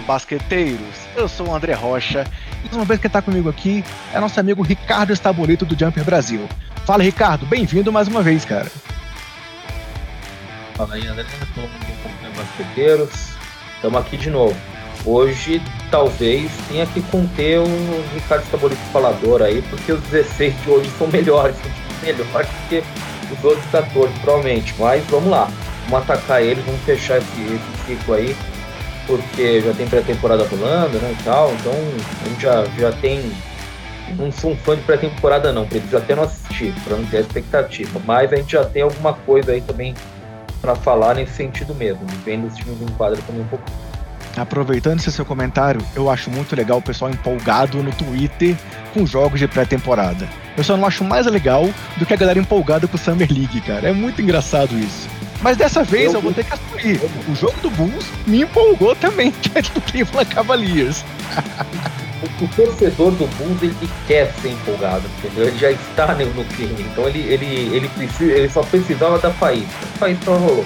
Basqueteiros! Eu sou o André Rocha e uma vez que está comigo aqui é nosso amigo Ricardo Estabolito do Jumper Brasil. Fala, Ricardo, bem-vindo mais uma vez, cara. Fala aí, André, todo mundo basqueteiros. Estamos aqui de novo. Hoje, talvez, tenha que conter o Ricardo Estabolito falador aí, porque os 16 de hoje são melhores, são melhores que os outros 14, provavelmente. Mas vamos lá, vamos atacar eles, vamos fechar esse, esse ciclo aí porque já tem pré-temporada rolando, né, e tal, então a gente já, já tem não sou um fã de pré-temporada não, preciso até não assistir, para não ter expectativa, mas a gente já tem alguma coisa aí também para falar nesse sentido mesmo, vendo os times em quadra também um pouco. Aproveitando esse seu comentário, eu acho muito legal o pessoal empolgado no Twitter com jogos de pré-temporada. Eu só não acho mais legal do que a galera empolgada com Summer League, cara. É muito engraçado isso. Mas dessa vez eu, eu vou ter que assumir. O jogo do Bulls me empolgou também diante do Cleveland Cavaliers. o, o, torcedor do Bulls ele quer ser empolgado, entendeu? Ele já está no, time, então ele, ele, ele, precisa, ele só precisava da faísca. A faísca rolou.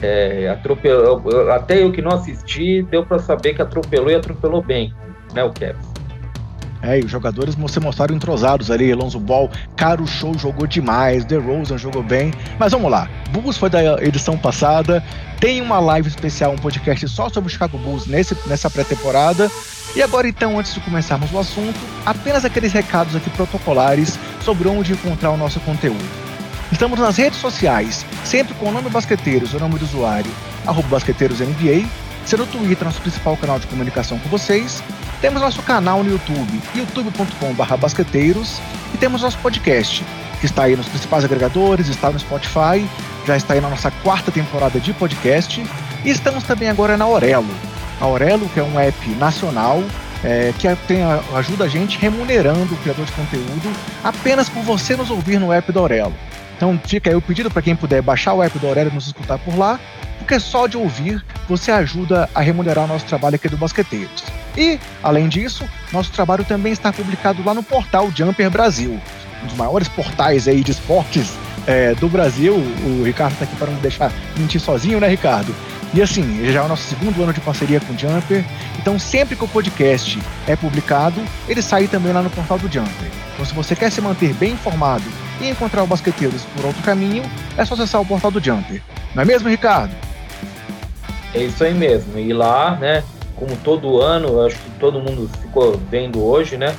É, atropelou, até eu que não assisti, deu para saber que atropelou e atropelou bem, né, o Cavs. É, e os jogadores se mostraram entrosados ali. Alonso Ball, Caro Show jogou demais, The Rosen jogou bem. Mas vamos lá. Bulls foi da edição passada. Tem uma live especial, um podcast só sobre o Chicago Bulls nesse, nessa pré-temporada. E agora, então, antes de começarmos o assunto, apenas aqueles recados aqui protocolares sobre onde encontrar o nosso conteúdo. Estamos nas redes sociais, sempre com o nome Basqueteiros, o nome do usuário, arroba BasqueteirosNBA, sendo o Twitter nosso principal canal de comunicação com vocês, temos nosso canal no YouTube, youtube.com.br basqueteiros, e temos nosso podcast, que está aí nos principais agregadores, está no Spotify, já está aí na nossa quarta temporada de podcast, e estamos também agora na Aurelo. A Aurelo, que é um app nacional, é, que tem, ajuda a gente remunerando o criador de conteúdo apenas por você nos ouvir no app da Aurelo. Então fica aí o pedido para quem puder baixar o app da Aurelo e nos escutar por lá, porque só de ouvir você ajuda a remunerar o nosso trabalho aqui do Basqueteiros. E, além disso, nosso trabalho também está publicado lá no portal Jumper Brasil, um dos maiores portais aí de esportes é, do Brasil. O Ricardo está aqui para não deixar mentir sozinho, né, Ricardo? E assim, já é o nosso segundo ano de parceria com o Jumper, então sempre que o podcast é publicado, ele sai também lá no portal do Jumper. Então se você quer se manter bem informado e encontrar o Basqueteiros por outro caminho, é só acessar o portal do Jumper. Não é mesmo, Ricardo? É isso aí mesmo. E lá, né, como todo ano, acho que todo mundo ficou vendo hoje, né?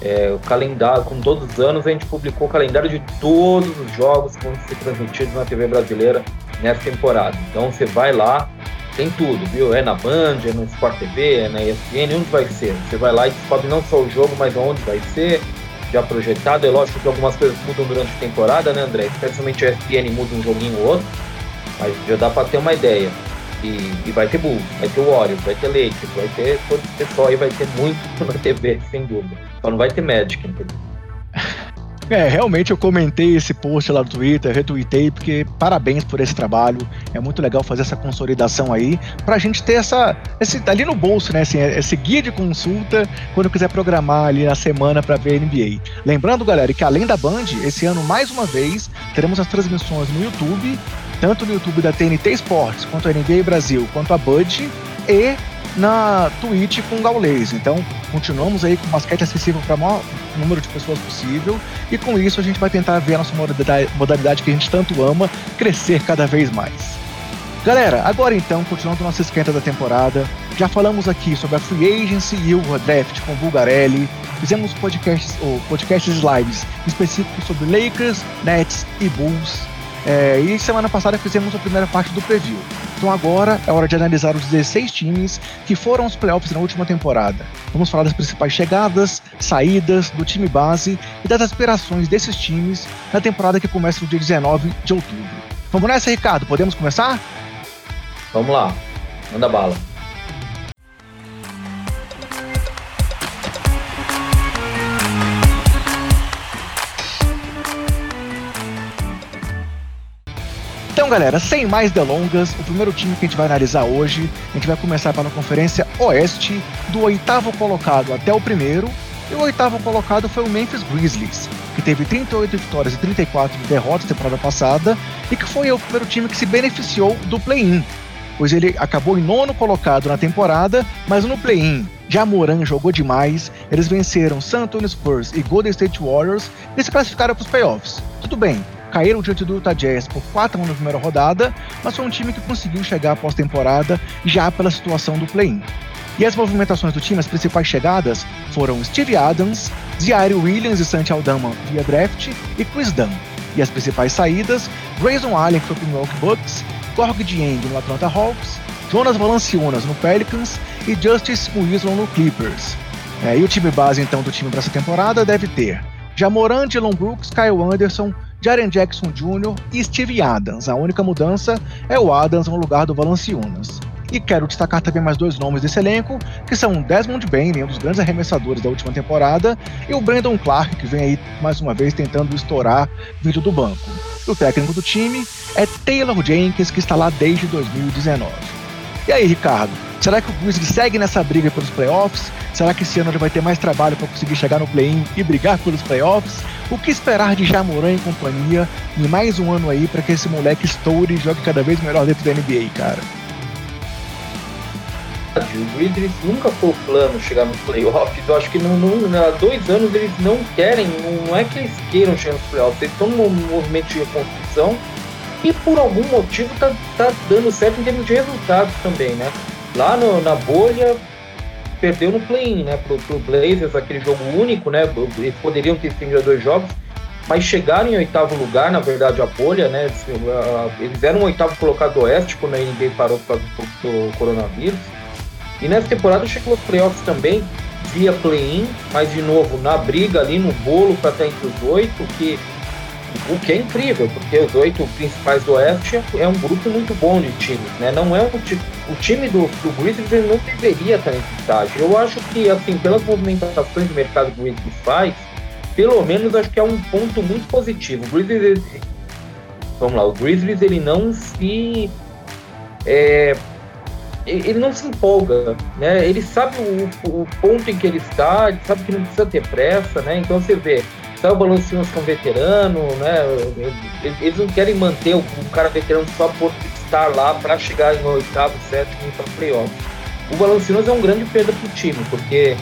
É, o calendário, como todos os anos, a gente publicou o calendário de todos os jogos que vão ser transmitidos na TV brasileira nessa temporada. Então você vai lá, tem tudo, viu? É na Band, é no Sport TV, é na ESPN, onde vai ser? Você vai lá e descobre não só o jogo, mas onde vai ser, já projetado. É lógico que algumas coisas mudam durante a temporada, né, André? Especialmente a ESPN muda um joguinho ou outro, mas já dá para ter uma ideia. E, e, vai ter Bulls, vai ter Warriors, vai ter Lakers, vai ter todo esse pessoal aí, vai ter muito na TV, sem dúvida. Só não vai ter Magic, entendeu? É, realmente eu comentei esse post lá no Twitter, retuitei, porque parabéns por esse trabalho. É muito legal fazer essa consolidação aí, pra gente ter essa. Esse, ali no bolso, né? Assim, esse guia de consulta quando quiser programar ali na semana para ver NBA. Lembrando, galera, que além da Band, esse ano, mais uma vez, teremos as transmissões no YouTube tanto no YouTube da TNT Sports, quanto a NBA Brasil, quanto a Bud, e na Twitch com o. Então, continuamos aí com o basquete acessível para o maior número de pessoas possível, e com isso a gente vai tentar ver a nossa modalidade que a gente tanto ama crescer cada vez mais. Galera, agora então, continuando nossa esquenta da temporada, já falamos aqui sobre a Free Agency e o Draft com o Bulgarelli, fizemos podcasts, ou podcasts lives específicos sobre Lakers, Nets e Bulls, é, e semana passada fizemos a primeira parte do preview. Então agora é hora de analisar os 16 times que foram aos playoffs na última temporada. Vamos falar das principais chegadas, saídas, do time base e das aspirações desses times na temporada que começa no dia 19 de outubro. Vamos nessa, Ricardo? Podemos começar? Vamos lá, manda bala. Então, galera, sem mais delongas, o primeiro time que a gente vai analisar hoje, a gente vai começar pela Conferência Oeste, do oitavo colocado até o primeiro, e o oitavo colocado foi o Memphis Grizzlies, que teve 38 vitórias e 34 derrotas na temporada passada, e que foi o primeiro time que se beneficiou do play-in. pois ele acabou em nono colocado na temporada, mas no play-in. Jamoran jogou demais, eles venceram San Antonio Spurs e Golden State Warriors e se classificaram para os playoffs. Tudo bem, caíram diante do Utah Jazz por 4 na primeira rodada, mas foi um time que conseguiu chegar à pós-temporada já pela situação do play-in. E as movimentações do time, as principais chegadas, foram Steve Adams, Zaire Williams e Santi Aldama via draft e Chris Dunn. E as principais saídas, Grayson Allen foi para o Milwaukee Bucks, Gorg Dieng no Atlanta Hawks, Jonas Valanciunas no Pelicans e Justice Winslow no Clippers. É, e o time base então do time para essa temporada deve ter Jamoran, Dylan Brooks, Kyle Anderson, Jaren Jackson Jr. e Steve Adams. A única mudança é o Adams no lugar do Valanciunas. E quero destacar também mais dois nomes desse elenco, que são Desmond Bain, um dos grandes arremessadores da última temporada, e o Brandon Clark, que vem aí mais uma vez tentando estourar vindo do banco. E o técnico do time é Taylor Jenkins, que está lá desde 2019. E aí, Ricardo, será que o Grizzlies segue nessa briga pelos playoffs? Será que esse ano ele vai ter mais trabalho para conseguir chegar no play-in e brigar pelos playoffs? O que esperar de Jamoran e companhia em mais um ano aí para que esse moleque estoure e jogue cada vez melhor dentro da NBA, cara? O Grizzlies nunca foi o plano chegar nos playoffs. Eu acho que não, não, há dois anos eles não querem, não é que eles queiram chegar nos playoffs, eles estão num movimento de reconstrução e por algum motivo tá, tá dando certo em termos de resultados também, né? Lá no, na bolha perdeu no play-in, né? Pro, pro Blazers, aquele jogo único, né? Eles poderiam ter estendido dois jogos, mas chegaram em oitavo lugar, na verdade, a bolha, né? Eles eram o oitavo colocado do Oeste quando a NBA parou por causa do coronavírus. E nessa temporada chegou os playoffs também, via play-in, mas de novo na briga ali no bolo para estar entre os oito, que o que é incrível, porque os oito principais do Oeste é um grupo muito bom de times, né? Não é o, o time do, do Grizzlies não deveria estar nesse estágio. Eu acho que, assim, pelas movimentações de mercado que o Grizzlies faz, pelo menos acho que é um ponto muito positivo. O Grizzlies, vamos lá, o Grizzlies ele não se é, ele não se empolga, né? Ele sabe o, o, ponto em que ele está, ele sabe que não precisa ter pressa, né? Então você vê, Sai o é um veterano, né? Eles não querem manter o, cara veterano só por estar lá para chegar em oitavo, sétimo para playoff. O Balanciunas é um grande perda para o time, porque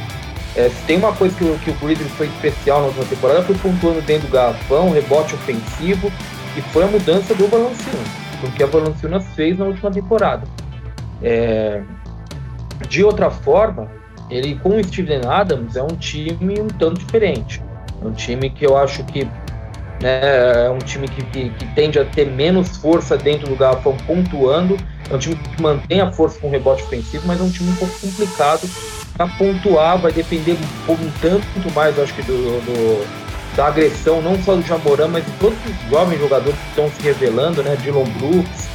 é, se tem uma coisa que, o, que o Grizzlies foi especial na última temporada foi pontuando dentro do garrafão, rebote ofensivo, e foi a mudança do Balanciunas, porque a Balanciunas fez na última temporada. É, de outra forma, ele com o Steven Adams é um time um tanto diferente. É um time que eu acho que né, é um time que, que, que, tende a ter menos força dentro do garrafão pontuando. É um time que mantém a força com rebote ofensivo, mas é um time um pouco complicado para pontuar. Vai depender um, um tanto mais, acho que, do, do, da agressão, não só do Jamoran, mas de todos os jovens jogadores que estão se revelando, né? Dylan Brooks,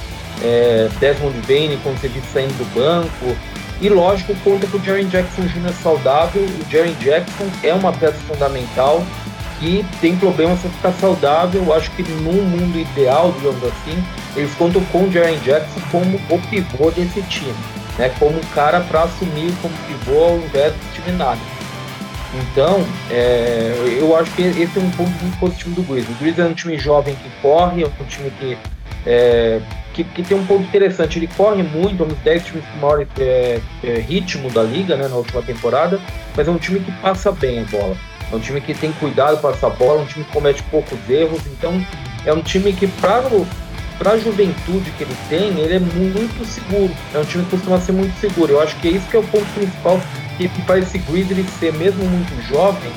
é, Desmond Bain, como você disse, saindo do banco. E lógico, conta com o Jaren Jackson Jr. saudável. O Jaren Jackson é uma peça fundamental que tem problemas para ficar saudável. Acho que no mundo ideal, digamos assim, eles contam com o Jaren Jackson como o pivô desse time, né? Como um cara para assumir como pivô ao invés do Steven Adams. Então, é, eu acho que esse é um ponto muito positivo do Grizzlies. O Grizzlies é um time jovem que corre, é um time que é, que, que, tem um ponto interessante. Ele corre muito, é um dos 10 times com maior é, é, ritmo da liga né, na última temporada, mas é um time que passa bem a bola. É um time que tem cuidado para essa bola, é um time que comete poucos erros. Então, é um time que, para a juventude que ele tem, ele é muito seguro. É um time que costuma ser muito seguro. Eu acho que é isso que é o ponto principal que, faz esse Grizzlies ser, mesmo muito jovem,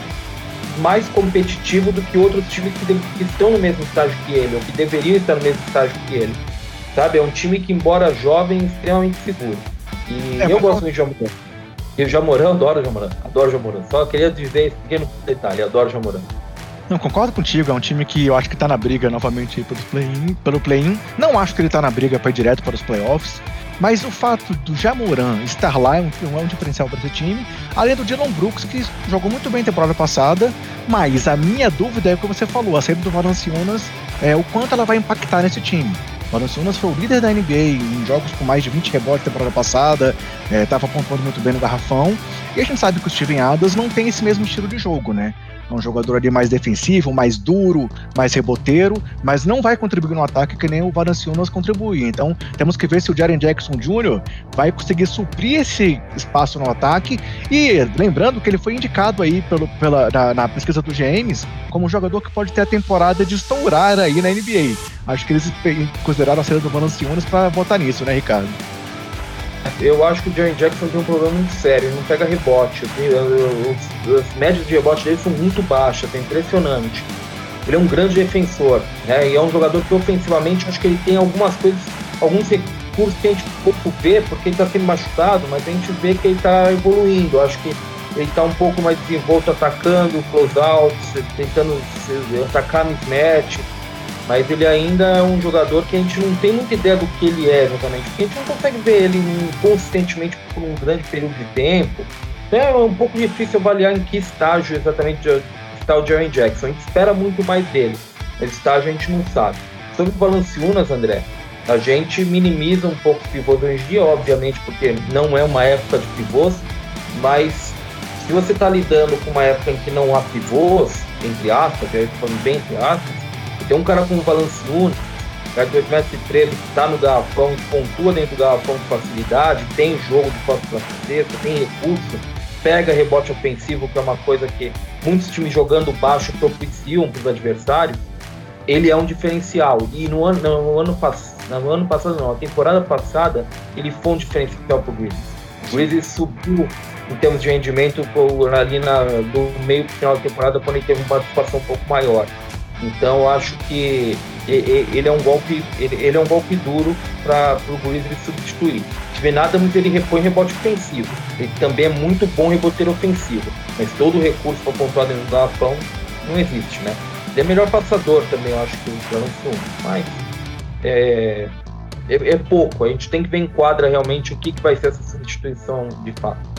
mais competitivo do que outros times que, que estão no mesmo estágio que ele, ou que deveriam estar no mesmo estágio que ele. Sabe? É um time que, embora jovem, é extremamente seguro. E é, eu gosto muito de Jamoran. E o Jamoran, adoro o Jamoran. Adoro o Jamoran. Só queria dizer esse pequeno detalhe, adoro o Jamoran. Não, concordo contigo, é um time que eu acho que tá na briga novamente pelo play-in. Pelo play Não acho que ele tá na briga para ir direto para os playoffs. Mas o fato do Jamoran estar lá é um, é um diferencial para esse time, além do Dylan Brooks, que jogou muito bem temporada passada. Mas a minha dúvida é o que você falou, a saída do Valanciunas, é o quanto ela vai impactar nesse time. Valanciunas foi o líder da NBA em jogos com mais de 20 rebotes temporada passada, estava é, pontuando muito bem no garrafão. E a gente sabe que o Steven Adams não tem esse mesmo estilo de jogo, né? É um jogador ali mais defensivo, mais duro, mais reboteiro, mas não vai contribuir no ataque que nem o Valanciunas contribui. Então, temos que ver se o Jaren Jackson Jr. vai conseguir suprir esse espaço no ataque. E lembrando que ele foi indicado aí pelo, pela, na, na pesquisa do GMs como um jogador que pode ter a temporada de estourar aí na NBA. Acho que eles consideraram a saída do Valanciunas para votar nisso, né, Ricardo? Eu acho que o Jaren Jackson tem um problema muito sério, ele não pega rebote. As médias de rebote dele são muito baixas, é impressionante. Ele é um grande defensor, né? E é um jogador que ofensivamente acho que ele tem algumas coisas, alguns recursos que a gente pouco vê, porque ele está sendo machucado, mas a gente vê que ele está evoluindo. Acho que ele está um pouco mais desenvolto atacando, close-outs, tentando atacar mismatch mas ele ainda é um jogador que a gente não tem muita ideia do que ele é exatamente, porque a gente não consegue ver ele consistentemente por um grande período de tempo. Então é um pouco difícil avaliar em que estágio exatamente está o Jaren Jackson. A gente espera muito mais dele, mas estágio a gente não sabe. Sobre o Valanciunas, André, a gente minimiza um pouco o pivô do dia, obviamente, porque não é uma época de pivôs, mas se você está lidando com uma época em que não há pivôs, entre aspas, estou falando bem entre aspas, tem um cara com um Valanciunas, cara de 2,13 metros, que está no garrafão, pontua dentro do garrafão com facilidade, tem jogo de posse para tem recurso, pega rebote ofensivo, que é uma coisa que muitos times jogando baixo propiciam para os adversários. Ele é um diferencial. E no ano, no ano, no ano passado, não, na temporada passada, ele foi um diferencial para o Grizzlies. O Grizzlies subiu em termos de rendimento ali na, do meio para final da temporada, quando ele teve uma participação um pouco maior. Então acho que ele é um golpe, ele é um golpe duro para o Grizzlies substituir. Se vê nada, muito ele repõe rebote ofensivo. Ele também é muito bom reboteiro ofensivo, mas todo recurso para pontuar dentro do garrafão não existe, né? Ele é melhor passador também, eu acho que o Brunson, mas é, é, é, pouco. A gente tem que ver em quadra realmente o que, que vai ser essa substituição de fato.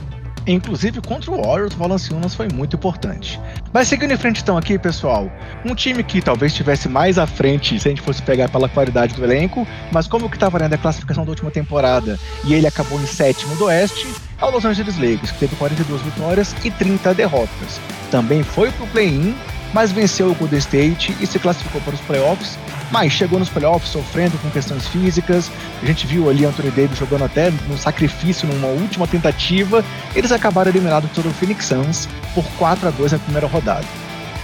Inclusive contra o Warriors, o Valanciunas foi muito importante. Mas seguindo em frente então aqui, pessoal, um time que talvez estivesse mais à frente se a gente fosse pegar pela qualidade do elenco, mas como que estava valendo a classificação da última temporada e ele acabou em sétimo do Oeste, é o Los Angeles Lakers, que teve 42 vitórias e 30 derrotas. Também foi pro play-in, mas venceu o Golden State e se classificou para os playoffs mas chegou nos playoffs sofrendo com questões físicas. A gente viu ali Anthony Davis jogando até no sacrifício numa última tentativa. Eles acabaram eliminados pelo Phoenix Suns por 4 a 2 na primeira rodada.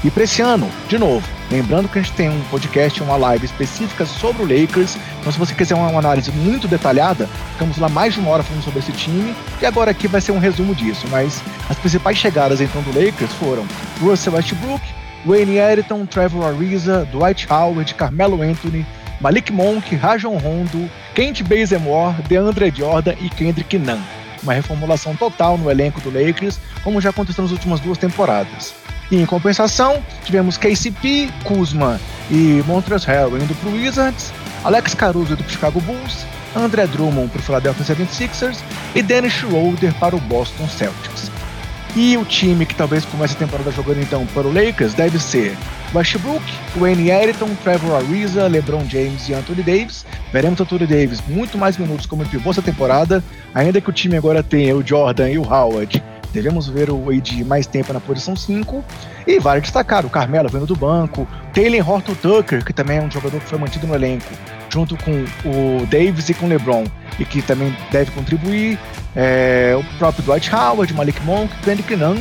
E para esse ano, de novo, lembrando que a gente tem um podcast, uma live específica sobre o Lakers. Então, se você quiser uma análise muito detalhada, ficamos lá mais de uma hora falando sobre esse time. E agora aqui vai ser um resumo disso. Mas as principais chegadas então do Lakers foram Russell Westbrook, Wayne Ellington, Trevor Ariza, Dwight Howard, Carmelo Anthony, Malik Monk, Rajon Rondo, Kent Bazemore, DeAndre Jordan e Kendrick Nunn. Uma reformulação total no elenco do Lakers, como já aconteceu nas últimas duas temporadas. E em compensação, tivemos KCP, Kuzma e Montrezl Harrell indo para o Wizards, Alex Caruso indo para o Chicago Bulls, André Drummond para o Philadelphia 76ers e Dennis Schroeder para o Boston Celtics. E o time que talvez comece a temporada jogando então para o Lakers deve ser Westbrook, Wayne Ellington, Trevor Ariza, LeBron James e Anthony Davis. Veremos Anthony Davis muito mais minutos como pivô essa temporada, ainda que o time agora tenha o Jordan e o Howard. Devemos ver o AD mais tempo na posição 5. E vale destacar o Carmelo vindo do banco, Taylor Horton Tucker, que também é um jogador que foi mantido no elenco, junto com o Davis e com o LeBron, e que também deve contribuir é, o próprio Dwight Howard, Malik Monk, Kendrick Nunn,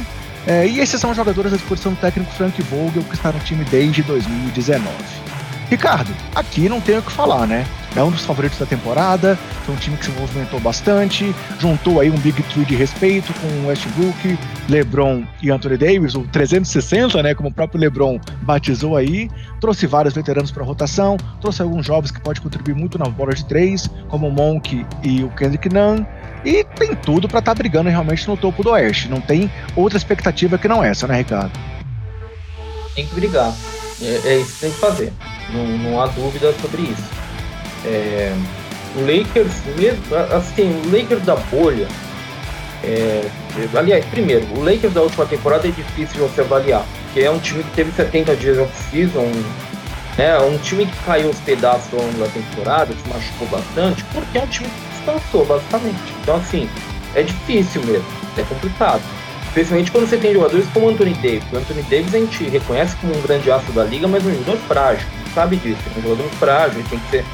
é, e esses são os jogadores à disposição do técnico Frank Vogel, que está no time desde 2019. Ricardo, aqui não tenho o que falar, né? É um dos favoritos da temporada, foi um time que se movimentou bastante, juntou aí um Big Three de respeito com Westbrook, LeBron e Anthony Davis, o 360, né, como o próprio LeBron batizou aí, trouxe vários veteranos para rotação, trouxe alguns jovens que podem contribuir muito na bola de três, como o Monk e o Kendrick Nunn, e tem tudo para estar tá brigando realmente no topo do Oeste. Não tem outra expectativa que não essa, né, Ricardo? Tem que brigar. É, é isso que tem que fazer. Não, não há dúvida sobre isso. É, o Lakers, mesmo, assim, o Lakers da bolha. É, aliás, primeiro, o Lakers da última temporada é difícil de você avaliar, porque é um time que teve 70 dias de off-season, né, um time que caiu os pedaços ao longo da temporada, se machucou bastante, porque é um time descansou, basicamente. Então, assim, é difícil mesmo, é complicado. Especialmente quando você tem jogadores como o Anthony Davis. O Anthony Davis a gente reconhece como um grande aço da liga, mas um jogador frágil, sabe disso. É um jogador frágil, tem que ser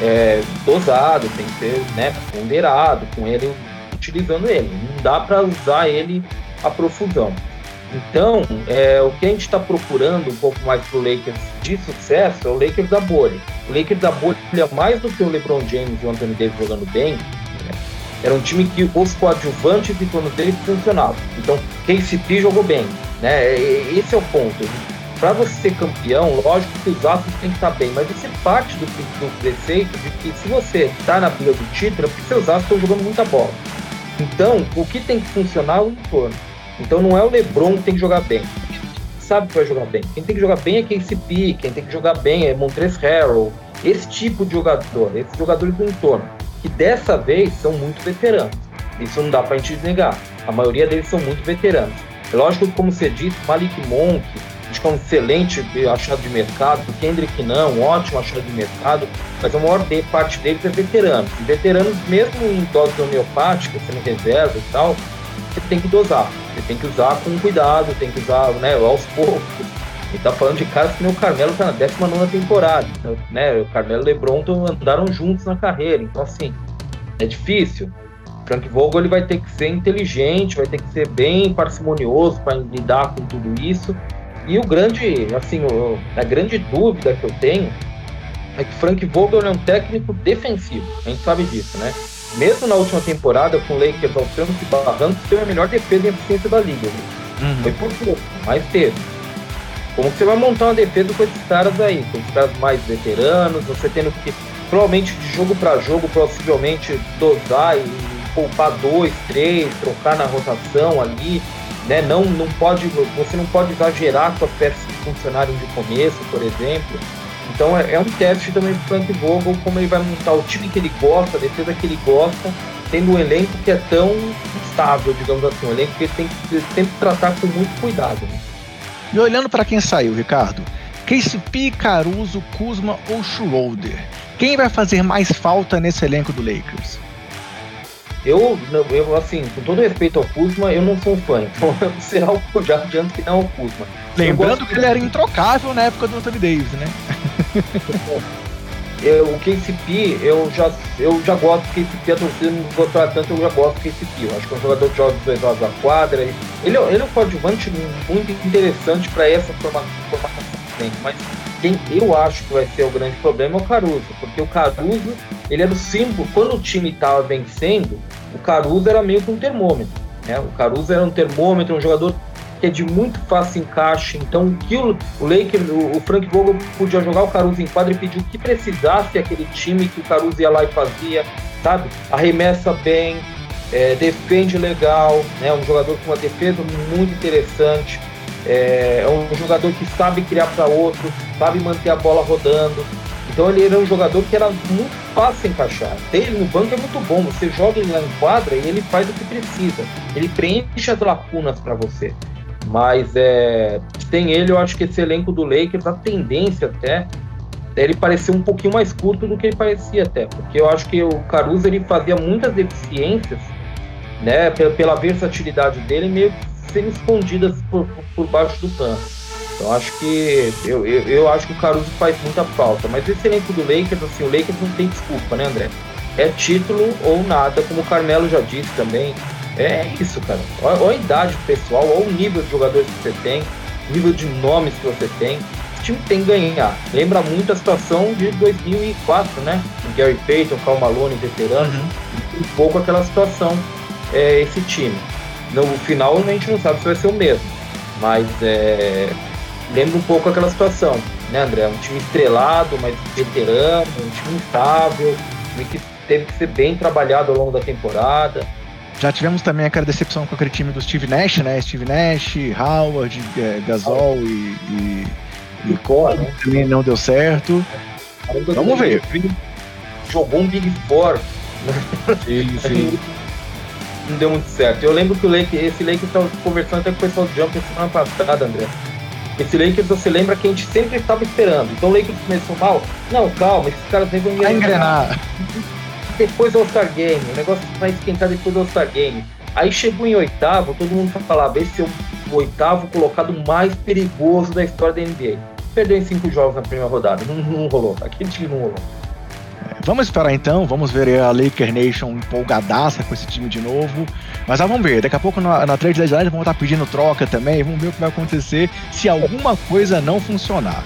é, dosado, tem que ser né, ponderado com ele, utilizando ele. Não dá para usar ele a profusão. Então, é, o que a gente está procurando um pouco mais para o Lakers de sucesso é o Lakers da bolha. O Lakers da bolha, mais do que o LeBron James e o Anthony Davis jogando bem, era um time que os coadjuvantes e torno dele funcionavam. Então, KCP jogou bem. Né? Esse é o ponto. Para você ser campeão, lógico que os astros têm que estar bem, mas você parte do, do preceito de que se você está na briga do título, é porque seus astros estão jogando muita bola. Então, o que tem que funcionar é o entorno. Então não é o LeBron que tem que jogar bem. Sabe que vai jogar bem. Quem tem que jogar bem é KCP, quem tem que jogar bem é Montrezl Harrell. Esse tipo de jogador, esses jogadores do entorno, que dessa vez são muito veteranos. Isso não dá pra gente negar. A maioria deles são muito veteranos. É lógico como você disse, Malik Monk, acho que é um excelente achado de mercado, Kendrick não, um ótimo achado de mercado, mas a maior parte deles é veteranos. E veteranos, mesmo em dose homeopática, sendo reserva e tal, você tem que dosar. Você tem que usar com cuidado, tem que usar né, aos poucos. E tá falando de caras que nem o Carmelo tá na 19 temporada. Né? O Carmelo e o Lebron andaram juntos na carreira. Então, assim, é difícil. Frank Vogel ele vai ter que ser inteligente, vai ter que ser bem parcimonioso para lidar com tudo isso. E o grande, assim, o, a grande dúvida que eu tenho é que Frank Vogel é um técnico defensivo. A gente sabe disso, né? mesmo na última temporada, com o Lakers ao trancos e barrancos, teve a melhor defesa e eficiência da liga. Uhum. Foi por pouco, mas teve. Como que você vai montar uma defesa com esses caras aí? Com os caras mais veteranos, você tendo que, provavelmente de jogo para jogo, possivelmente dosar e poupar dois, três, trocar na rotação ali, né? Não, não pode, você não pode exagerar com as peças que funcionaram de começo, por exemplo. Então é, é um teste também pro Frank Vogel, como ele vai montar o time que ele gosta, a defesa que ele gosta, tendo um elenco que é tão estável, digamos assim, um elenco que ele tem que sempre tratar com muito cuidado. Né? E olhando para quem saiu, Ricardo, KCP, Caruso, Kuzma ou Schroeder? Quem vai fazer mais falta nesse elenco do Lakers? Eu, eu, assim, com todo respeito ao Kuzma, eu não sou um fã, então será o já adianto que não é o Kuzma. Lembrando que ele era introcável na época do Anthony Davis, né? eu, o KCP, eu já, eu já gosto do KCP, a torcida não gostou tanto, eu já gosto do KCP. Eu acho que é um jogador que joga dois lados da quadra. Ele, ele é um coadjuvante muito interessante para essa formação, formação mas quem eu acho que vai ser o grande problema é o Caruso, porque o Caruso, ele era o símbolo, quando o time estava vencendo, o Caruso era meio que um termômetro, né? O Caruso era um termômetro, um jogador que é de muito fácil encaixe. Então, o que o, o Lakers, o, o, Frank Vogel podia jogar o Caruso em quadra e pedir o que precisasse aquele time que o Caruso ia lá e fazia, sabe? Arremessa bem, é, defende legal, né? Um jogador com uma defesa muito interessante. É, é um jogador que sabe criar para outro, sabe manter a bola rodando. Então ele era um jogador que era muito fácil encaixar. Ele no banco é muito bom. Você joga ele lá em quadra e ele faz o que precisa. Ele preenche as lacunas para você. Mas é, tem ele, eu acho que esse elenco do Lakers, a tendência até, é ele parecer um pouquinho mais curto do que ele parecia até. Porque eu acho que o Caruso ele fazia muitas deficiências, né, pela, pela versatilidade dele, meio que sendo escondidas por, por baixo do pano. Então acho que eu, eu, eu, acho que o Caruso faz muita falta. Mas esse elenco do Lakers, assim, o Lakers não tem desculpa, né, André? É título ou nada, como o Carmelo já disse também. É isso, cara. Olha, a idade do pessoal, olha o nível de jogadores que você tem, o nível de nomes que você tem. O time tem que ganhar. Lembra muito a situação de 2004, né? O Gary Payton, Cal Malone, veterano. Uhum. Um pouco aquela situação, é, esse time. No final, a gente não sabe se vai ser o mesmo. Mas é, lembra um pouco aquela situação, né, André? Um time estrelado, mas veterano, um time instável, um time que teve que ser bem trabalhado ao longo da temporada. Já tivemos também aquela decepção com aquele time do Steve Nash, né? Steve Nash, Howard, é, Gasol e, e, e Cole, né? também não deu certo. Vamos ver. Jogou um Big Four. Sim, sim. não deu muito certo. Eu lembro que o Lake, esse Lakers estava conversando até com o pessoal do Jumper semana passada, André. Esse Lakers você lembra que a gente sempre estava esperando. Então o Lakers começou mal. Não, calma, esses caras nem vão engrenar. Depois do All-Star Game, o negócio vai esquentar depois do All-Star Game. Aí chegou em oitavo, todo mundo falava, esse é o oitavo colocado mais perigoso da história da NBA. Perdeu em cinco jogos na primeira rodada, não, não rolou, aquele time não rolou. Vamos esperar então, vamos ver a Laker Nation empolgadaça com esse time de novo. Mas ah, vamos ver, daqui a pouco na, na trade deadline vamos estar pedindo troca também, vamos ver o que vai acontecer se alguma coisa não funcionar.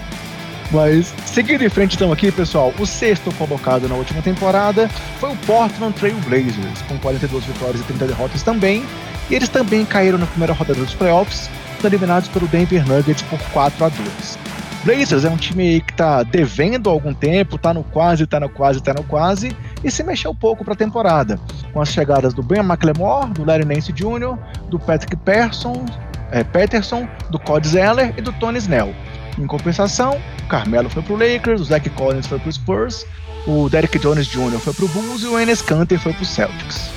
Mas, seguindo em frente então aqui, pessoal, o sexto colocado na última temporada foi o Portland Trail Blazers, com 42 vitórias e 30 derrotas também. E eles também caíram na primeira rodada dos playoffs, eliminados pelo Denver Nuggets por 4 a 2. Blazers é um time que tá devendo há algum tempo, tá no quase, tá no quase, tá no quase, e se mexeu pouco para a temporada, com as chegadas do Ben McLemore, do Larry Nance Jr., do Patrick Peterson, é, Peterson, do Cody Zeller e do Tony Snell. Em compensação, o Carmelo foi pro Lakers, o Zach Collins foi pro Spurs, o Derek Jones Jr. foi pro Bulls e o Enes Kanter foi pro Celtics.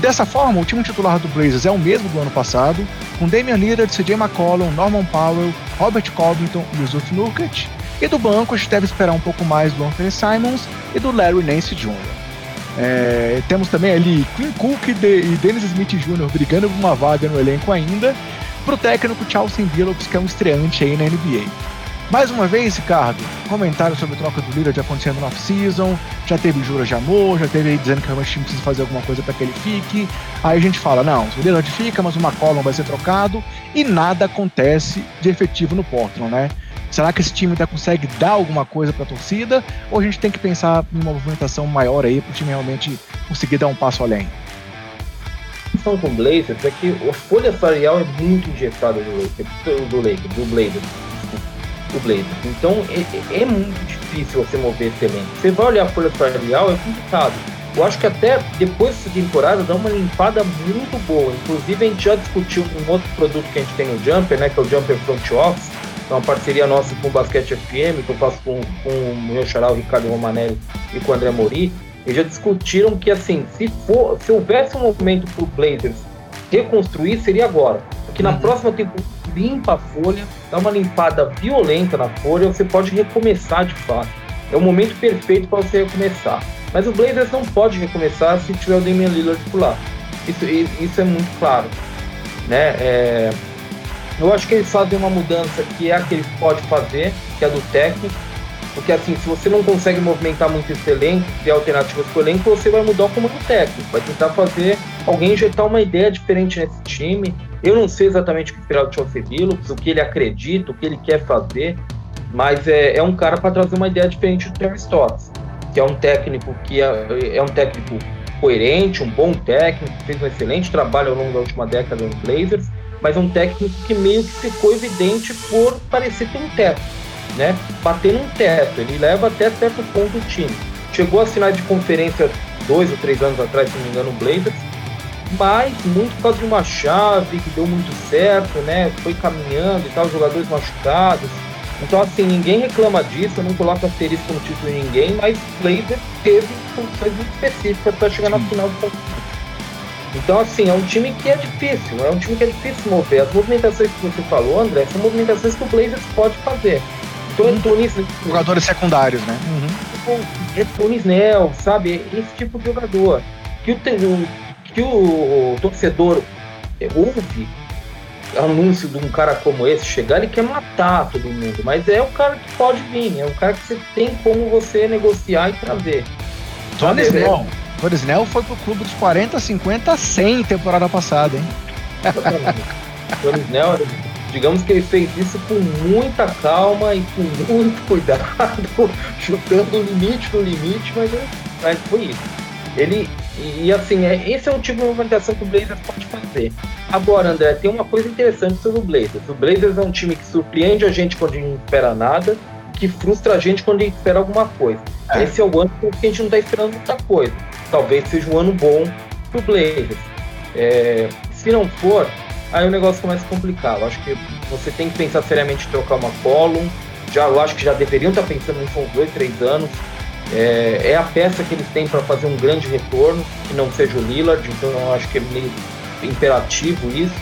Dessa forma, o time titular do Blazers é o mesmo do ano passado, com Damian Lillard, CJ McCollum, Norman Powell, Robert Covington e Yusuf Nurkic, e do banco a gente deve esperar um pouco mais do Anthony Simons e do Larry Nance Jr. É, temos também ali Quinn Cook e Dennis Smith Jr. brigando por uma vaga no elenco ainda, para o técnico Chelsea Billups, que é um estreante aí na NBA. Mais uma vez, Ricardo, comentário sobre troca do Lillard acontecendo no off-season, já teve juras de amor, já teve aí dizendo que realmente o time precisa fazer alguma coisa para que ele fique. Aí a gente fala, não, o Lillard fica, mas o McCollum vai ser trocado e nada acontece de efetivo no Portland, né? Será que esse time ainda consegue dar alguma coisa para a torcida? Ou a gente tem que pensar em uma movimentação maior aí para o time realmente conseguir dar um passo além? A questão com o Blazers é que a folha salarial é muito injetada do Lakers, do do Blazers o Blazer. Então é, é, é, muito difícil você mover esse elenco. Você vai olhar a folha salarial, é complicado. Eu acho que até depois dessa temporada dá uma limpada muito boa. Inclusive a gente já discutiu um outro produto que a gente tem no Jumper, né? Que é o Jumper Front Office. É uma parceria nossa com o Basquete FM, que eu faço com, com o meu xará, o Ricardo Romanelli e com o André Mori. Eles já discutiram que assim, se for, se houvesse um movimento para o Blazers reconstruir, seria agora. Porque uhum. na próxima temporada limpa a folha, dá uma limpada violenta na folha, você pode recomeçar de fato. É o momento perfeito para você recomeçar. Mas o Blazers não pode recomeçar se tiver o Damian Lillard por lá. Isso, isso é muito claro. Né? É, eu acho que eles fazem uma mudança que é a que ele pode fazer, que é do técnico. Porque assim, se você não consegue movimentar muito esse elenco, criar alternativas para o elenco, você vai mudar o comando técnico. Vai tentar fazer alguém injetar uma ideia diferente nesse time, eu não sei exatamente o que esperar do Billups, o que ele acredita, o que ele quer fazer, mas é, é um cara para trazer uma ideia diferente do Terry Stotts, que é um técnico que é, é um técnico coerente, um bom técnico, fez um excelente trabalho ao longo da última década no Blazers, mas é um técnico que meio que ficou evidente por parecer ter um teto, né? Bater num teto, ele leva até certo ponto o time. Chegou a assinar de conferência dois ou três anos atrás, se não me engano, o Blazers, mas muito por causa de uma chave que deu muito certo, né? Foi caminhando e tal, jogadores machucados. Então, assim, ninguém reclama disso, eu não coloco asterisco no título de ninguém, mas o Blazer teve funções muito específicas para chegar na final do campeonato. Então, assim, é um time que é difícil, é um time que é difícil mover. As movimentações que você falou, André, são movimentações que o Blazers pode fazer. Então, é Tony... Jogadores secundários, né? Uhum. É Tony Snell, sabe? Esse tipo de jogador. Que o, que o, torcedor ouve anúncio de um cara como esse chegar, ele quer matar todo mundo, mas é o cara que pode vir, é o cara que você tem como você negociar e trazer. Tony Snell. Tony Snell foi pro clube dos 40, 50, 100 temporada passada, hein? Tony Snell, digamos que ele fez isso com muita calma e com muito cuidado, chutando o limite do limite, mas, mas foi isso. Ele, e, assim, é, esse é o tipo de movimentação que o Blazers pode fazer. Agora, André, tem uma coisa interessante sobre o Blazers. O Blazers é um time que surpreende a gente quando a gente não espera nada, que frustra a gente quando a gente espera alguma coisa. É. Esse é o ano que a gente não está esperando muita coisa. Talvez seja um ano bom para o Blazers. É, se não for, aí o negócio começa a complicar. Eu acho que você tem que pensar seriamente em trocar uma column. Já, eu acho que já deveriam estar tá pensando nisso há uns dois, três anos. É, é a peça que eles têm para fazer um grande retorno, que não seja o Lillard, então eu acho que é meio imperativo isso.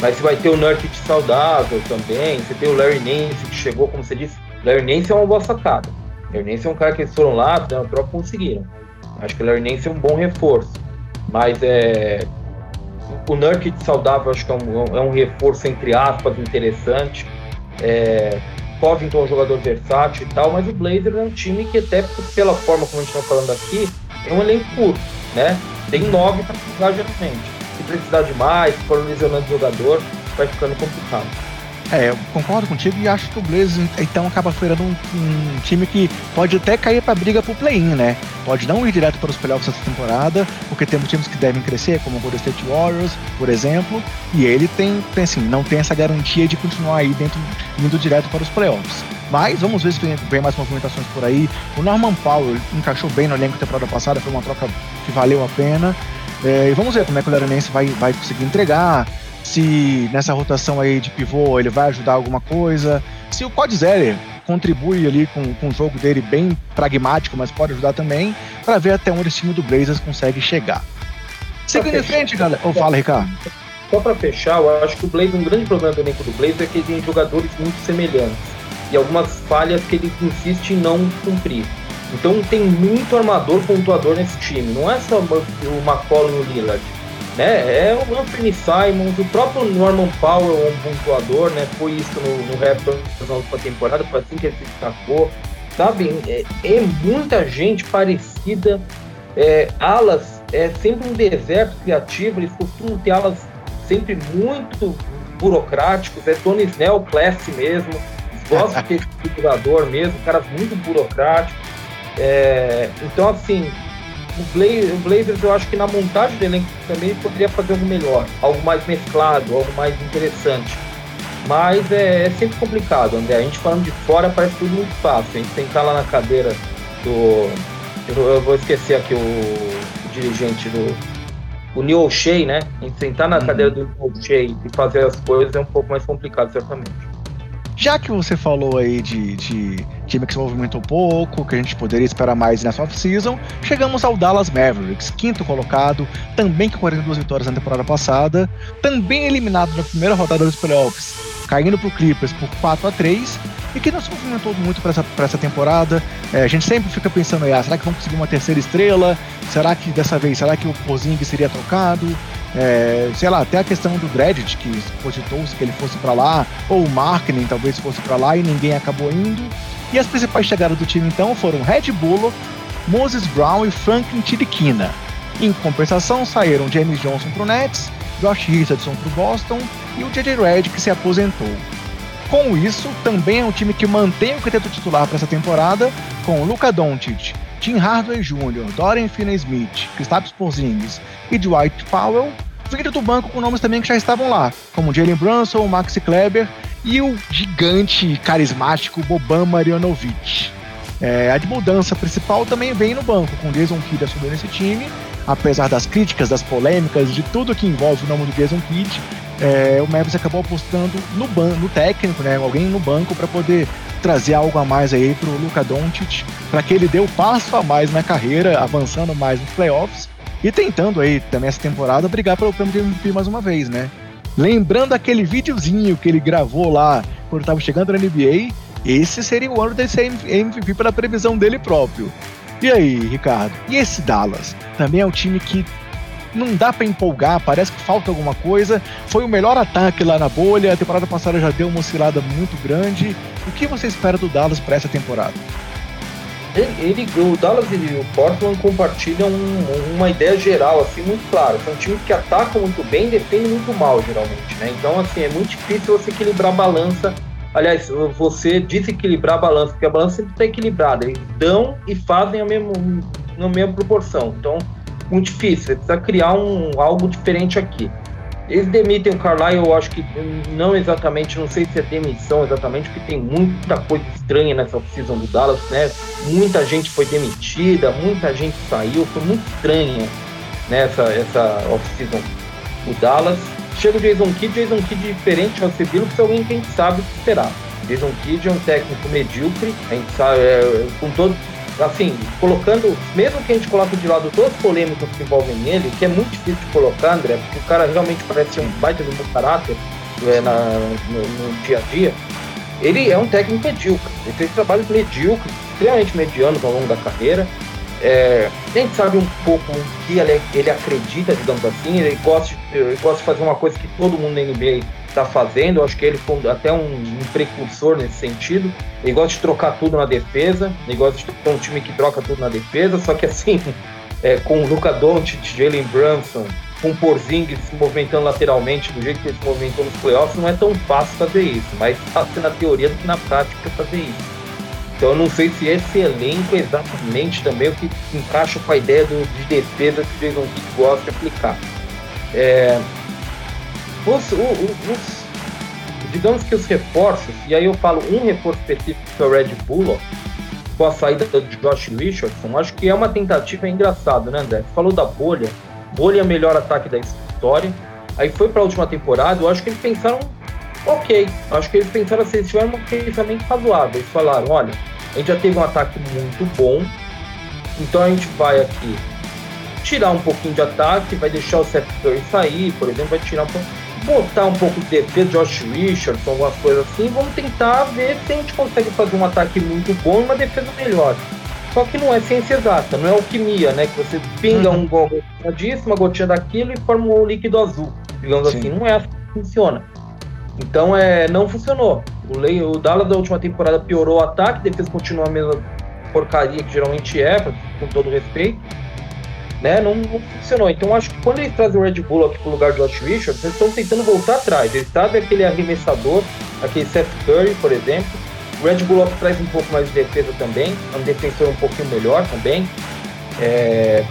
Mas você vai ter o Nurkic saudável também, você tem o Larry Nance que chegou, como você disse, Larry Nance é uma boa sacada. Larry Nance é um cara que eles foram lá, fizeram troca conseguiram. Acho que o Larry Nance é um bom reforço. Mas é, o Nurkic saudável acho que é um, é um reforço entre aspas interessante. É, Covington é um jogador versátil e tal, mas o Blazers é um time que até pela forma como a gente está falando aqui, é um elenco curto, né? Tem nove para precisar geralmente. Se precisar de mais, se for lesionando jogador, vai ficando complicado. É, eu concordo contigo e acho que o Blazers então acaba virando um, um time que pode até cair para briga pro play-in, né? Pode não ir direto para os playoffs essa temporada, porque temos times que devem crescer, como o Golden State Warriors, por exemplo, e ele tem, tem assim, não tem essa garantia de continuar aí dentro, indo direto para os playoffs. Mas vamos ver se vem, vem mais movimentações por aí. O Norman Powell encaixou bem no elenco da temporada passada, foi uma troca que valeu a pena. É, e vamos ver como é que o Laranense vai, vai conseguir entregar se nessa rotação aí de pivô ele vai ajudar alguma coisa, se o Codzeller contribui ali com, com o jogo dele bem pragmático, mas pode ajudar também, para ver até onde esse time do Blazers consegue chegar. Seguindo em frente, galera. Ou oh, fala, Ricardo. Só para fechar, eu acho que o Blazers, um grande problema do elenco do Blazers é que ele tem jogadores muito semelhantes e algumas falhas que ele insiste em não cumprir. Então tem muito armador pontuador nesse time. Não é só o McCollum e o Lillard né? É o Anthony Simons, o próprio Norman Powell é um pontuador, né? Foi isso no, no Raptors na última temporada, foi assim que ele se destacou. Sabe, é, é muita gente parecida. É, alas é sempre um deserto criativo, eles costumam ter alas sempre muito burocráticos, é Tony Snell classe mesmo, gostam de ter esse jogador mesmo, caras muito burocráticos. É, então, assim, o, Bla o Blazers, eu acho que na montagem do elenco também poderia fazer algo melhor, algo mais mesclado, algo mais interessante. Mas é, é, sempre complicado, André. A gente falando de fora parece tudo muito fácil. A gente sentar lá na cadeira do. Eu, eu vou esquecer aqui o, o, dirigente do. O Neil O'Shea, né? A gente sentar na uhum. cadeira do Neil O'Shea e fazer as coisas é um pouco mais complicado, certamente. Já que você falou aí de, de time que se movimentou pouco, que a gente poderia esperar mais nessa off-season, chegamos ao Dallas Mavericks, quinto colocado, também com 42 vitórias na temporada passada, também eliminado na primeira rodada dos playoffs, caindo para o Clippers por 4 a 3 e que não se movimentou muito para essa, essa temporada. É, a gente sempre fica pensando, ah, será que vão conseguir uma terceira estrela? Será que dessa vez, será que o Porzingis seria trocado? É, sei lá, até a questão do Dredit, que cogitou-se que ele fosse para lá, ou o Marketing talvez fosse para lá e ninguém acabou indo. E as principais chegadas do time então foram Red Bullock, Moses Brown e Franklin Tiriquina. Em compensação, saíram James Johnson para o Nets, Josh Richardson para o Boston e o J.J. Redd que se aposentou. Com isso, também é um time que mantém o quinteto titular para essa temporada, com Luca Doncic, Tim Hardaway Jr., Dorian Finney-Smith, Kristaps Porzingis e Dwight Powell, vindo do banco com nomes também que já estavam lá, como Jalen Brunson, Maxi Kleber e o gigante carismático Boban Marjanovic. É, a de mudança principal também vem no banco, com Jason Kidd assumindo esse time, apesar das críticas, das polêmicas, de tudo que envolve o nome do Jason Kidd, é, o Mavis acabou apostando no, no técnico, né, alguém no banco para poder trazer algo a mais aí pro Luka Doncic, para que ele dê o um passo a mais na carreira, avançando mais nos playoffs e tentando aí também essa temporada brigar pelo prêmio de MVP mais uma vez, né? Lembrando aquele videozinho que ele gravou lá quando estava chegando na NBA, esse seria o ano dele ser MVP pela previsão dele próprio. E aí, Ricardo? E esse Dallas? Também é um time que não dá para empolgar, parece que falta alguma coisa. Foi o melhor ataque lá na bolha, a temporada passada já deu uma oscilada muito grande. O que você espera do Dallas para essa temporada? Ele, ele, o Dallas e o Portland compartilham um, uma ideia geral, assim, muito clara. São times que atacam muito bem e defendem muito mal, geralmente, né? Então, assim, é muito difícil você equilibrar a balança. Aliás, você desequilibrar a balança, porque a balança sempre está equilibrada. Eles dão e fazem a mesma, na mesma proporção. Então, muito difícil. Precisa criar um, algo diferente aqui. Eles demitem o Carlyle, eu acho que não exatamente, não sei se é demissão exatamente, porque tem muita coisa estranha nessa oficina do Dallas, né? Muita gente foi demitida, muita gente saiu, foi muito estranha nessa essa oficina do Dallas. Chega o Jason Kidd, Jason Kidd diferente, você viu que é alguém que a gente sabe o que esperar. Jason Kidd é um técnico medíocre, a gente sabe, é, com todo, assim, colocando, mesmo que a gente coloque de lado todas as polêmicas que envolvem ele, que é muito difícil de colocar, André, porque o cara realmente parece um baita de um caráter é, na, no, no, dia a dia, ele é um técnico medíocre. Ele fez trabalhos medíocres, extremamente medianos ao longo da carreira. É, a gente sabe um pouco o que ele, ele acredita, digamos assim. Ele gosta, ele gosta de fazer uma coisa que todo mundo na NBA está fazendo. Eu acho que ele foi até um, um, precursor nesse sentido. Ele gosta de trocar tudo na defesa. Ele gosta de ter um time que troca tudo na defesa. Só que assim, é, com o Luca Doncic, Jalen Brunson, com o Porzingis se movimentando lateralmente do jeito que ele se movimentou nos playoffs, não é tão fácil fazer isso. Mas fácil na teoria do que na prática fazer isso. Então eu não sei se esse elenco é exatamente também o que encaixa com a ideia do, de defesa que o Jason Kidd gosta de aplicar. É, os, os, digamos que os reforços, e aí eu falo um reforço específico que é o Red Bull, com a saída de Josh Richardson, acho que é uma tentativa engraçada, né, André? Falou da bolha, bolha é o melhor ataque da história, aí foi para a última temporada, eu acho que eles pensaram ok, acho que eles pensaram assim, eles tiveram um pensamento razoável, eles falaram, olha, a gente já teve um ataque muito bom, então a gente vai aqui tirar um pouquinho de ataque, vai deixar o Seth Curry sair, por exemplo, vai tirar um pouco, botar um pouco de defesa, Josh Richardson, algumas coisas assim, vamos tentar ver se a gente consegue fazer um ataque muito bom e uma defesa melhor. Só que não é ciência exata, não é alquimia, né? Que você pinga uhum. um gotinha disso, uma gotinha daquilo e forma um líquido azul. Digamos Sim. assim, não é assim que funciona. Então é, não funcionou. O, Lei, o Dallas da última temporada piorou o ataque, depois continua a mesma porcaria que geralmente é, com todo respeito. Né? Não, não funcionou. Então acho que quando eles trazem o Red Bull aqui pro lugar do Josh Richards, eles estão tentando voltar atrás. Eles sabem aquele arremessador, aquele Seth Curry, por exemplo. O Red Bull traz um pouco mais de defesa também, é um defensor um pouquinho melhor também. É,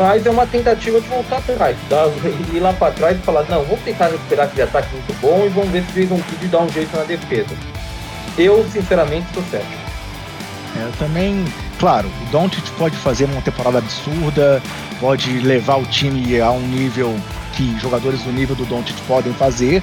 mas é uma tentativa de voltar atrás, tá? ir lá para trás e falar, não, vamos tentar recuperar aquele ataque muito bom e vamos ver se o Jason Kidd dá um jeito na defesa. Eu, sinceramente, estou certo. É, eu também, claro, o Doncic pode fazer uma temporada absurda, pode levar o time a um nível que jogadores do nível do Doncic podem fazer,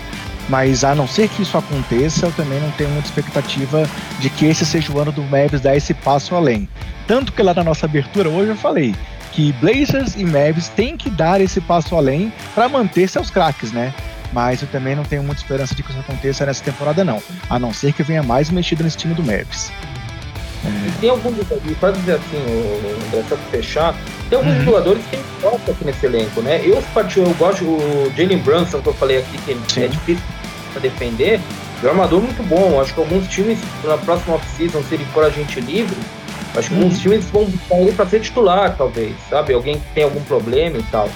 mas a não ser que isso aconteça, eu também não tenho muita expectativa de que esse seja o ano do Mavs dar esse passo além. Tanto que lá na nossa abertura hoje eu falei, que Blazers e Mavs têm que dar esse passo além para manter seus craques, né? Mas eu também não tenho muita esperança de que isso aconteça nessa temporada, não. A não ser que venha mais mexida nesse time do Mavs. É... Tem alguns jogadores, para dizer assim, André, só fechar, tem alguns uhum. jogadores que gostam aqui nesse elenco, né? Eu, eu gosto o Jalen Brunson, que eu falei aqui, que Sim. é difícil para defender, é um armador muito bom. Acho que alguns times, na próxima off-season, se ele for agente livre, Acho que uhum. alguns times vão buscar ele para ser titular, talvez, sabe? Alguém que tem algum problema e tal.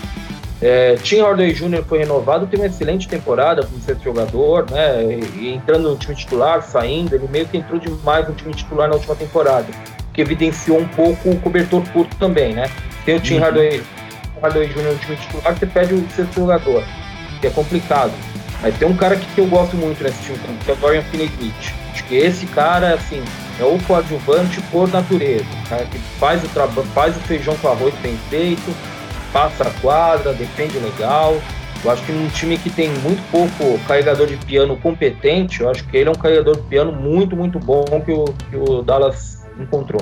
É, Tim Hardaway Jr. foi renovado, teve uma excelente temporada como sexto jogador, né? E, entrando no time titular, saindo, ele meio que entrou demais no time titular na última temporada, que evidenciou um pouco o cobertor curto também, né? Tem o Tim uhum. Hardaway, Hardaway Jr. no time titular, você pede o sexto jogador, que é complicado. Mas tem um cara que, que eu gosto muito nesse time, que é o Dorian Finney-Smith. Acho que esse cara, assim, é o coadjuvante por natureza, cara que faz o faz o feijão com arroz bem feito, passa a quadra, defende legal. Eu acho que num time que tem muito pouco carregador de piano competente, eu acho que ele é um carregador de piano muito, muito bom que o, que o Dallas encontrou.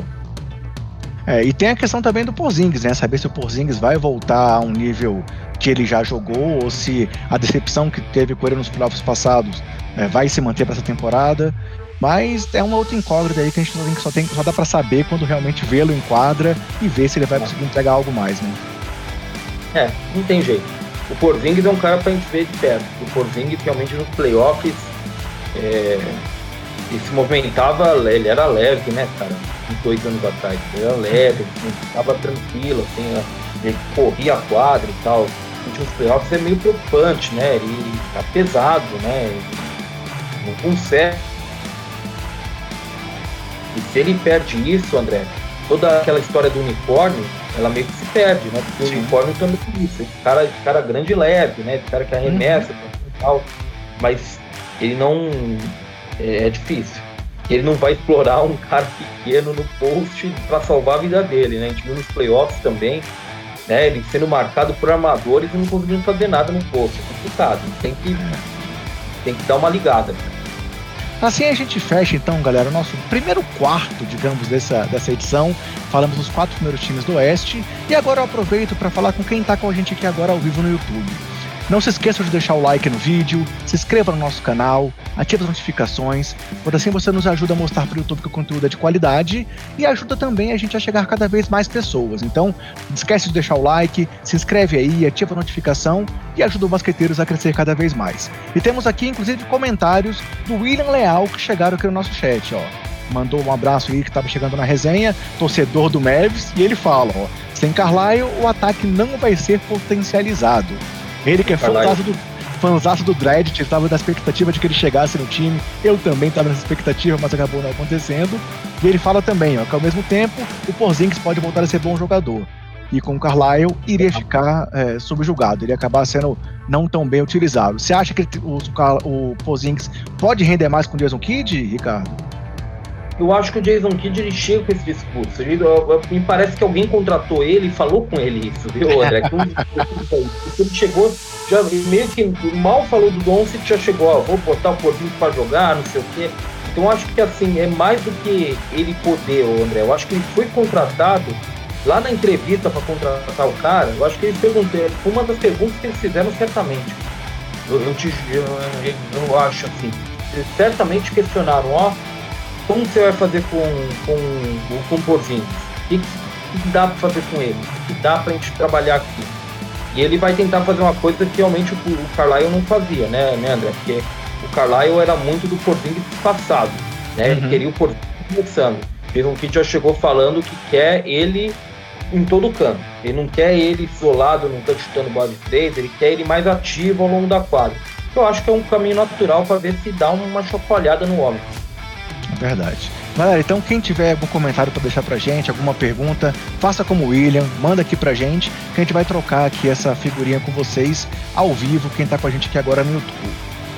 É, e tem a questão também do Porzingis, né? Saber se o Porzingis vai voltar a um nível que ele já jogou ou se a decepção que teve com ele nos playoffs passados é, vai se manter para essa temporada. Mas é uma outra incógnita aí que a gente só, tem, só, só dá para saber quando realmente vê-lo em quadra e ver se ele vai conseguir entregar algo mais, né? É, não tem jeito. O Porzingis é um cara pra gente ver de perto. O Porzingis realmente nos playoffs é, ele se movimentava, ele era leve, né, cara? Uns dois anos atrás. Ele era leve, ele estava tranquilo, assim, ele corria a quadra e tal. Nos playoffs é meio preocupante, né? Ele tá pesado, né? Não consegue e se ele perde isso, André, toda aquela história do unicórnio, ela meio que se perde, né? Porque Sim. o unicórnio também é isso. Esse cara, esse cara grande e leve, né? Esse cara que arremessa uhum. tal. Mas ele não. É, é, difícil. Ele não vai explorar um cara pequeno no post para salvar a vida dele, né? A gente viu nos playoffs também, né? Ele sendo marcado por armadores e não conseguindo fazer nada no post. É complicado. Tem que, tem que dar uma ligada. Assim a gente fecha então, galera, o nosso primeiro quarto, digamos, dessa, dessa edição. Falamos dos quatro primeiros times do Oeste. E agora eu aproveito para falar com quem está com a gente aqui agora ao vivo no YouTube. Não se esqueça de deixar o like no vídeo, se inscreva no nosso canal, ative as notificações, por assim você nos ajuda a mostrar para o YouTube que o conteúdo é de qualidade e ajuda também a gente a chegar cada vez mais pessoas. Então, não esquece de deixar o like, se inscreve aí, ativa a notificação e ajuda o Basqueteiros a crescer cada vez mais. E temos aqui, inclusive, comentários do William Leal que chegaram aqui no nosso chat, ó. Mandou um abraço aí que estava chegando na resenha, torcedor do Mavs, e ele fala, ó, sem Carlisle o ataque não vai ser potencializado. Ele que é fanzaço do, fanzaço do Dredd, estava na expectativa de que ele chegasse no time. Eu também estava nessa expectativa, mas acabou não acontecendo. E ele fala também ó, que ao mesmo tempo o Porzingis pode voltar a ser bom jogador. E com o Carlisle iria ficar é, subjugado, iria acabar sendo não tão bem utilizado. Você acha que o, o, Porzingis pode render mais com o Jason Kidd, Ricardo? Eu acho que o Jason Kidd ele chega com esse discurso. Ele, eu, me parece que alguém contratou ele e falou com ele isso, viu, André? Ele chegou, já meio que mal falou do Doncic, já chegou, ó, vou botar o Porzingis para jogar, não sei o quê. Então eu acho que assim, é mais do que ele poder, André. Eu acho que ele foi contratado lá na entrevista para contratar o cara, eu acho que eles perguntaram, foi uma das perguntas que eles fizeram certamente. Eu, eu, te, eu, eu acho assim, eles certamente questionaram, ó, como você vai fazer com, com, com o Porzingis? O que, que dá para fazer com ele? O que dá para a gente trabalhar aqui? E ele vai tentar fazer uma coisa que realmente o, o Carlisle não fazia, né, né, André? Porque o Carlisle era muito do Porzingis passado, né? Uhum. Ele queria o Porzingis começando. O Kid já chegou falando que quer ele em todo canto. Ele não quer ele isolado, não está chutando bola de três, ele quer ele mais ativo ao longo da quadra. Eu acho que é um caminho natural para ver se dá uma chacoalhada no homem. Verdade. Galera, então quem tiver algum comentário para deixar pra gente, alguma pergunta, faça como o William, manda aqui pra gente, que a gente vai trocar aqui essa figurinha com vocês ao vivo, quem tá com a gente aqui agora no YouTube.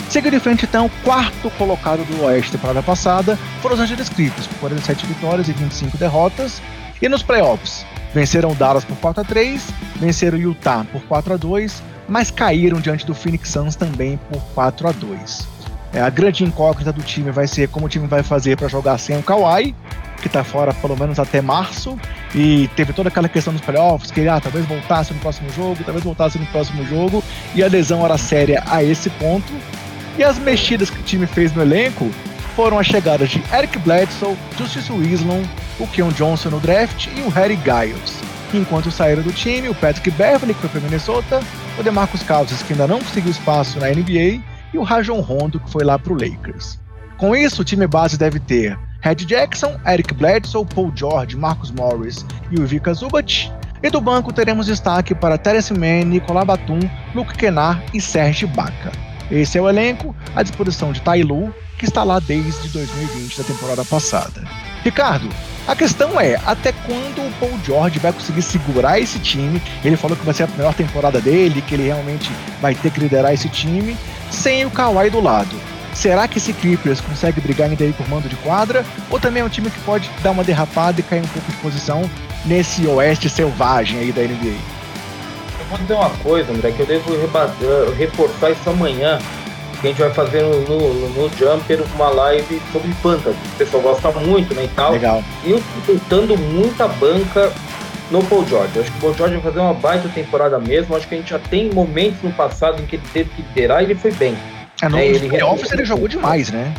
Seguindo em frente, então, quarto colocado do Oeste temporada passada foram os Angeles Clippers, com 47 vitórias e 25 derrotas. E nos playoffs, venceram o Dallas por 4 a 3 venceram o Utah por 4 a 2 mas caíram diante do Phoenix Suns também por 4 a 2 é, a grande incógnita do time vai ser como o time vai fazer para jogar sem o Kawhi, que está fora pelo menos até março, e teve toda aquela questão dos playoffs, que ah, talvez voltasse no próximo jogo, talvez voltasse no próximo jogo, e a lesão era séria a esse ponto. E as mexidas que o time fez no elenco foram as chegadas de Eric Bledsoe, Justice Winslow, o Keon Johnson no draft e o Harry Giles. Enquanto saíram do time, o Patrick Beverly, que foi para Minnesota, o DeMarcus Cousins, que ainda não conseguiu espaço na NBA, e o Rajon Rondo, que foi lá para o Lakers. Com isso, o time base deve ter Red Jackson, Eric Bledsoe, Paul George, Marcus Morris e o Vika Zubat. E do banco teremos destaque para Terence Mann, Nicolas Batum, Luke Kennard e Serge Baca. Esse é o elenco à disposição de Tailu, que está lá desde 2020, da temporada passada. Ricardo, a questão é, até quando o Paul George vai conseguir segurar esse time? Ele falou que vai ser a melhor temporada dele, que ele realmente vai ter que liderar esse time sem o Kawhi do lado. Será que esse Clippers consegue brigar ainda aí por mando de quadra? Ou também é um time que pode dar uma derrapada e cair um pouco de posição nesse oeste selvagem aí da NBA? Eu vou dizer uma coisa, André, que eu devo reforçar isso amanhã, que a gente vai fazer no, no, no Jumper uma live sobre Fantasy. O pessoal gosta muito, né, e tal. Legal. E eu tô muita banca no Paul George. Eu acho que o Paul George vai fazer uma baita temporada mesmo. Eu acho que a gente já tem momentos no passado em que ele teve que liderar e ele foi bem. É, no é, ele playoffs ele jogou demais, né?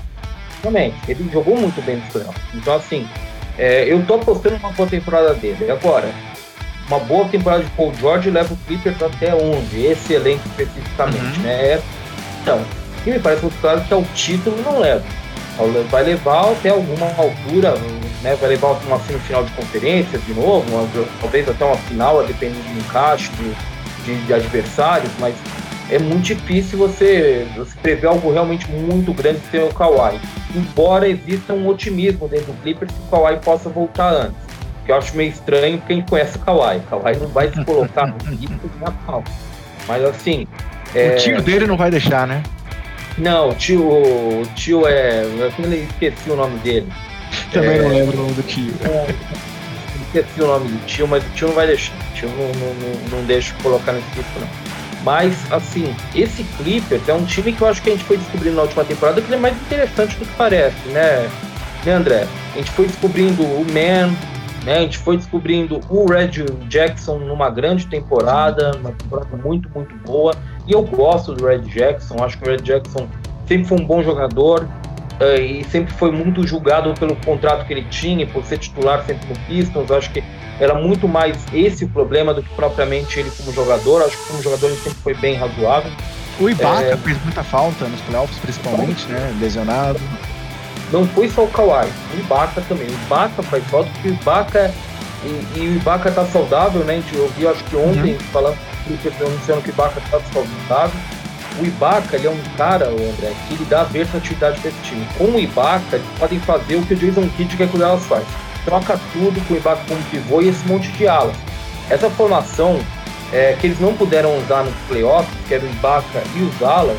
Também, ele jogou muito bem nos playoffs. Então, assim, é, eu tô apostando uma boa temporada dele. Agora, uma boa temporada de Paul George leva o Clippers até onde? Esse elenco especificamente, uhum. né? Então, e me parece muito claro que é o título não leva. Vai levar até alguma altura, né, vai levar uma semifinal de conferência de novo, talvez até uma final, dependendo do encaixe de, de, de, adversários, mas é muito difícil você, você prever algo realmente muito grande sem o Kawhi. Embora exista um otimismo dentro do Clippers que o Kawhi possa voltar antes. Que eu acho meio estranho quem conhece o Kawhi. O Kawhi não vai se colocar no risco de Natal. Mas assim. É... O tio dele não vai deixar, né? Não, o tio, o tio é. Eu esqueci o nome dele. Também é, não lembro o nome do tio. É, esqueci o nome do tio, mas o tio não vai deixar. O tio não, não, não deixa colocar nesse grupo, não. Mas, assim, esse Clippers é um time que eu acho que a gente foi descobrindo na última temporada que ele é mais interessante do que parece, né, né André? A gente foi descobrindo o Man, né? A gente foi descobrindo o Red Jackson numa grande temporada, uma temporada muito, muito boa. E eu gosto do Red Jackson, acho que o Red Jackson sempre foi um bom jogador e sempre foi muito julgado pelo contrato que ele tinha, por ser titular sempre no Pistons. Acho que era muito mais esse o problema do que propriamente ele como jogador. Acho que como jogador ele sempre foi bem razoável. O Ibaka é... fez muita falta nos playoffs, principalmente, né? Lesionado. Não foi só o Kawhi, o Ibaka também. O Ibaka faz falta porque o Ibaka. E, e o Ibaka tá saudável, né? A gente ouviu, acho que ontem, uhum. falando anunciando que o Ibaka tá saudável. O Ibaka, ele é um cara, André, que ele dá versatilidade para esse time. Com o Ibaka, eles podem fazer o que o Jason Kidd quer que o Dallas faz. Troca tudo com o Ibaka como pivô e esse monte de alas. Essa formação é, que eles não puderam usar nos playoffs, que era o Ibaka e os alas,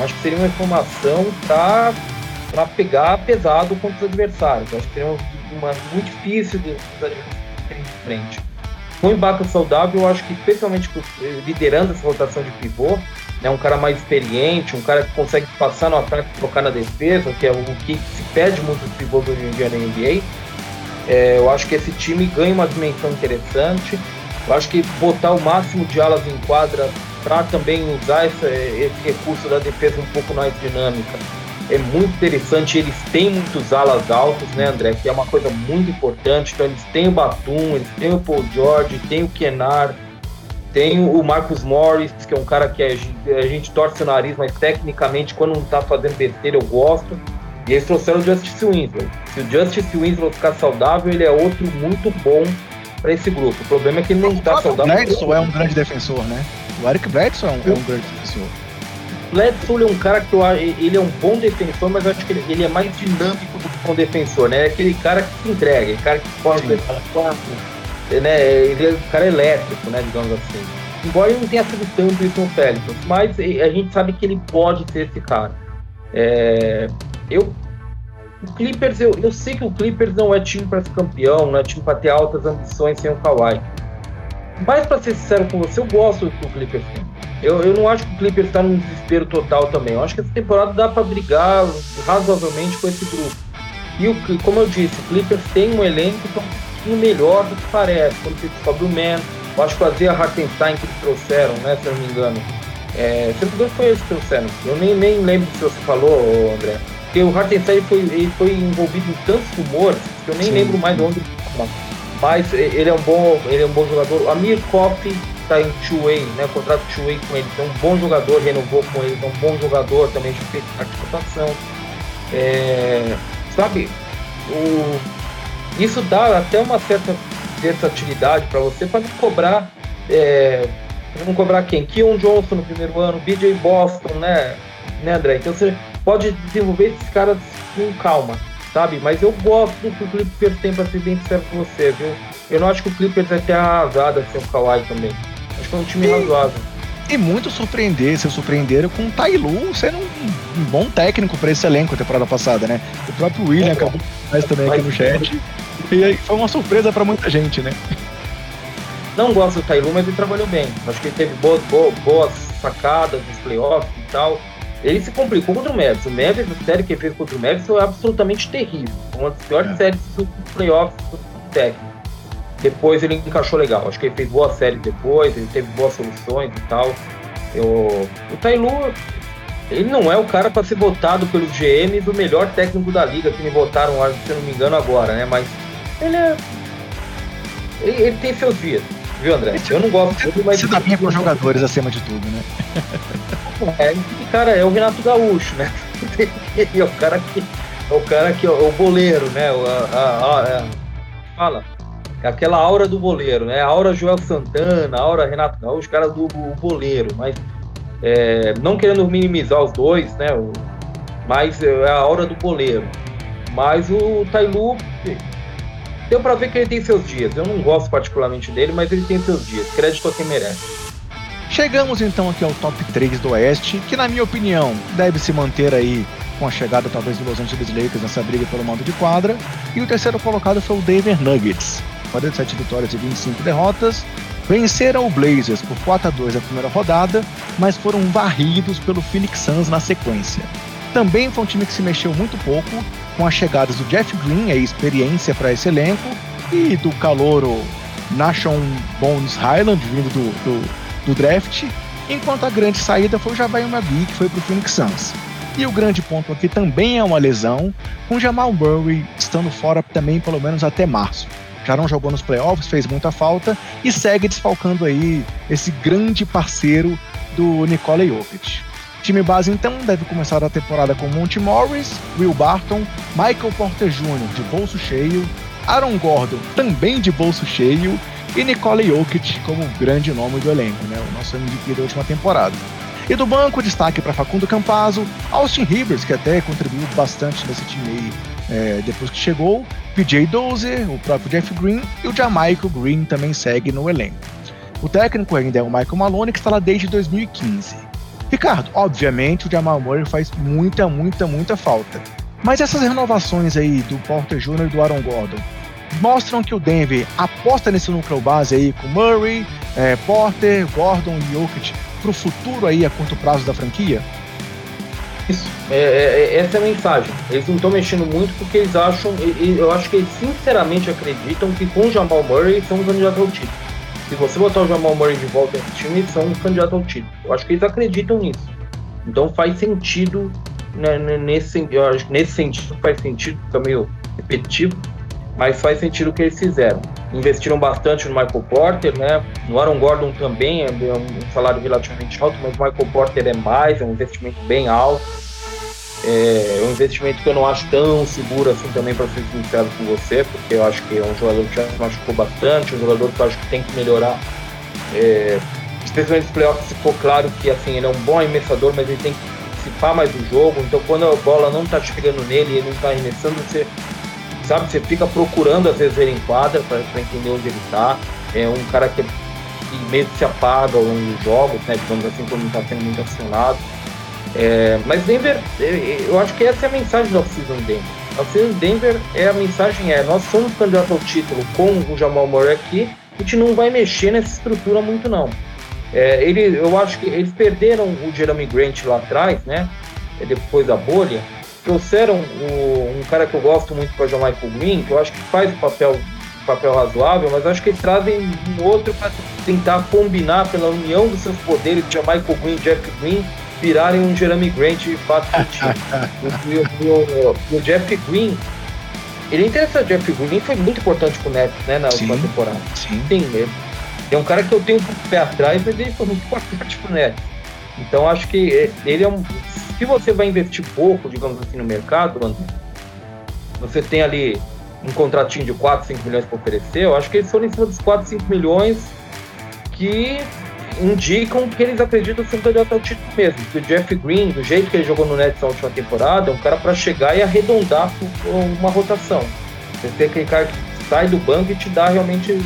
acho que seria uma formação para pegar pesado contra os adversários. Acho que seria uma, uma muito difícil dos adversários em frente. Com o Ibaka saudável, eu acho que especialmente liderando essa rotação de pivô, né, um cara mais experiente, um cara que consegue passar no ataque e trocar na defesa, que é o que se pede muito dos pivôs hoje em dia na NBA. É, eu acho que esse time ganha uma dimensão interessante. Eu acho que botar o máximo de alas em quadra para também usar esse, recurso da defesa um pouco mais dinâmica é muito interessante. Eles têm muitos alas altos, né, André? Que é uma coisa muito importante. Então, eles têm o Batum, eles têm o Paul George, tem o Kenar, tem o Marcus Morris, que é um cara que a gente, torce o nariz, mas tecnicamente, quando não tá fazendo besteira, eu gosto. E eles trouxeram o Justice Winslow. Se o Justice Winslow ficar saudável, ele é outro muito bom para esse grupo. O problema é que ele não está saudável. O Bledsoe é um grande defensor, né? O Eric Bledsoe é um, é um grande defensor. Bledsoe é um cara que eu, ele é um bom defensor, mas eu acho que ele, ele é mais dinâmico do que um defensor, né? É aquele cara que se entrega, aquele cara que pode né? Ele é um cara elétrico, né? Digamos assim. Embora ele não tenha sido tanto isso no Pelicans, mas a gente sabe que ele pode ser esse cara. É, eu, o Clippers, eu, eu sei que o Clippers não é time para ser campeão, não é time para ter altas ambições sem o Kawhi. Mas para ser sincero com você, eu gosto do Clippers. Eu, eu não acho que o Clippers está num desespero total também. Eu acho que essa temporada dá para brigar razoavelmente com esse grupo. E o, como eu disse, o Clippers tem um elenco que é um pouquinho melhor do que parece. Quando você descobre o Man, eu acho que fazia Hartenstein que eles trouxeram, né? Se eu não me engano. É, sempre foi esse que trouxeram. Eu nem, nem lembro se você falou, André. Porque o Hartenstein foi, ele foi envolvido em tantos rumores que eu nem Sim. lembro mais de onde ele Mas ele é um bom, ele é um bom jogador. O Amir Coffey tá em two-way, né? Contrato two-way com ele. É um bom jogador, renovou com ele. É um bom jogador, também já fez participação. É, sabe, o, isso dá até uma certa versatilidade para você para não cobrar. É, não cobrar quem? Keon Johnson no primeiro ano, BJ Boston, né? Né, André? Então você pode desenvolver esses caras com calma, sabe? Mas eu gosto do que o Clippers tem para ser bem sincero com você, viu? Eu não acho que o Clippers vai ter arrasado sem o Kawhi também. Acho que é um time e, razoável. E muito surpreender, se surpreenderam com o Tailu sendo um, um bom técnico para esse elenco a temporada passada, né? O próprio William é, acabou mais também aqui no chat. E aí foi uma surpresa para muita gente, né? Não gosto do Tailu, mas ele trabalhou bem. Acho que ele teve boas, boas, boas sacadas nos playoffs e tal. Ele se complicou contra o Mavis. O Mavis, a série que ele fez contra o Mavis foi absolutamente terrível. Uma das piores é. séries dos playoffs do técnico. Depois ele encaixou legal. Acho que ele fez boa série depois, ele teve boas soluções e tal. Eu, o Tailu, ele não é o cara para ser votado pelos GMs o melhor técnico da liga, que me votaram, se eu não me engano, agora, né? Mas ele é. Ele, ele tem seus dias, viu, André? Eu não gosto dele, mas. Você dá bem com jogadores acima de tudo, né? É, cara, é o Renato Gaúcho, né? é o cara que. É o cara que é o boleiro, né? A, a, a, a fala é aquela aura do boleiro, né? A aura Joel Santana, a aura Renato Gaúcho, os caras do boleiro, mas é, não querendo minimizar os dois, né? O, mas é a aura do boleiro. Mas o Tailu deu para ver que ele tem seus dias. Eu não gosto particularmente dele, mas ele tem seus dias. Crédito a quem merece. Chegamos então aqui ao top 3 do Oeste, que na minha opinião deve se manter aí com a chegada talvez do Los Angeles Lakers nessa briga pelo mando de quadra. E o terceiro colocado foi o Denver Nuggets. 47 vitórias e 25 derrotas. Venceram o Blazers por 4 a 2 na primeira rodada, mas foram varridos pelo Phoenix Suns na sequência. Também foi um time que se mexeu muito pouco, com as chegadas do Jeff Green, a experiência para esse elenco, e do calouro Nashon Bones Highland, vindo do, do, do, draft, enquanto a grande saída foi o Jabay Magui, que foi para o Phoenix Suns. E o grande ponto aqui também é uma lesão, com Jamal Murray estando fora também pelo menos até março. Já não jogou nos playoffs, fez muita falta e segue desfalcando aí esse grande parceiro do Nikola Jokic. Time base então deve começar a temporada com Monty Morris, Will Barton, Michael Porter Jr. de bolso cheio, Aaron Gordon também de bolso cheio e Nikola Jokic como grande nome do elenco, né? o nosso MVP da última temporada. E do banco, destaque para Facundo Campazzo, Austin Rivers, que até contribuiu bastante nesse time aí é, depois que chegou, PJ Dozer, o próprio Jeff Green e o Jamaica Green também segue no elenco. O técnico ainda é o Michael Malone, que está lá desde 2015. Ricardo, obviamente o Jamal Murray faz muita, muita, muita falta. Mas essas renovações aí do Porter Jr. e do Aaron Gordon mostram que o Denver aposta nesse núcleo base aí com Murray, é, Porter, Gordon e Jokic para o futuro aí a curto prazo da franquia? Isso, é, é, é essa é a mensagem. Eles não estão mexendo muito porque eles acham, eu acho que eles sinceramente acreditam que com o Jamal Murray são um candidato ao título. Se você botar o Jamal Murray de volta nesse time, eles são um candidato ao título. Eu acho que eles acreditam nisso. Então faz sentido né, nesse, eu acho, nesse sentido faz sentido, fica meio repetitivo, mas faz sentido o que eles fizeram. Investiram bastante no Michael Porter, né? No Aaron Gordon também é um salário relativamente alto, mas o Michael Porter é mais, é um investimento bem alto. É, um investimento que eu não acho tão seguro assim também, para ser sincero com você, porque eu acho que é um jogador que já machucou bastante, um jogador que eu acho que tem que melhorar. É, especialmente nos playoffs ficou claro que assim, ele é um bom arremessador, mas ele tem que participar mais do jogo. Então quando a bola não está chegando nele, ele não está arremessando, você sabe? Você fica procurando às vezes ele em quadra para entender onde ele está. É um cara que, que meio que se apaga ao longo dos jogos, né? Digamos assim, quando não está sendo muito acionado. É, mas Denver, é, é, eu acho que essa é a mensagem do off-season Denver. Off-season Denver é a mensagem é, nós somos candidatos ao título com o Jamal Murray aqui, a gente não vai mexer nessa estrutura muito não. É, ele, eu acho que eles perderam o Jeremy Grant lá atrás, né? Depois da bolha, trouxeram o, um cara que eu gosto muito para John Michael Green, que eu acho que faz o papel, papel razoável, mas acho que eles trazem um outro para tentar combinar pela união dos seus poderes, John Michael Green Jeff Green, virarem um Jeremy Grant de fato o, o, o, Jeff Green, ele é interessante, o Jeff Green foi muito importante pro Nets, né, na última temporada. Sim. sim ele, é um cara que eu tenho um pé atrás, mas ele foi muito importante pro Nets. Então acho que ele é um se você vai investir pouco, digamos assim, no mercado, André, você tem ali um contratinho de 4, 5 milhões para oferecer, eu acho que eles foram em cima dos 4, 5 milhões que indicam que eles acreditam ser um candidato ao título mesmo. Que o Jeff Green, do jeito que ele jogou no Nets na última temporada, é um cara para chegar e arredondar uma rotação. Você tem aquele cara que sai do banco e te dá realmente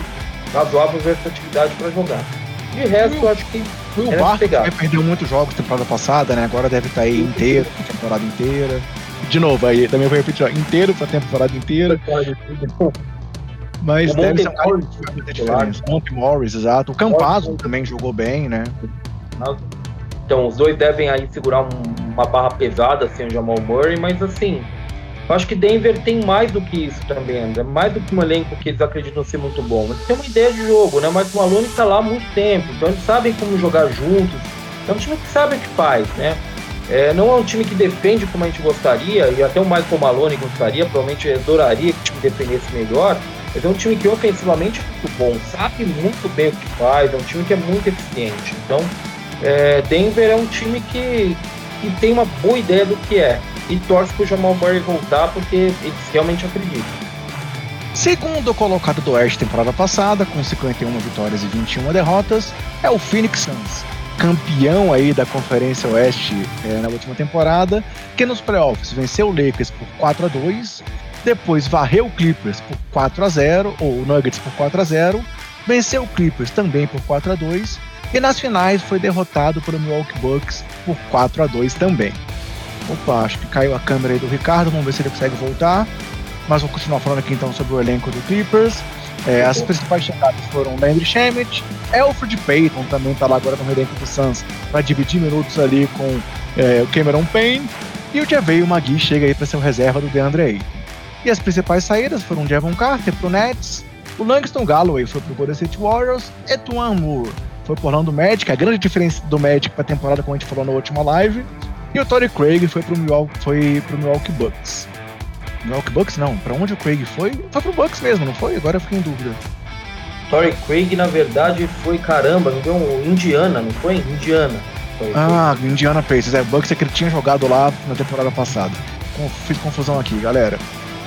razoável versatilidade para jogar. De resto, eu acho que o Barco perdeu muitos jogos temporada passada, né? Agora deve estar tá aí inteiro, temporada inteira. De novo, aí também vou repetir, ó, inteiro pra temporada inteira. Mas o deve ser um. Monte Morris, exato. O Campazzo também jogou bem, né? Então, os dois devem aí segurar um, uma barra pesada, assim, o Jamal Murray, mas assim, eu acho que Denver tem mais do que isso também, André. Mais do que um elenco que eles acreditam ser muito bom. Eles têm uma ideia de jogo, né? Mas o Malone está lá há muito tempo, então eles sabem como jogar juntos. É um time que sabe o que faz, né? É, não é um time que defende como a gente gostaria, e até o Michael Malone gostaria, provavelmente adoraria que o time defendesse melhor, mas é um time que ofensivamente é muito bom, sabe muito bem o que faz, é um time que é muito eficiente. Então, é, Denver é um time que, que tem uma boa ideia do que é e torce pro Jamal Murray voltar porque eles realmente acreditam. Segundo colocado do Oeste temporada passada, com 51 vitórias e 21 derrotas, é o Phoenix Suns, campeão aí da Conferência Oeste é, na última temporada, que nos playoffs venceu o Lakers por 4 a 2, depois varreu o Clippers por 4 a 0 ou o Nuggets por 4 a 0, venceu o Clippers também por 4 a 2 e nas finais foi derrotado pelo Milwaukee Bucks por 4 a 2 também. Opa, acho que caiu a câmera aí do Ricardo, vamos ver se ele consegue voltar. Mas vou continuar falando aqui então sobre o elenco do Clippers. É, as principais chegadas foram Landry Shamet, Alfred Payton também está lá agora no elenco do Suns para dividir minutos ali com é, o Cameron Payne e o Javeio Magui chega aí para ser o reserva do DeAndre Ayton. E as principais saídas foram Javon Carter pro Nets, O Langston Galloway foi pro Golden State Warriors. Etuan Moore foi pro Orlando Magic. A grande diferença do Magic pra temporada, como a gente falou na última live. E o Torrey Craig foi pro Milwaukee, foi pro Milwaukee Bucks. Milwaukee Bucks não, pra onde o Craig foi? Foi pro Bucks mesmo, não foi? Agora eu fiquei em dúvida. Torrey Craig, na verdade, foi caramba, não deu um Indiana, não foi? Indiana. Foi, ah, foi. Indiana Pacers, é, Bucks é que ele tinha jogado lá na temporada passada. Fiz confusão aqui, galera.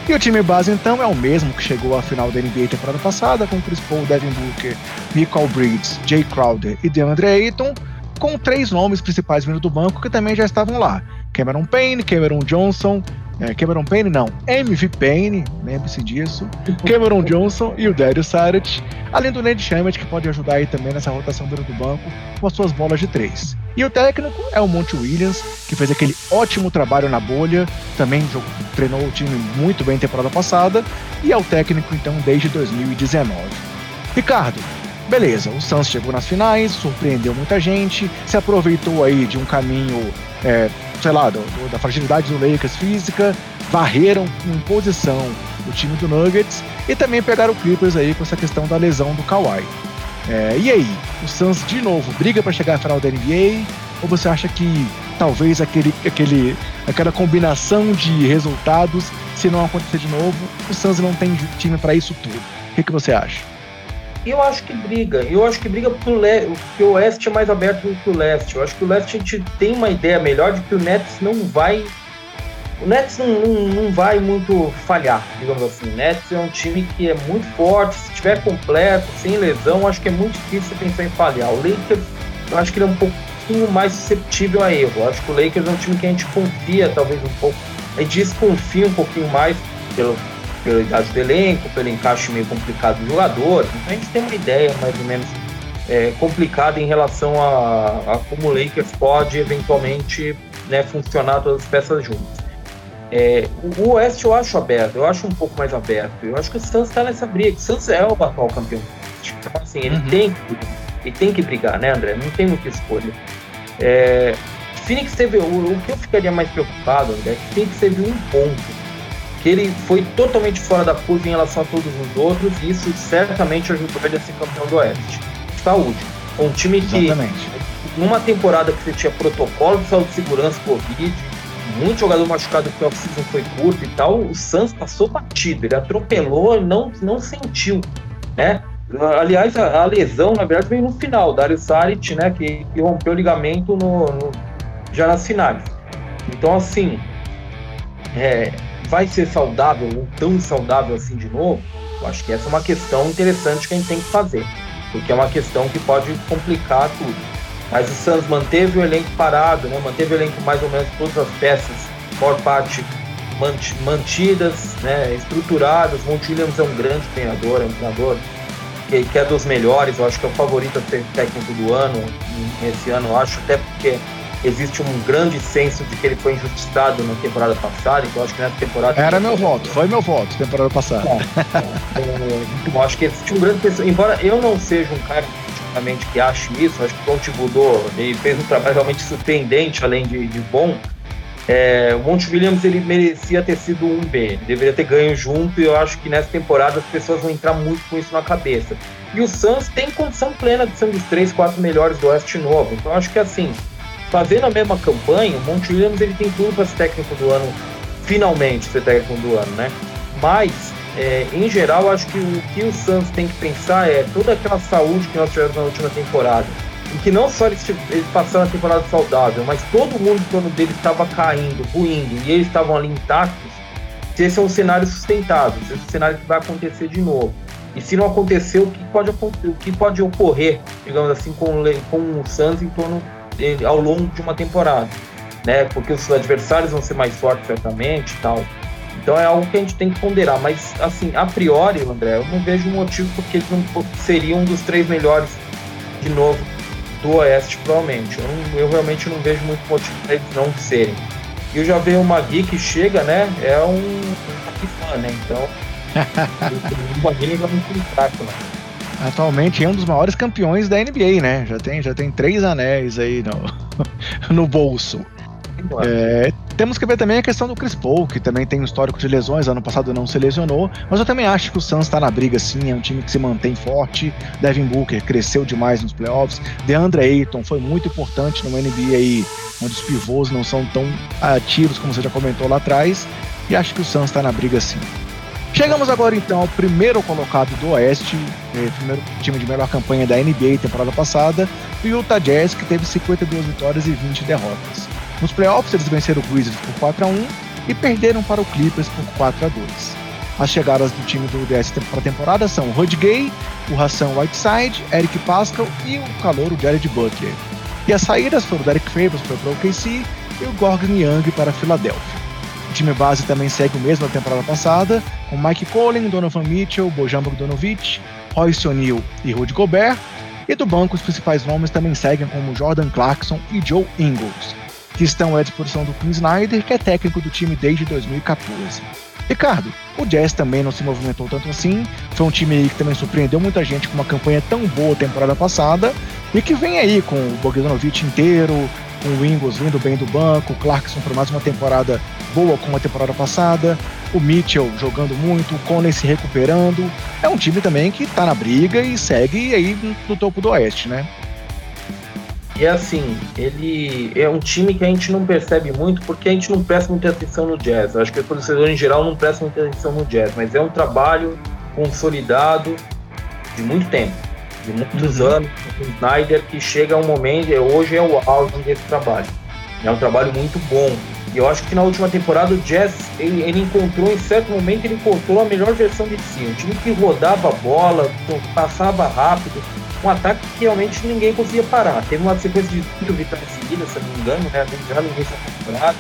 E o time base então é o mesmo que chegou à final da NBA temporada passada, com Chris Paul, Devin Booker, Michael Bridges, Jay Crowder e DeAndre Ayton, com três nomes principais vindo do banco que também já estavam lá: Cameron Payne, Cameron Johnson é, Cameron Payne, não. MV Payne, lembre-se disso. Cameron Johnson e o Dario Saric. Além do Ned Shamet, que pode ajudar aí também nessa rotação dentro do banco com as suas bolas de três. E o técnico é o Monte Williams, que fez aquele ótimo trabalho na bolha, também jogou, treinou o time muito bem temporada passada, e é o técnico então desde 2019. Ricardo, beleza, o Suns chegou nas finais, surpreendeu muita gente, se aproveitou aí de um caminho é, sei lá, do, do, da fragilidade do Lakers física, varreram com posição o time do Nuggets e também pegaram o Clippers aí com essa questão da lesão do Kawhi. É, e aí, o Suns de novo briga para chegar à final da NBA ou você acha que talvez aquele, aquele, aquela combinação de resultados, se não acontecer de novo, o Suns não tem time para isso tudo? O que, que você acha? Eu acho que briga. Eu acho que briga porque o Oeste é mais aberto do que o Leste. Eu acho que o Leste a gente tem uma ideia melhor de que o Nets não vai. O Nets não, não, não vai muito falhar, digamos assim. O Nets é um time que é muito forte. Se estiver completo, sem lesão, acho que é muito difícil pensar em falhar. O Lakers, eu acho que ele é um pouquinho mais susceptível a erro. Eu acho que o Lakers é um time que a gente confia, talvez um pouco. A gente desconfia um pouquinho mais pelo pela idade do elenco, pelo encaixe meio complicado do jogador. Então a gente tem uma ideia mais ou menos é, complicada em relação a, a, como o Lakers pode eventualmente né, funcionar todas as peças juntas. É, o Oeste eu acho aberto, eu acho um pouco mais aberto. Eu acho que o Suns está nessa briga. O Suns é o atual campeão. Então, assim, ele, uhum. tem, ele tem que brigar, né, André? Não tem muita escolha. É, Phoenix teve. O, o, que eu ficaria mais preocupado, André, é que Phoenix teve um ponto que ele foi totalmente fora da curva em relação a todos os outros, e isso certamente ajudou ele a ser campeão do Oeste. Saúde. Um time que, Exatamente. numa temporada que você tinha protocolo de saúde de segurança, Covid, muito jogador machucado que o off-season foi curto e tal, o Santos passou batido, ele atropelou e não, não sentiu, né? Aliás, a, a, lesão, na verdade, veio no final, Dario Saric, né, que, que rompeu o ligamento no, no, já nas finais. Então, assim, é, vai ser saudável ou tão saudável assim de novo? Eu acho que essa é uma questão interessante que a gente tem que fazer, porque é uma questão que pode complicar tudo. Mas o Suns manteve o elenco parado, né? manteve o elenco mais ou menos todas as peças, por parte mantidas, né? estruturadas. Monte Williams é um grande treinador, é um treinador que, é dos melhores, eu acho que é o favorito técnico do ano, esse ano, eu acho, até porque existe um grande senso de que ele foi injustiçado na temporada passada, então acho que nessa temporada. Era meu voto, foi meu voto, temporada passada. É, é, então, acho que existe um grande pensamento, embora eu não seja um cara que ache isso, acho que o Thibodeau ele fez um trabalho realmente surpreendente, além de, de bom. É, o Monte Williams ele merecia ter sido um B, ele deveria ter ganho junto e eu acho que nessa temporada as pessoas vão entrar muito com isso na cabeça. E o Suns tem condição plena de ser um dos três, quatro melhores do Oeste Novo, então acho que assim, fazendo a mesma campanha, o Monte Williams ele tem tudo para ser técnico do ano, finalmente ser técnico do ano, né? Mas, é, em geral, acho que o que o Santos tem que pensar é toda aquela saúde que nós tivemos na última temporada. E que não só eles, eles passaram a temporada saudável, mas todo mundo torno dele estava caindo, ruindo, e eles estavam ali intactos. Se esse é um cenário sustentável, se esse é um cenário que vai acontecer de novo. E se não acontecer, o que pode, o que pode ocorrer, digamos assim, com, com o Santos em torno ao longo de uma temporada, né? Porque os adversários vão ser mais fortes certamente e tal. Então é algo que a gente tem que ponderar. Mas, assim, a priori, André, eu não vejo motivo porque eles não seriam um dos três melhores, de novo, do Oeste, provavelmente. Eu, não, eu realmente não vejo muito motivo para eles não serem. E eu já vejo o Magui que chega, né? É um, um fã, né? Então, o Magui não é muito fraco, né? Atualmente é um dos maiores campeões da NBA, né? Já tem, já tem três anéis aí no, no bolso. É, temos que ver também a questão do Chris Paul, que também tem um histórico de lesões, ano passado não se lesionou, mas eu também acho que o Suns está na briga sim, é um time que se mantém forte. Devin Booker cresceu demais nos playoffs. DeAndre Ayton foi muito importante numa NBA aí, onde os pivôs não são tão ativos como você já comentou lá atrás, e acho que o Suns está na briga sim. Chegamos agora então ao primeiro colocado do Oeste, é, primeiro time de melhor campanha da NBA temporada passada, o Utah Jazz, que teve 52 vitórias e 20 derrotas. Nos playoffs, eles venceram o Grizzlies por 4 a 1 e perderam para o Clippers por 4 a 2. As chegadas do time do DS para a temporada são o Rod Gay, o Hassan Whiteside, Eric Pascal e o calouro Jared Butler. E as saídas foram o Derek Favors para o OKC e o Gordon Young para a Filadélfia. O time base também segue o mesmo da temporada passada, com Mike Collin, Donovan Mitchell, Bojan Bogdanovic, Royce O'Neal e Rudy Gobert. E do banco, os principais nomes também seguem como Jordan Clarkson e Joe Ingles que estão à disposição do Quinn Snyder, que é técnico do time desde 2014. Ricardo, o Jazz também não se movimentou tanto assim, foi um time que também surpreendeu muita gente com uma campanha tão boa temporada passada, e que vem aí com o Bogdanovic inteiro, com o Ingles vindo bem do banco, o Clarkson por mais uma temporada boa como a temporada passada, o Mitchell jogando muito, o Conley se recuperando. É um time também que está na briga e segue aí no topo do Oeste, né? E assim, ele é um time que a gente não percebe muito porque a gente não presta muita atenção no jazz. acho que o torcedor em geral não presta muita atenção no jazz, mas é um trabalho consolidado de muito tempo, de muitos anos, o Snyder, que chega um momento, hoje é o auge desse trabalho. É um trabalho muito bom. E eu acho que na última temporada o Jazz, ele, ele encontrou, em certo momento, ele encontrou a melhor versão de si. Um time que rodava a bola, passava rápido, um ataque que realmente ninguém conseguia parar. Teve uma sequência de cinco vitórias seguidas, se não me engano, né? Já no início da temporada.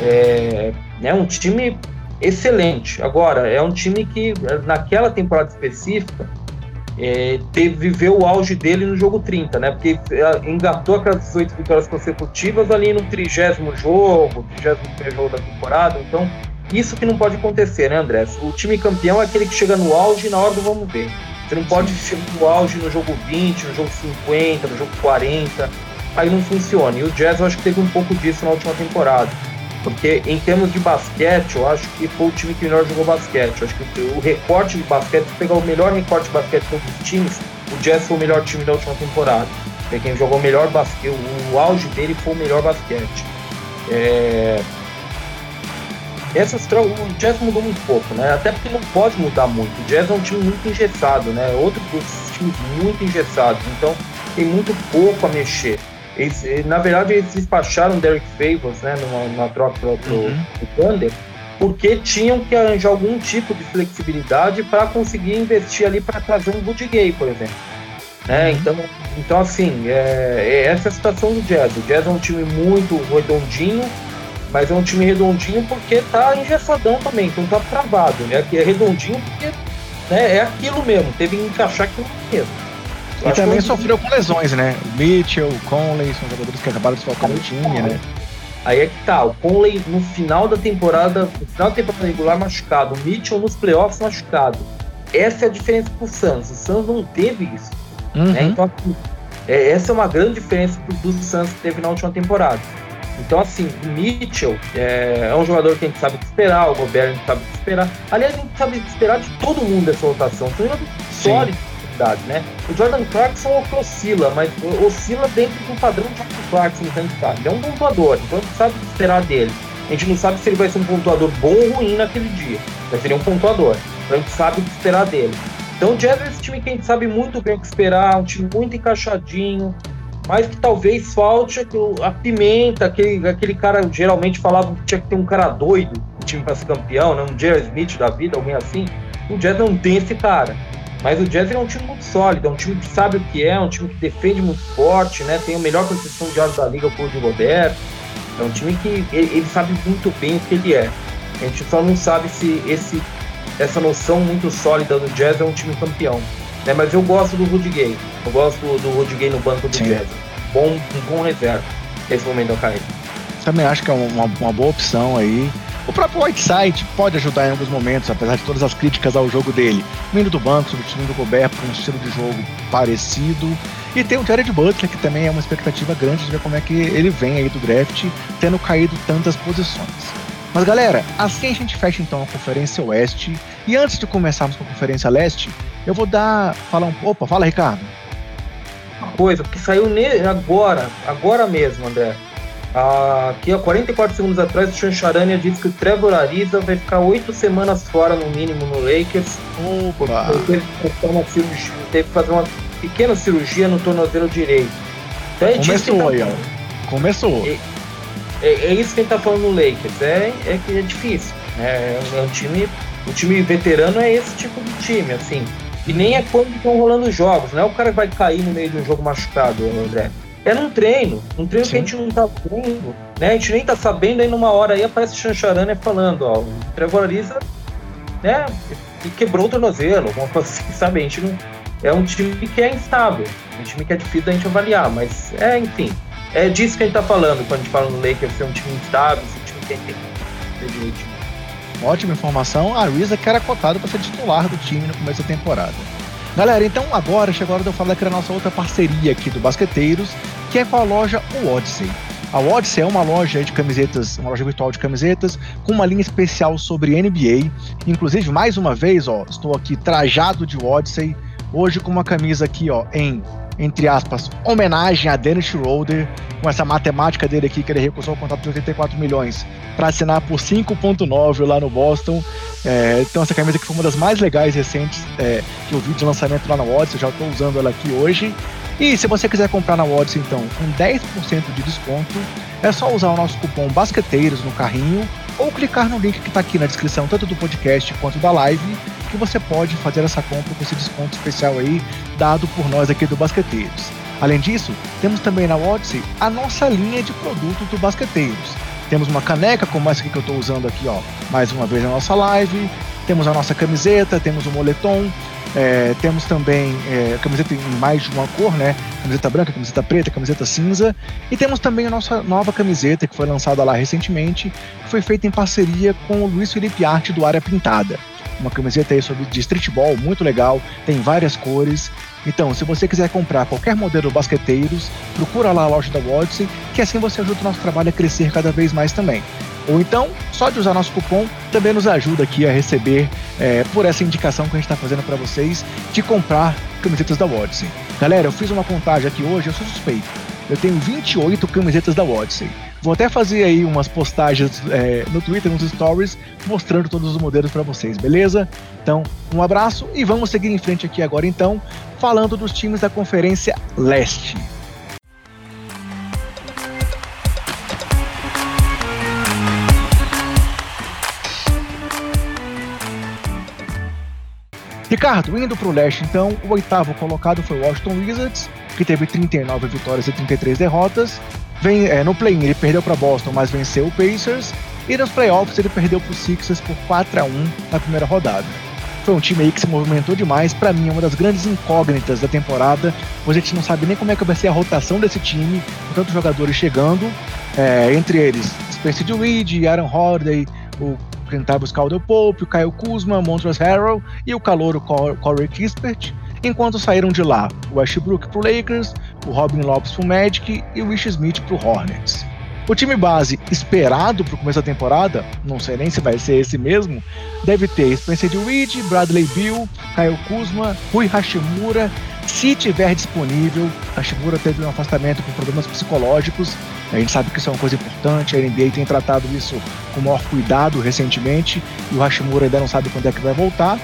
É, é um time excelente. Agora, é um time que, naquela temporada específica, é, teve, viveu o auge dele no jogo 30, né? Porque é, engatou aquelas 18 vitórias consecutivas ali no trigésimo jogo, trigésimo jogo da temporada. Então, isso que não pode acontecer, né, André? O time campeão é aquele que chega no auge na hora do vamos ver. Você não pode chegar no auge no jogo 20, no jogo 50, no jogo 40. Aí não funciona. E o Jazz eu acho que teve um pouco disso na última temporada. Porque em termos de basquete, eu acho que foi o time que melhor jogou basquete. Eu acho que o recorte de basquete, se pegar o melhor recorte de basquete todos os times, o Jazz foi o melhor time da última temporada. Foi quem jogou melhor basquete, o auge dele foi o melhor basquete. É, essas o Jazz mudou muito pouco, né? Até porque não pode mudar muito. O Jazz é um time muito engessado, né? Outro dos times muito engessados, então tem muito pouco a mexer. Eles, eh, na verdade, eles despacharam Derek Favors, né, numa, numa troca pro, pro, uhum. pro Thunder, porque tinham que arranjar algum tipo de flexibilidade para conseguir investir ali para trazer um Woody Gay, por exemplo. Né? Uhum. Então, então, assim, é, é essa é a situação do Jazz. O Jazz é um time muito redondinho, mas é um time redondinho porque tá engessadão também, então tá travado, né? É redondinho porque né, é aquilo mesmo, teve que encaixar aquilo mesmo. E também sofreu com lesões, né? O Mitchell, o Conley, são jogadores que acabaram de faltar no time, né? Aí é que tá, o Conley no final da temporada, no final da temporada regular machucado, o Mitchell nos playoffs machucado. Essa é a diferença pro Suns. O Suns não teve isso. Né? Uhum. Né? Então, assim, é, essa é uma grande diferença do Suns que teve na última temporada. Então, assim, o Mitchell é, é, um jogador que a gente sabe o que esperar, o Gobert a gente sabe o que esperar. Aliás, a gente sabe o que esperar de todo mundo dessa rotação. São jogadores sólidos verdade, né? O Jordan Clarkson oscila, mas oscila dentro do padrão de Jordan Clarkson que a gente sabe. Ele é um pontuador, então a gente sabe o que esperar dele. A gente não sabe se ele vai ser um pontuador bom ou ruim naquele dia. Mas ele é um pontuador. Então a gente sabe o que esperar dele. Então o Jazz é esse time que a gente sabe muito bem o que esperar, um time muito encaixadinho, mas que talvez falte a pimenta, aquele, aquele cara geralmente falava que tinha que ter um cara doido, o time para ser campeão, né? um Jerry Smith da vida, alguém assim. O Jazz não tem esse cara. Mas o Jazz é um time muito sólido, é um time que sabe o que é, é um time que defende muito forte, né? Tem a melhor posição de aros da liga o de Roberto. É um time que ele, ele, sabe muito bem o que ele é. A gente só não sabe se esse, essa noção muito sólida do Jazz é um time campeão. Né? Mas eu gosto do Rudy Gay. Eu gosto do Rudy Gay no banco do Sim. Jazz. Bom, um bom reserva nesse momento da carreira. Também acho que é uma, uma boa opção aí. O próprio Whiteside pode ajudar em alguns momentos, apesar de todas as críticas ao jogo dele. Vindo do banco, substituindo o Gobert por um estilo de jogo parecido. E tem o Jared Butler, que também é uma expectativa grande de ver como é que ele vem aí do draft, tendo caído tantas posições. Mas galera, assim a gente fecha então a Conferência Oeste. E antes de começarmos com a Conferência Leste, eu vou dar. falar um. Opa, fala, Ricardo. Uma coisa, que saiu agora, agora mesmo, André. Aqui, há 44 segundos atrás, o Chancharania disse que o Trevor Ariza vai ficar oito semanas fora, no mínimo, no Lakers. Opa! Teve que, uma cirurgia, teve que fazer uma pequena cirurgia no tornozelo direito. Então, é Começou tá aí, ó. Começou. É, é, é, isso que a gente tá falando no Lakers. É, é que é difícil. É, é um time. O time veterano é esse tipo de time, assim. E nem é quando estão rolando jogos, não é o cara que vai cair no meio de um jogo machucado, André. É num treino, um treino Sim. que a gente não tá vendo, né? A gente nem tá sabendo, aí numa hora aí aparece o Chancharana falando, ó, o Trevor Ariza, né, e quebrou o tornozelo, uma coisa assim, sabe? A gente não, é um time que é instável, um time que é difícil da gente avaliar, mas é, enfim, é disso que a gente tá falando quando a gente fala no Lakers ser um time instável, ser um time que tem direito. Ótima informação, a Ariza que era cotado para ser titular do time no começo da temporada. Galera, então agora chegou a hora de eu falar daquela nossa outra parceria aqui do Basqueteiros, que é com a loja Odyssey. A Odyssey é uma loja de camisetas, uma loja virtual de camisetas, com uma linha especial sobre NBA. Inclusive, mais uma vez, ó, estou aqui trajado de Odyssey, hoje com uma camisa aqui, ó, em entre aspas, homenagem a Dennis Schroeder, com essa matemática dele aqui, que ele recusou o contrato de 84 milhões para assinar por 5,9 lá no Boston. É, então, essa camisa aqui foi uma das mais legais recentes é, que eu vi de lançamento lá na Odyssey, já estou usando ela aqui hoje. E se você quiser comprar na Odyssey, então, com 10% de desconto, é só usar o nosso cupom BASQUETEIROS no carrinho ou clicar no link que está aqui na descrição, tanto do podcast quanto da live, que você pode fazer essa compra com esse desconto especial aí, dado por nós aqui do Basqueteiros. Além disso, temos também na Odyssey a nossa linha de produtos do Basqueteiros. Temos uma caneca, como essa que eu estou usando aqui, ó, mais uma vez na nossa live. Temos a nossa camiseta, temos o moletom, é, temos também é, camiseta em mais de uma cor, né? Camiseta branca, camiseta preta, camiseta cinza. E temos também a nossa nova camiseta que foi lançada lá recentemente, que foi feita em parceria com o Luiz Felipe Arte do Área Pintada uma camiseta aí sobre de streetball, muito legal, tem várias cores. Então, se você quiser comprar qualquer modelo basqueteiros, procura lá a loja da Odyssey, que assim você ajuda o nosso trabalho a crescer cada vez mais também. Ou então, só de usar nosso cupom também nos ajuda aqui a receber é, por essa indicação que a gente está fazendo para vocês de comprar camisetas da Odyssey. Galera, eu fiz uma contagem aqui hoje, eu sou suspeito. Eu tenho 28 camisetas da Odyssey. Vou até fazer aí umas postagens é, no Twitter, nos stories, mostrando todos os modelos para vocês, beleza? Então, um abraço e vamos seguir em frente aqui agora então, falando dos times da Conferência Leste. Ricardo, indo para o leste, então, o oitavo colocado foi o Washington Wizards, que teve 39 vitórias e 33 derrotas. Vem, é, no play-in ele perdeu para Boston, mas venceu o Pacers. E nos playoffs ele perdeu para o Sixers por 4 a 1 na primeira rodada. Foi um time aí que se movimentou demais. Para mim, é uma das grandes incógnitas da temporada. Hoje a gente não sabe nem como é que vai ser a rotação desse time, com tantos jogadores chegando. É, entre eles, Spencer Dinwiddie, Aaron Holiday, o Kentavious Caldwell Pope, o Kyle Kuzma, Montrezl Harrell e o calouro Corey Kispert. Enquanto saíram de lá o Westbrook pro Lakers, o Robin Lopes pro Magic e o Wish Smith pro Hornets. O time base esperado para o começo da temporada, não sei nem se vai ser esse mesmo, deve ter Spencer Dinwiddie, Bradley Bill, Kyle Kuzma, Rui Hashimura, se tiver disponível. Hashimura teve um afastamento por problemas psicológicos, a gente sabe que isso é uma coisa importante, a NBA tem tratado isso com maior cuidado recentemente, e o Hashimura ainda não sabe quando é que vai voltar.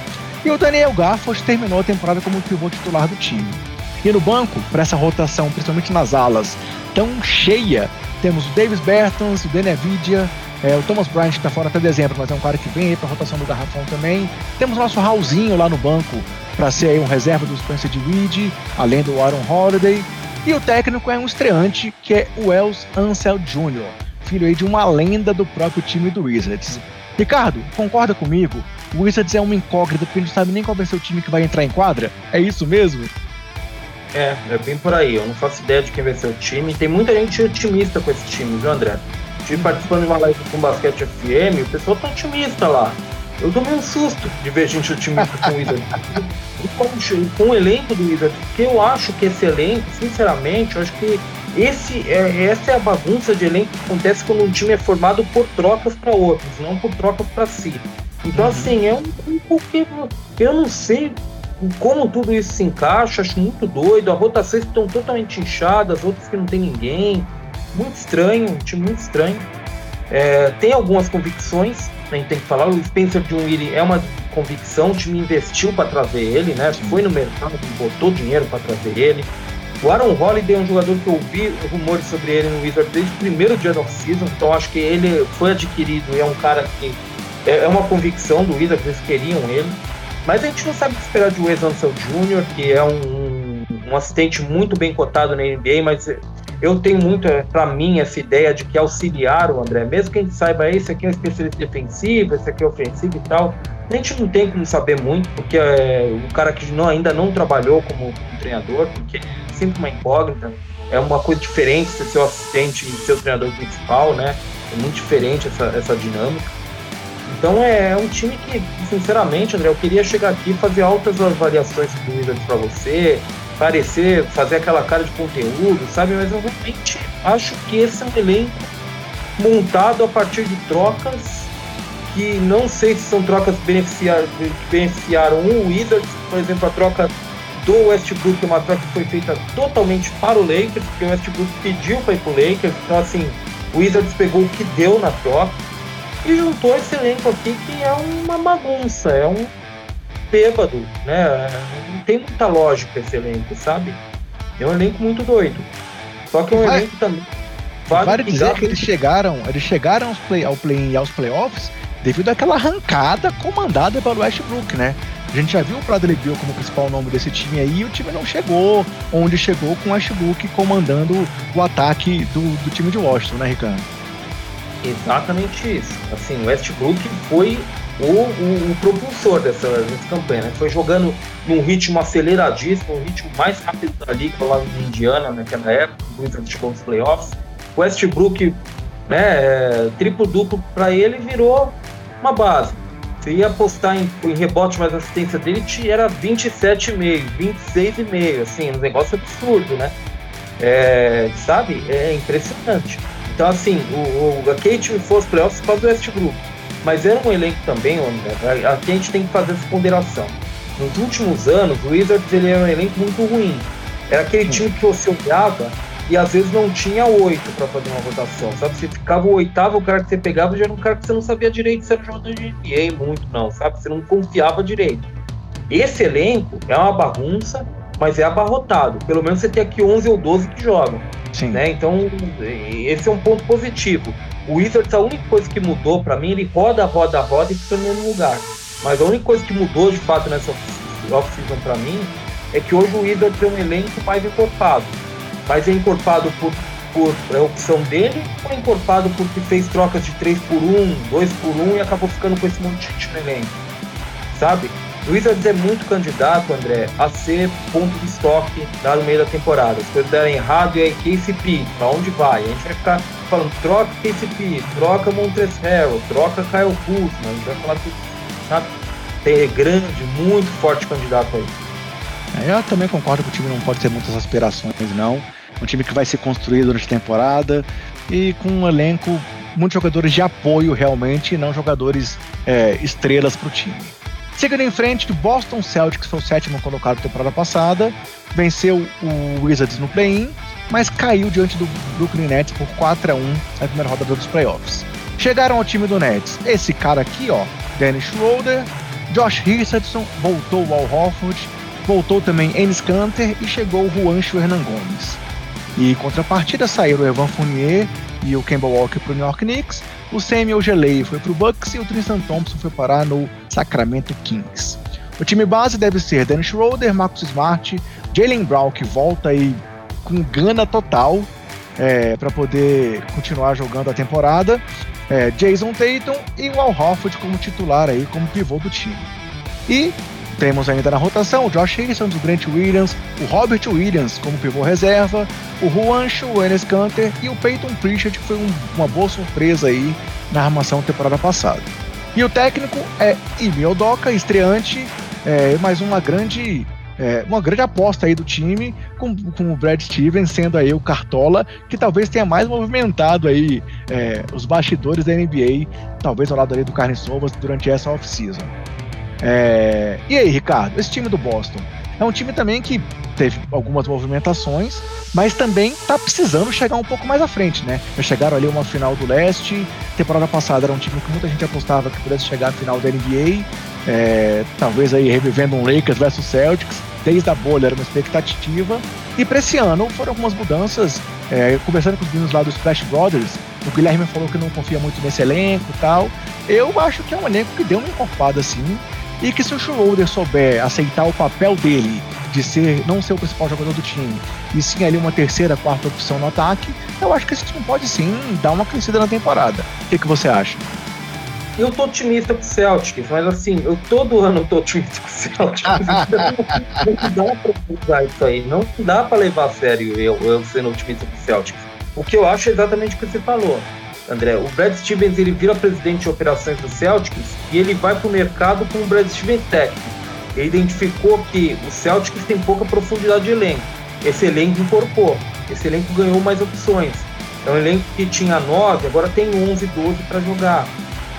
E o Daniel Garford terminou a temporada como pivô titular do time. E no banco, para essa rotação, principalmente nas alas, tão cheia, temos o Davis Bertans, o Denevidia, é, o Thomas Bryant está fora até dezembro, mas é um cara que vem aí para a rotação do garrafão também. Temos o nosso Raulzinho lá no banco para ser aí um reserva do Spencer de Weed, além do Aaron Holiday. E o técnico é um estreante, que é o Els Ansel Jr., filho aí de uma lenda do próprio time do Wizards. Ricardo, concorda comigo? O Wizards é uma incógnita porque a gente não sabe nem qual vai ser o time que vai entrar em quadra? É isso mesmo? É, é bem por aí. Eu não faço ideia de quem vai ser o time. Tem muita gente otimista com esse time, viu, André? Estive participando de uma live com Basquete FM, o pessoal tá otimista lá. Eu tomei um susto de ver gente otimista com o Wizards. com, com o elenco do Wizards, porque eu acho que esse elenco, sinceramente, eu acho que esse, é, essa é a bagunça de elenco que acontece quando um time é formado por trocas para outros, não por trocas para si. Então, uhum. assim, é um, um que eu não sei como tudo isso se encaixa, acho muito doido. As rotações estão totalmente inchadas, outras que não tem ninguém. Muito estranho, um time muito estranho. É, tem algumas convicções, a gente tem que falar. O Spencer Dinwiddie é uma convicção, o time investiu para trazer ele, né? Foi no mercado, botou dinheiro para trazer ele. O Aaron Holiday é um jogador que eu ouvi rumores sobre ele no Wizards desde o primeiro dia da off-season, então acho que ele foi adquirido e é um cara que é, é uma convicção do Wizards, eles queriam ele. Mas a gente não sabe o que esperar de Wes Ansel Jr., que é um, um assistente muito bem cotado na NBA, mas eu tenho muito, é, para mim, essa ideia de que auxiliar o André, mesmo que a gente saiba, esse aqui é um especialista defensivo, esse aqui é ofensivo e tal, a gente não tem como saber muito, porque é um cara que não, ainda não trabalhou como, treinador, porque é sempre uma incógnita, é uma coisa diferente ser seu assistente e ser o treinador principal, né? É muito diferente essa, essa dinâmica. Então é, é, um time que, sinceramente, André, eu queria chegar aqui e fazer altas avaliações do Wizards para você, parecer, fazer aquela cara de conteúdo, sabe? Mas eu realmente acho que esse é um elenco montado a partir de trocas que não sei se são trocas que beneficiaram, o Wizards, por exemplo, a troca do Westbrook, uma troca que foi feita totalmente para o Lakers, porque o Westbrook pediu para ir para o Lakers, então assim, o Wizards pegou o que deu na troca e juntou esse elenco aqui que é uma bagunça, é um bêbado, né? Não tem muita lógica esse elenco, sabe? É um elenco muito doido. Só que é um Vai, elenco também. Vale, vale dizer que eles chegaram, eles chegaram aos play, ao play e aos playoffs devido àquela arrancada comandada pelo Westbrook, né? A gente já viu o Bradley Beal como principal nome desse time aí e o time não chegou onde chegou com o Westbrook comandando o ataque do, do time de Washington, né, Ricardo? Exatamente isso. Assim, o Westbrook foi o, o, o propulsor dessa, dessa campanha, né? Foi jogando num ritmo aceleradíssimo, um ritmo mais rápido da liga lá em Indiana naquela época, o Wizards chegou nos playoffs. O Westbrook, né, é, triplo-duplo para ele virou uma base. Você ia apostar em, em rebote mais assistência dele, era 27,5, 26,5, assim, um negócio absurdo, né? É, sabe? É impressionante. Então, assim, o, o, a gente foi aos playoffs por causa do Westbrook. Mas era um elenco também, onde, aqui a gente tem que fazer essa ponderação. Nos últimos anos, o Wizards ele era um elenco muito ruim. Era aquele time que você olhava e às vezes não tinha oito para fazer uma votação, sabe? Você ficava o oitavo, o cara que você pegava já era um cara que você não sabia direito se era jogador de NBA, muito não, sabe? Você não confiava direito. Esse elenco é uma bagunça, mas é abarrotado. Pelo menos você tem aqui 11 ou 12 que jogam. Sim. Né? Então, esse é um ponto positivo. O Wizards, a única coisa que mudou para mim, ele roda, roda, roda e fica no mesmo lugar. Mas a única coisa que mudou de fato nessa off-season para mim é que hoje o Wizards é um elenco mais encorpado mas é encorpado por, por é opção dele ou é encorpado porque fez trocas de 3 por 1, 2 por 1 e acabou ficando com esse monte de elenco? Sabe? O Wizards é muito candidato, André, a ser ponto de estoque no meio da temporada. Se coisas derem errado, e aí KCP, pra onde vai? A gente vai ficar falando, troca KCP, troca Montrezl Harrell, troca Kyle Kuzma, a gente vai falar tudo, sabe? Tem é grande, muito forte candidato aí. É, eu também concordo que o time não pode ter muitas aspirações, não. Um time que vai ser construído durante a temporada e com um elenco, muitos jogadores de apoio realmente, e não jogadores é, estrelas para o time. Seguindo em frente, o Boston Celtics foi o sétimo colocado temporada passada, venceu o Wizards no play-in, mas caiu diante do Brooklyn Nets por 4 a 1 na primeira rodada dos playoffs. Chegaram ao time do Nets, esse cara aqui, ó, Dennis Schroeder, Josh Richardson, voltou ao Horford, Voltou também Enes Kanter e chegou o Juancho Hernan Gomes. E em contrapartida saíram o Evan Fournier e o Kemba Walker para o New York Knicks, o Samuel Gelei foi para o Bucks e o Tristan Thompson foi parar no Sacramento Kings. O time base deve ser Dennis Schroeder, Marcus Smart, Jalen Brown que volta aí com gana total é, para poder continuar jogando a temporada, é, Jason Tatum e o Al Horford como titular aí como pivô do time. E Temos ainda na rotação o Josh Harrison, o Grant Williams, o Robert Williams como pivô reserva, o Juancho, o Enes Kanter e o Peyton Pritchard, que foi um, uma boa surpresa aí na armação temporada passada. E o técnico é Imi Odoka, estreante, é, mais uma grande é, uma grande aposta aí do time, com, com o Brad Stevens sendo aí o cartola, que talvez tenha mais movimentado aí é, os bastidores da NBA, talvez ao lado ali do Carne Sovas durante essa off-season. É, e aí, Ricardo, esse time do Boston é um time também que teve algumas movimentações, mas também está precisando chegar um pouco mais à frente, né? Já chegaram ali uma final do leste, temporada passada era um time que muita gente apostava que pudesse chegar à final da NBA, é, talvez aí revivendo um Lakers versus Celtics, desde a bolha era uma expectativa, e para esse ano foram algumas mudanças, é, conversando com os meninos lá dos Splash Brothers, o Guilherme falou que não confia muito nesse elenco e tal, eu acho que é um elenco que deu uma encorpada assim, e que se o Schroeder souber aceitar o papel dele de ser não ser o principal jogador do time, e sim ali uma terceira, quarta opção no ataque, eu acho que esse time pode sim dar uma crescida na temporada. O que, que você acha? Eu tô otimista com o Celtics, mas assim, eu todo ano eu tô otimista com o Celtics. não dá pra usar isso aí, não dá pra levar a sério eu, eu sendo otimista com o Celtics. O que eu acho é exatamente o que você falou. André, o Brad Stevens ele vira presidente de operações do Celtics e ele vai para o mercado com o Brad Stevens técnico. Ele identificou que o Celtics tem pouca profundidade de elenco. Esse elenco incorporou, esse elenco ganhou mais opções. É um elenco que tinha 9, agora tem 11, 12 para jogar.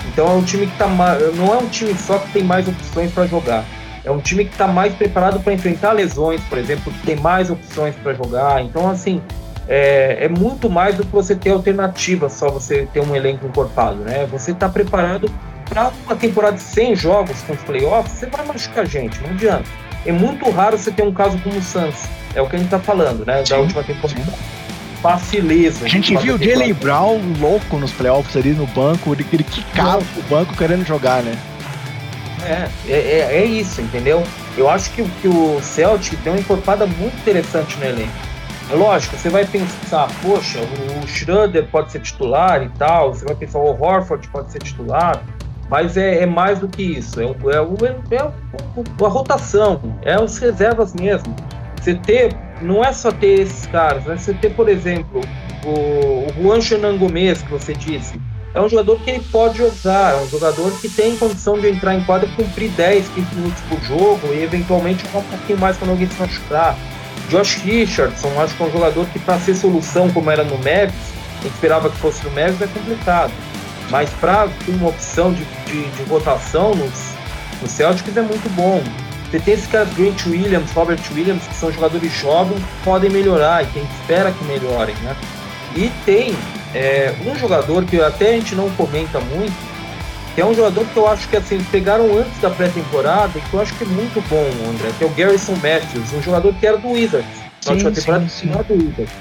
Então é um time que está não é um time só que tem mais opções para jogar. É um time que está mais preparado para enfrentar lesões, por exemplo, que tem mais opções para jogar. Então, assim, é, é, muito mais do que você ter alternativa, só você ter um elenco encorpado, né? Você está preparado para uma temporada de 100 jogos com os playoffs, você vai machucar a gente, não adianta. É muito raro você ter um caso como o Suns, é o que a gente está falando, né? Da última temporada. Facileza. A gente viu o Jalen Brown louco nos playoffs ali no banco, ele, ele quicava o banco querendo jogar, né? É, é, é, isso, entendeu? Eu acho que, que o Celtic tem uma encorpada muito interessante no elenco. Lógico, você vai pensar, poxa, o Schroeder pode ser titular e tal, você vai pensar, o Horford pode ser titular, mas é, é mais do que isso, é, é, é, é a rotação, é os reservas mesmo. Você ter, não é só ter esses caras, né? você ter, por exemplo, o, o Juan Xanan Gomes, que você disse, é um jogador que ele pode jogar, é um jogador que tem condição de entrar em quadra cumprir 10, 15 minutos por jogo e eventualmente um pouquinho mais quando alguém se machucar. Josh Richardson, acho que é um jogador que, para ser solução como era no a gente esperava que fosse no Mavs, é complicado. Mas para uma opção de, de, de rotação nos, no Celtics é muito bom. Você tem esses caras, Grant Williams, Robert Williams, que são jogadores jovens, podem melhorar e quem espera que melhorem, né? E tem é, um jogador que até a gente não comenta muito, que é um jogador que eu acho que assim, pegaram antes da pré-temporada e que eu acho que é muito bom, André, que é o Garrison Matthews, um jogador que era do Wizards, na última temporada sim, sim. do Wizards.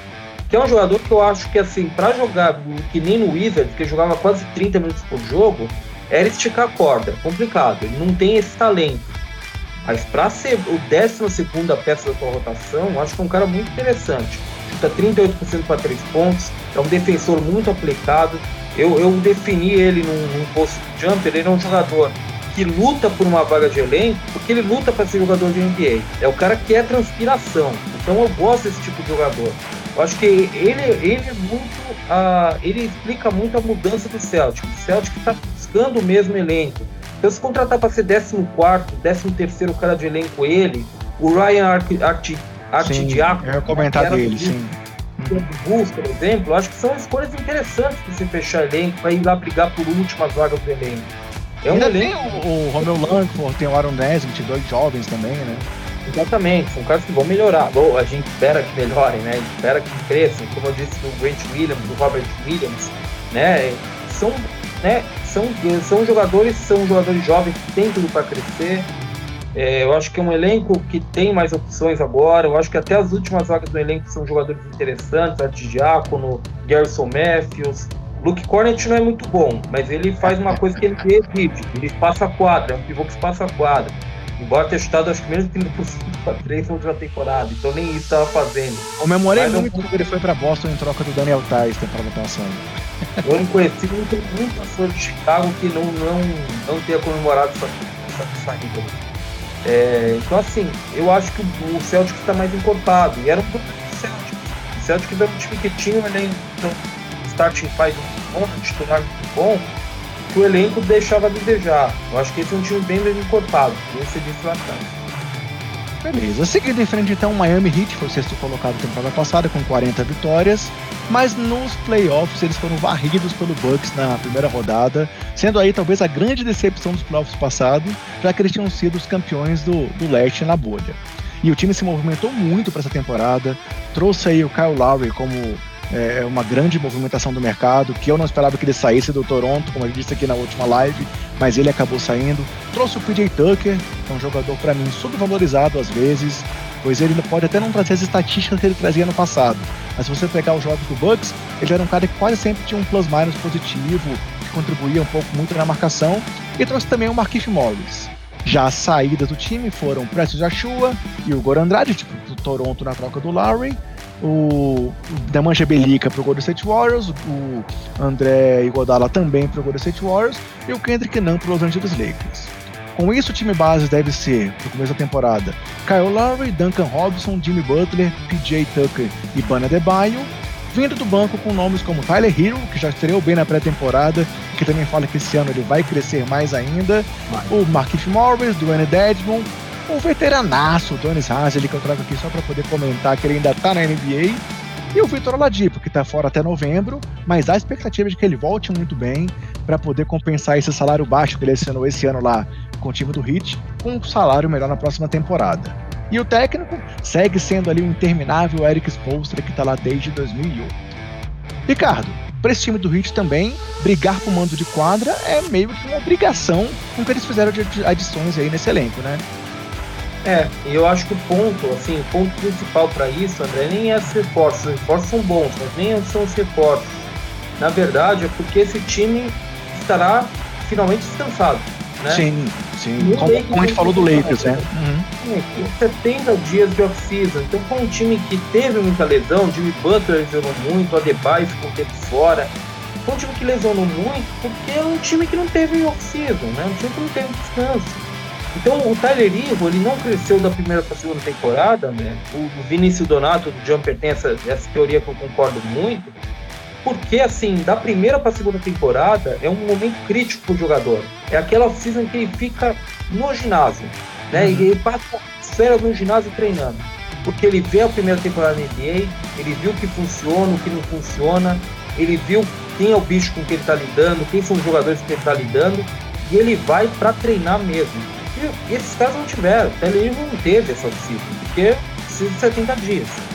Que é um jogador que eu acho que assim, para jogar que nem no Wizards, que jogava quase 30 minutos por jogo, era esticar a corda, é complicado, ele não tem esse talento. Mas para ser o 12 peça da sua rotação, eu acho que é um cara muito interessante. Chuta 38% para 3 pontos, é um defensor muito aplicado, eu, eu defini ele num, num post jumper, ele é um jogador que luta por uma vaga de elenco, porque ele luta para ser jogador de NBA. É o cara que é transpiração. Então eu gosto desse tipo de jogador. Eu acho que ele, ele é muito. Uh, ele explica muito a mudança do Celtic. O Celtic está buscando o mesmo elenco. Então, se contratar para ser 14, 13 cara de elenco, ele, o Ryan Artidiaco. Art, sim, eu comentar dele, sim Bulls, por exemplo, acho que são escolhas interessantes para você fechar elenco, para ir lá brigar por últimas vagas do elenco. É um elenco. Tem o, o Romeu Langford, tem o Aaron Nesmith, dois jovens também, né? Exatamente, são caras que vão melhorar. Bom, a gente espera que melhorem, né? Espera que cresçam, como eu disse do Grant Williams, do Robert Williams, né? São, né? São, são jogadores, são jogadores jovens que têm tudo para crescer. É, eu acho que é um elenco que tem mais opções agora. Eu acho que até as últimas vagas do elenco são jogadores interessantes. Arte Diácono, Garrison Matthews. Luke Cornet não é muito bom, mas ele faz uma coisa que ele revive. Ele passa a quadra, é um pivô que passa a quadra. Embora tenha chutado acho que menos de 30% para 3 na última temporada, então nem isso estava fazendo. Comemorei muito quando ele foi para Boston em troca do Daniel Tais temporada passada. Eu não conheci muito, muito pessoa de Chicago que não, não, não tenha comemorado essa, essa saída. É, então, assim, eu acho que o Celtic está mais encorpado. E era um problema do Celtic. O Celtic era um time que tinha um elenco, então, starting five bom, titular muito bom, que o elenco deixava a desejar. Eu acho que esse é um time bem mais encorpado, como você disse lá atrás. Beleza. Seguindo em frente, então, o Miami Heat foi o sexto colocado na temporada passada, com 40 vitórias. Mas nos playoffs eles foram varridos pelo Bucks na primeira rodada, sendo aí talvez a grande decepção dos playoffs passados, já que eles tinham sido os campeões do, do leste na bolha. E o time se movimentou muito para essa temporada, trouxe aí o Kyle Lowry como é, uma grande movimentação do mercado, que eu não esperava que ele saísse do Toronto, como eu disse aqui na última live, mas ele acabou saindo. Trouxe o PJ Tucker, é um jogador para mim subvalorizado às vezes, pois ele pode até não trazer as estatísticas que ele trazia no passado, mas se você pegar os jogos do Bucks, ele era um cara que quase sempre tinha um plus-minus positivo, que contribuía um pouco muito na marcação, e trouxe também o Marquinhos Morris. Já as saídas do time foram o Prestes Joshua e o Goran Andrade, tipo, do Toronto na troca do Lowry, o Demanja Belica para o Golden State Warriors, o André Iguodala também para o Golden State Warriors e o Kendrick Nunn para os Los Angeles Lakers. Com isso, o time base deve ser, no começo da temporada, Kyle Lowry, Duncan Robinson, Jimmy Butler, PJ Tucker e Bana Debaio, vindo do banco com nomes como Tyler Hero, que já estreou bem na pré-temporada, que também fala que esse ano ele vai crescer mais ainda, o Marquinhos Morris, Dwayne Dedmon, o veteranaço Donis Hasley, que eu trago aqui só para poder comentar que ele ainda tá na NBA, e o Vitor Oladipo, que tá fora até novembro, mas há expectativa de que ele volte muito bem para poder compensar esse salário baixo que ele assinou esse ano lá com o time do Heat, com um salário melhor na próxima temporada. E o técnico segue sendo ali o interminável Eric Spoelstra, que tá lá desde 2008. Ricardo, para esse time do Heat também, brigar por mando de quadra é meio que uma obrigação com o que eles fizeram de adições aí nesse elenco, né? É, eu acho que o ponto, assim, o ponto principal para isso, André, nem é os reforços. Os reforços são bons, mas nem são os reforços. Na verdade, é porque esse time estará finalmente descansado. Né? Sim, sim. Como, como, a gente falou do Lakers, né? Uhum. É, 70 dias de off-season. Então, foi um time que teve muita lesão, Jimmy Butler lesionou muito, Adebayo ficou um tempo fora. Foi um time que lesionou muito porque é um time que não teve off-season, né? Um time que não teve descanso. Então o Tyler Ivo, ele não cresceu da primeira para a segunda temporada, né? O Vinícius Donato do Jumper tem essa, essa teoria que eu concordo muito, porque assim, da primeira para a segunda temporada é um momento crítico para o jogador. É aquela season que ele fica no ginásio, né? Uhum. E ele passa esfera no ginásio treinando. Porque ele vê a primeira temporada na NBA, ele viu o que funciona, o que não funciona, ele viu quem é o bicho com quem ele está lidando, quem são os jogadores com quem ele está lidando, e ele vai para treinar mesmo. E esses caras não tiveram. O Television não teve essa oficina, porque precisa de 70 dias.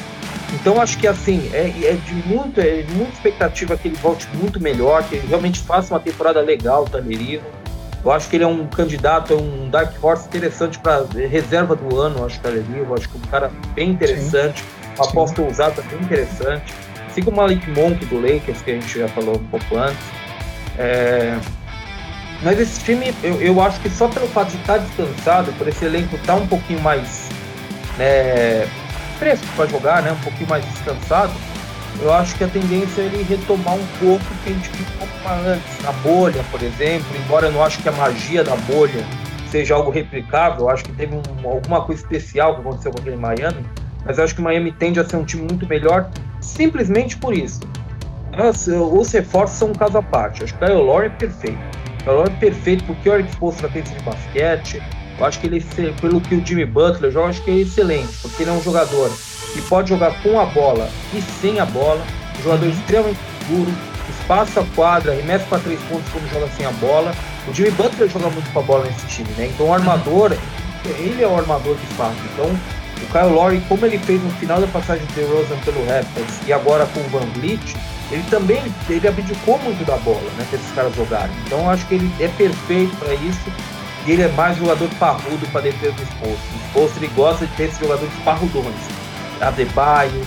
Então acho que assim, é, é de muito, é de muita expectativa que ele volte muito melhor, que ele realmente faça uma temporada legal, o Talerivo. Eu acho que ele é um candidato, é um Dark Horse interessante para reserva do ano, acho que. Acho que é um cara bem interessante, uma aposta ousada bem interessante. Assim como o Malik Monk do Lakers, que a gente já falou um pouco antes. É, mas esse time, eu, eu acho que só pelo fato de estar descansado, por esse elenco estar um pouquinho mais né, fresco para jogar, né, um pouquinho mais descansado, eu acho que a tendência é ele retomar um pouco o que a gente viu antes, na bolha, por exemplo, embora eu não acho que a magia da bolha seja algo replicável, eu acho que teve um, alguma coisa especial que aconteceu com aquele Miami, mas eu acho que o Miami tende a ser um time muito melhor simplesmente por isso. Os reforços são um caso à parte. Acho que o Kyle Lowry é perfeito. É o perfeito porque o Eric Spoelstra pensa de basquete. Eu acho que ele, pelo que o Jimmy Butler joga, eu acho que é excelente, porque ele é um jogador que pode jogar com a bola e sem a bola, um jogador uhum. extremamente seguro, espaça a quadra, remessa para três pontos quando joga sem a bola. O Jimmy Butler joga muito com a bola nesse time, né? Então o armador, ele é o armador de fato. Então o Kyle Lowry, como ele fez no final da passagem de DeRozan pelo Raptors e agora com o Van Vliet, ele também ele abdicou muito da bola, né, para esses caras jogarem. Então eu acho que ele é perfeito para isso e ele é mais jogador parrudo para defesa do Exposto. O Exposto ele gosta de ter esses jogadores parrudões. Adebayo,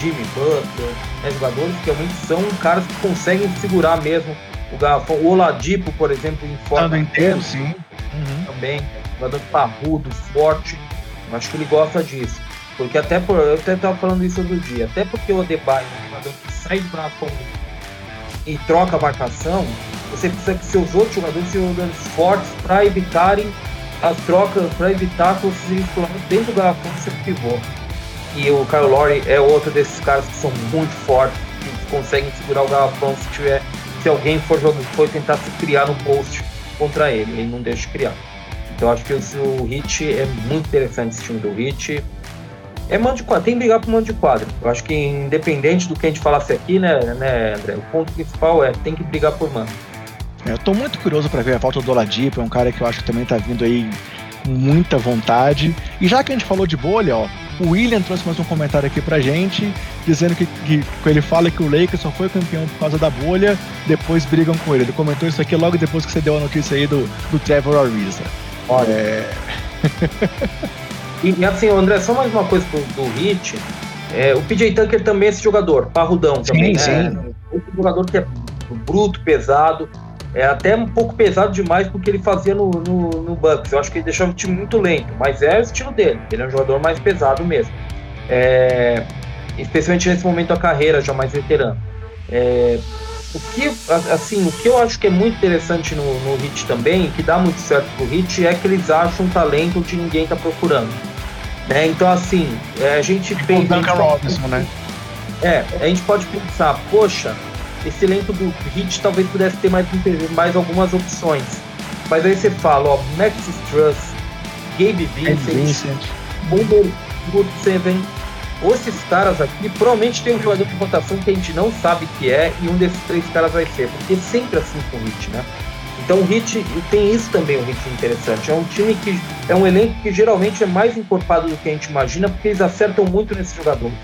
Jimmy Butler, né, jogadores que realmente são caras que conseguem segurar mesmo o garrafão. O Oladipo, por exemplo, em forma inteiro, sim. Uhum. Também, jogador parrudo, forte. Eu acho que ele gosta disso. Porque até por. Eu até estava falando isso outro dia. Até porque o Adebayo é um jogador que sai do braço e troca a marcação, você precisa que seus outros jogadores sejam jogadores fortes para evitarem as trocas para evitar que exploram dentro do garrafão você pivô. E o Kyle Lowry é outro desses caras que são muito fortes, que conseguem segurar o garrafão se tiver se alguém for, for tentar se criar no post contra ele, ele não deixa de criar. Então acho que o Hit é muito interessante esse time do Hit. É mando de quadro, tem que brigar pro mando de quadro. Eu acho que independente do que a gente falasse aqui, né, né, André? O ponto principal é tem que brigar por mando. É, eu tô muito curioso para ver a volta do Oladipo, é um cara que eu acho que também tá vindo aí com muita vontade. E já que a gente falou de bolha, ó, o William trouxe mais um comentário aqui pra gente, dizendo que, que, ele fala que o Lakers só foi campeão por causa da bolha, depois brigam com ele. Ele comentou isso aqui logo depois que você deu a notícia aí do, do Trevor Ariza. Olha. É... e, assim, André, só mais uma coisa do, do Hit. É, o PJ Tucker também é esse jogador, parrudão também, sim, né? Sim. Outro jogador que é bruto, pesado, é até um pouco pesado demais porque ele fazia no, no, no Bucks. Eu acho que ele deixava o time muito lento, mas é o estilo dele. Ele é um jogador mais pesado mesmo. É, especialmente nesse momento da carreira, já mais veterano. É, o que, assim, o que eu acho que é muito interessante no, no Hit também, que dá muito certo pro Hit, é que eles acham um talento onde ninguém tá procurando. Né? Então, assim, é, a gente tipo pensa. Duncan Robinson, né? É, a gente pode pensar, poxa, esse elenco do Hit talvez pudesse ter mais, mais algumas opções. Mas aí você fala, ó, Max Struss, Gabe Vincent, Vincent. Bumble Good Seven. Esses caras aqui provavelmente tem um jogador de rotação que a gente não sabe que é e um desses três caras vai ser, porque é sempre assim com o Hit, né? Então o Hit tem isso também, um Hit interessante. É um time que é um elenco que geralmente é mais encorpado do que a gente imagina, porque eles acertam muito nesses jogadores,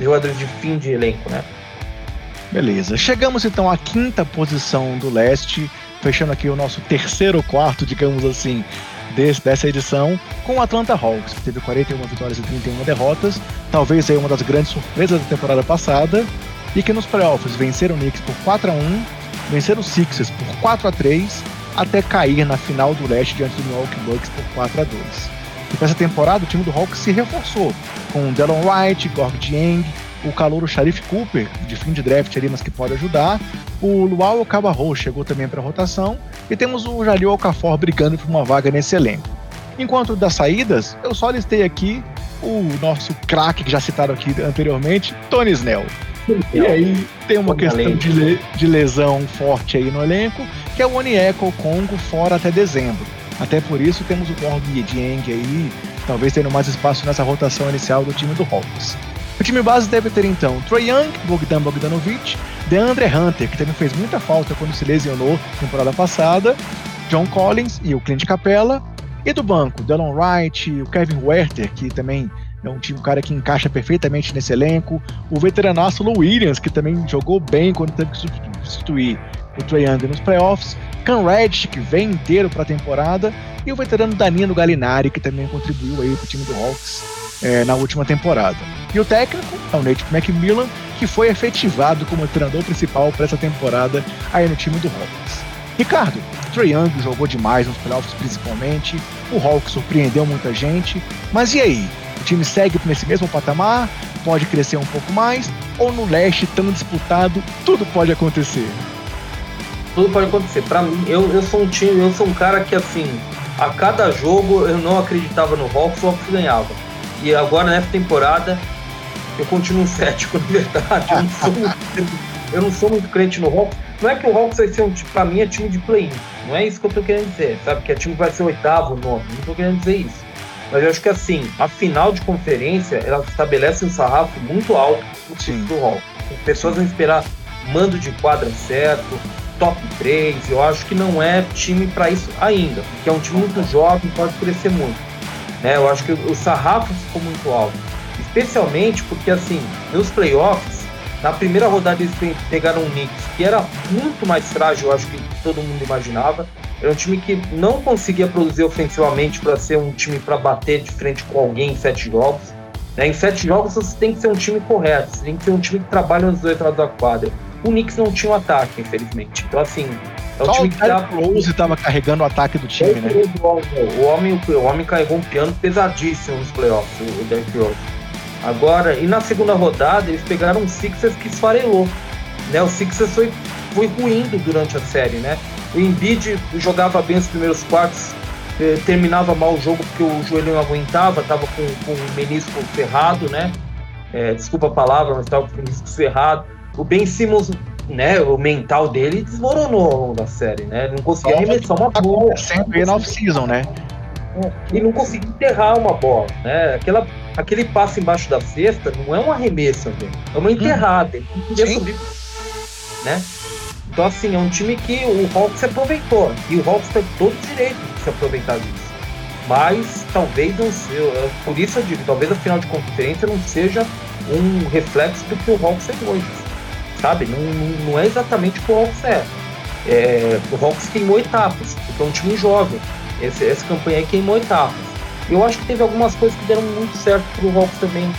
jogadores de fim de elenco, né? Beleza. Chegamos então à quinta posição do leste, fechando aqui o nosso terceiro quarto, digamos assim, desse, dessa edição, com o Atlanta Hawks, que teve 41 vitórias e 31 derrotas, talvez aí uma das grandes surpresas da temporada passada, e que nos playoffs venceram o Knicks por 4 a 1 venceram o Sixers por 4 a 3 até cair na final do leste diante do Milwaukee Bucks por 4 a 2 E para essa temporada o time do Hawks se reforçou, com Delon Wright, Gorg Dieng, o calouro Sharif Cooper, de fim de draft ali, mas que pode ajudar. O Luau Cabarro chegou também para rotação. E temos o Jalil Alcafor brigando por uma vaga nesse elenco. Enquanto das saídas, eu só listei aqui o nosso craque que já citaram aqui anteriormente, Tony Snell. E aí tem uma questão de, le de lesão forte aí no elenco, que é o Onieko Congo fora até dezembro. Até por isso temos o Borg Dieng aí, talvez tendo mais espaço nessa rotação inicial do time do Hawks. O time base deve ter então Troy Young, Bogdan Bogdanovic, DeAndre Hunter, que também fez muita falta quando se lesionou na temporada passada, John Collins e o Clint Capella, e do banco, Delon Wright, o Kevin Werther, que também é um time, um cara que encaixa perfeitamente nesse elenco, o veteranaço Lou Williams, que também jogou bem quando teve que substituir o Trae Young nos playoffs, Cam Reddish, que vem inteiro para a temporada, e o veterano Danilo Gallinari, que também contribuiu aí para o time do Hawks é, na última temporada. E o técnico é o Nate McMillan, que foi efetivado como treinador principal para essa temporada aí no time do Hawks. Ricardo, Trae Young jogou demais nos playoffs principalmente, o Hawks surpreendeu muita gente, mas e aí? O time segue nesse mesmo patamar? Pode crescer um pouco mais? Ou no leste tão disputado, tudo pode acontecer? Tudo pode acontecer. Para mim, eu, eu sou um time, eu sou um cara que assim, a cada jogo eu não acreditava no Hawks, o Hawks ganhava. E agora nessa temporada eu continuo cético, na verdade. Eu não sou muito, eu não sou muito crente no Hawks. Não é que o Hawks vai ser um pra mim, é time de play-in. Não é isso que eu tô querendo dizer, sabe? Que é time que vai ser oitavo, nono. Não tô querendo dizer isso. Mas eu acho que assim, a final de conferência, ela estabelece um sarrafo muito alto do Hawks. As pessoas vão esperar mando de quadra certo, top 3. Eu acho que não é time para isso ainda, porque é um time muito jovem, pode crescer muito. Né? Eu acho que o sarrafo ficou muito alto. Especialmente porque, assim, nos playoffs, na primeira rodada eles pegaram um Knicks que era muito mais frágil, eu acho que todo mundo imaginava. Era um time que não conseguia produzir ofensivamente para ser um time para bater de frente com alguém em sete jogos. Né? Em sete jogos você tem que ser um time correto, você tem que ser um time que trabalha nos dois lados da quadra. O Knicks não tinha um ataque, infelizmente. Então, assim, é Só time o que Close estava carregando o ataque do time, né? O homem, o homem carregou um piano pesadíssimo nos playoffs, o Derrick Rose. Agora, e na segunda rodada, eles pegaram um Sixers que esfarelou. Né? O Sixers foi, foi ruindo durante a série, né? O Embiid jogava bem os primeiros quartos, eh, terminava mal o jogo porque o joelho não aguentava, tava com, com o menisco ferrado, né? É, desculpa a palavra, mas tava com o menisco ferrado. O Ben Simmons, né, o mental dele desmoronou ao longo da série, né? Ele não conseguia arremessar uma bola. Sempre na off-season, né? E não conseguia enterrar uma bola, né? Aquela, aquele passe embaixo da cesta não é um arremesso, né? é uma enterrada. Ele não podia subir, né? Então, assim, é um time que o Hawks se aproveitou. E o Hawks tem todo o direito de se aproveitar disso. Mas talvez não seja. Por isso eu digo, talvez a final de conferência não seja um reflexo do que o Hawks é hoje. Sabe? Não, não é exatamente o que o Hawks é. é o Hawks queimou etapas, porque é um time jovem. Esse, essa campanha aí queimou etapas. Eu acho que teve algumas coisas que deram muito certo pro Hawks também.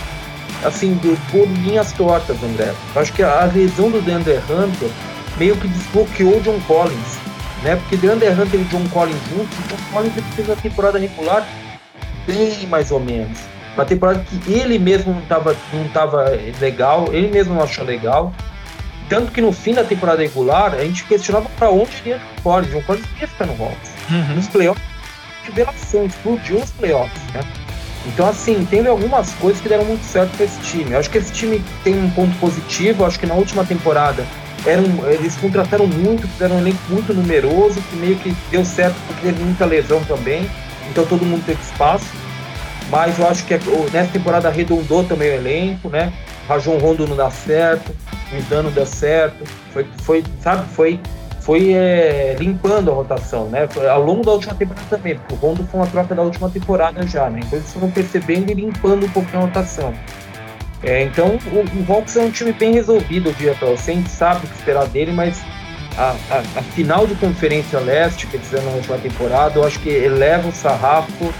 Assim, de, por linhas tortas, André. Eu acho que a lesão do Deandre Hunter meio que desbloqueou o John Collins, né? Porque DeAndre Hunter e John Collins juntos, o John Collins fez uma temporada regular bem mais ou menos. Uma temporada que ele mesmo não estava não tava legal, ele mesmo não achou legal. Tanto que no fim da temporada regular, a gente questionava para onde iria John Collins. John Collins ia ficar no Hawks. Uhum. Nos playoffs, revelação, explodiu nos playoffs, né? Então, assim, teve algumas coisas que deram muito certo para esse time. Eu acho que esse time tem um ponto positivo. Eu acho que na última temporada eram, eles contrataram muito, fizeram um elenco muito numeroso, que meio que deu certo porque teve muita lesão também, então todo mundo teve espaço. Mas eu acho que nessa temporada arredondou também o elenco, né? Rajon Rondo não dá certo, o Idan não deu certo, foi, foi sabe, foi, foi é, limpando a rotação, né? Foi, ao longo da última temporada também, porque o Rondo foi uma troca da última temporada já, né? Então eles foram percebendo e limpando um pouquinho a rotação. É, então o, o Hawks é um time bem resolvido dia para você, a gente sabe o que esperar dele, mas a, a, a, final de conferência leste que eles fizeram na última temporada, eu acho que eleva o sarrafo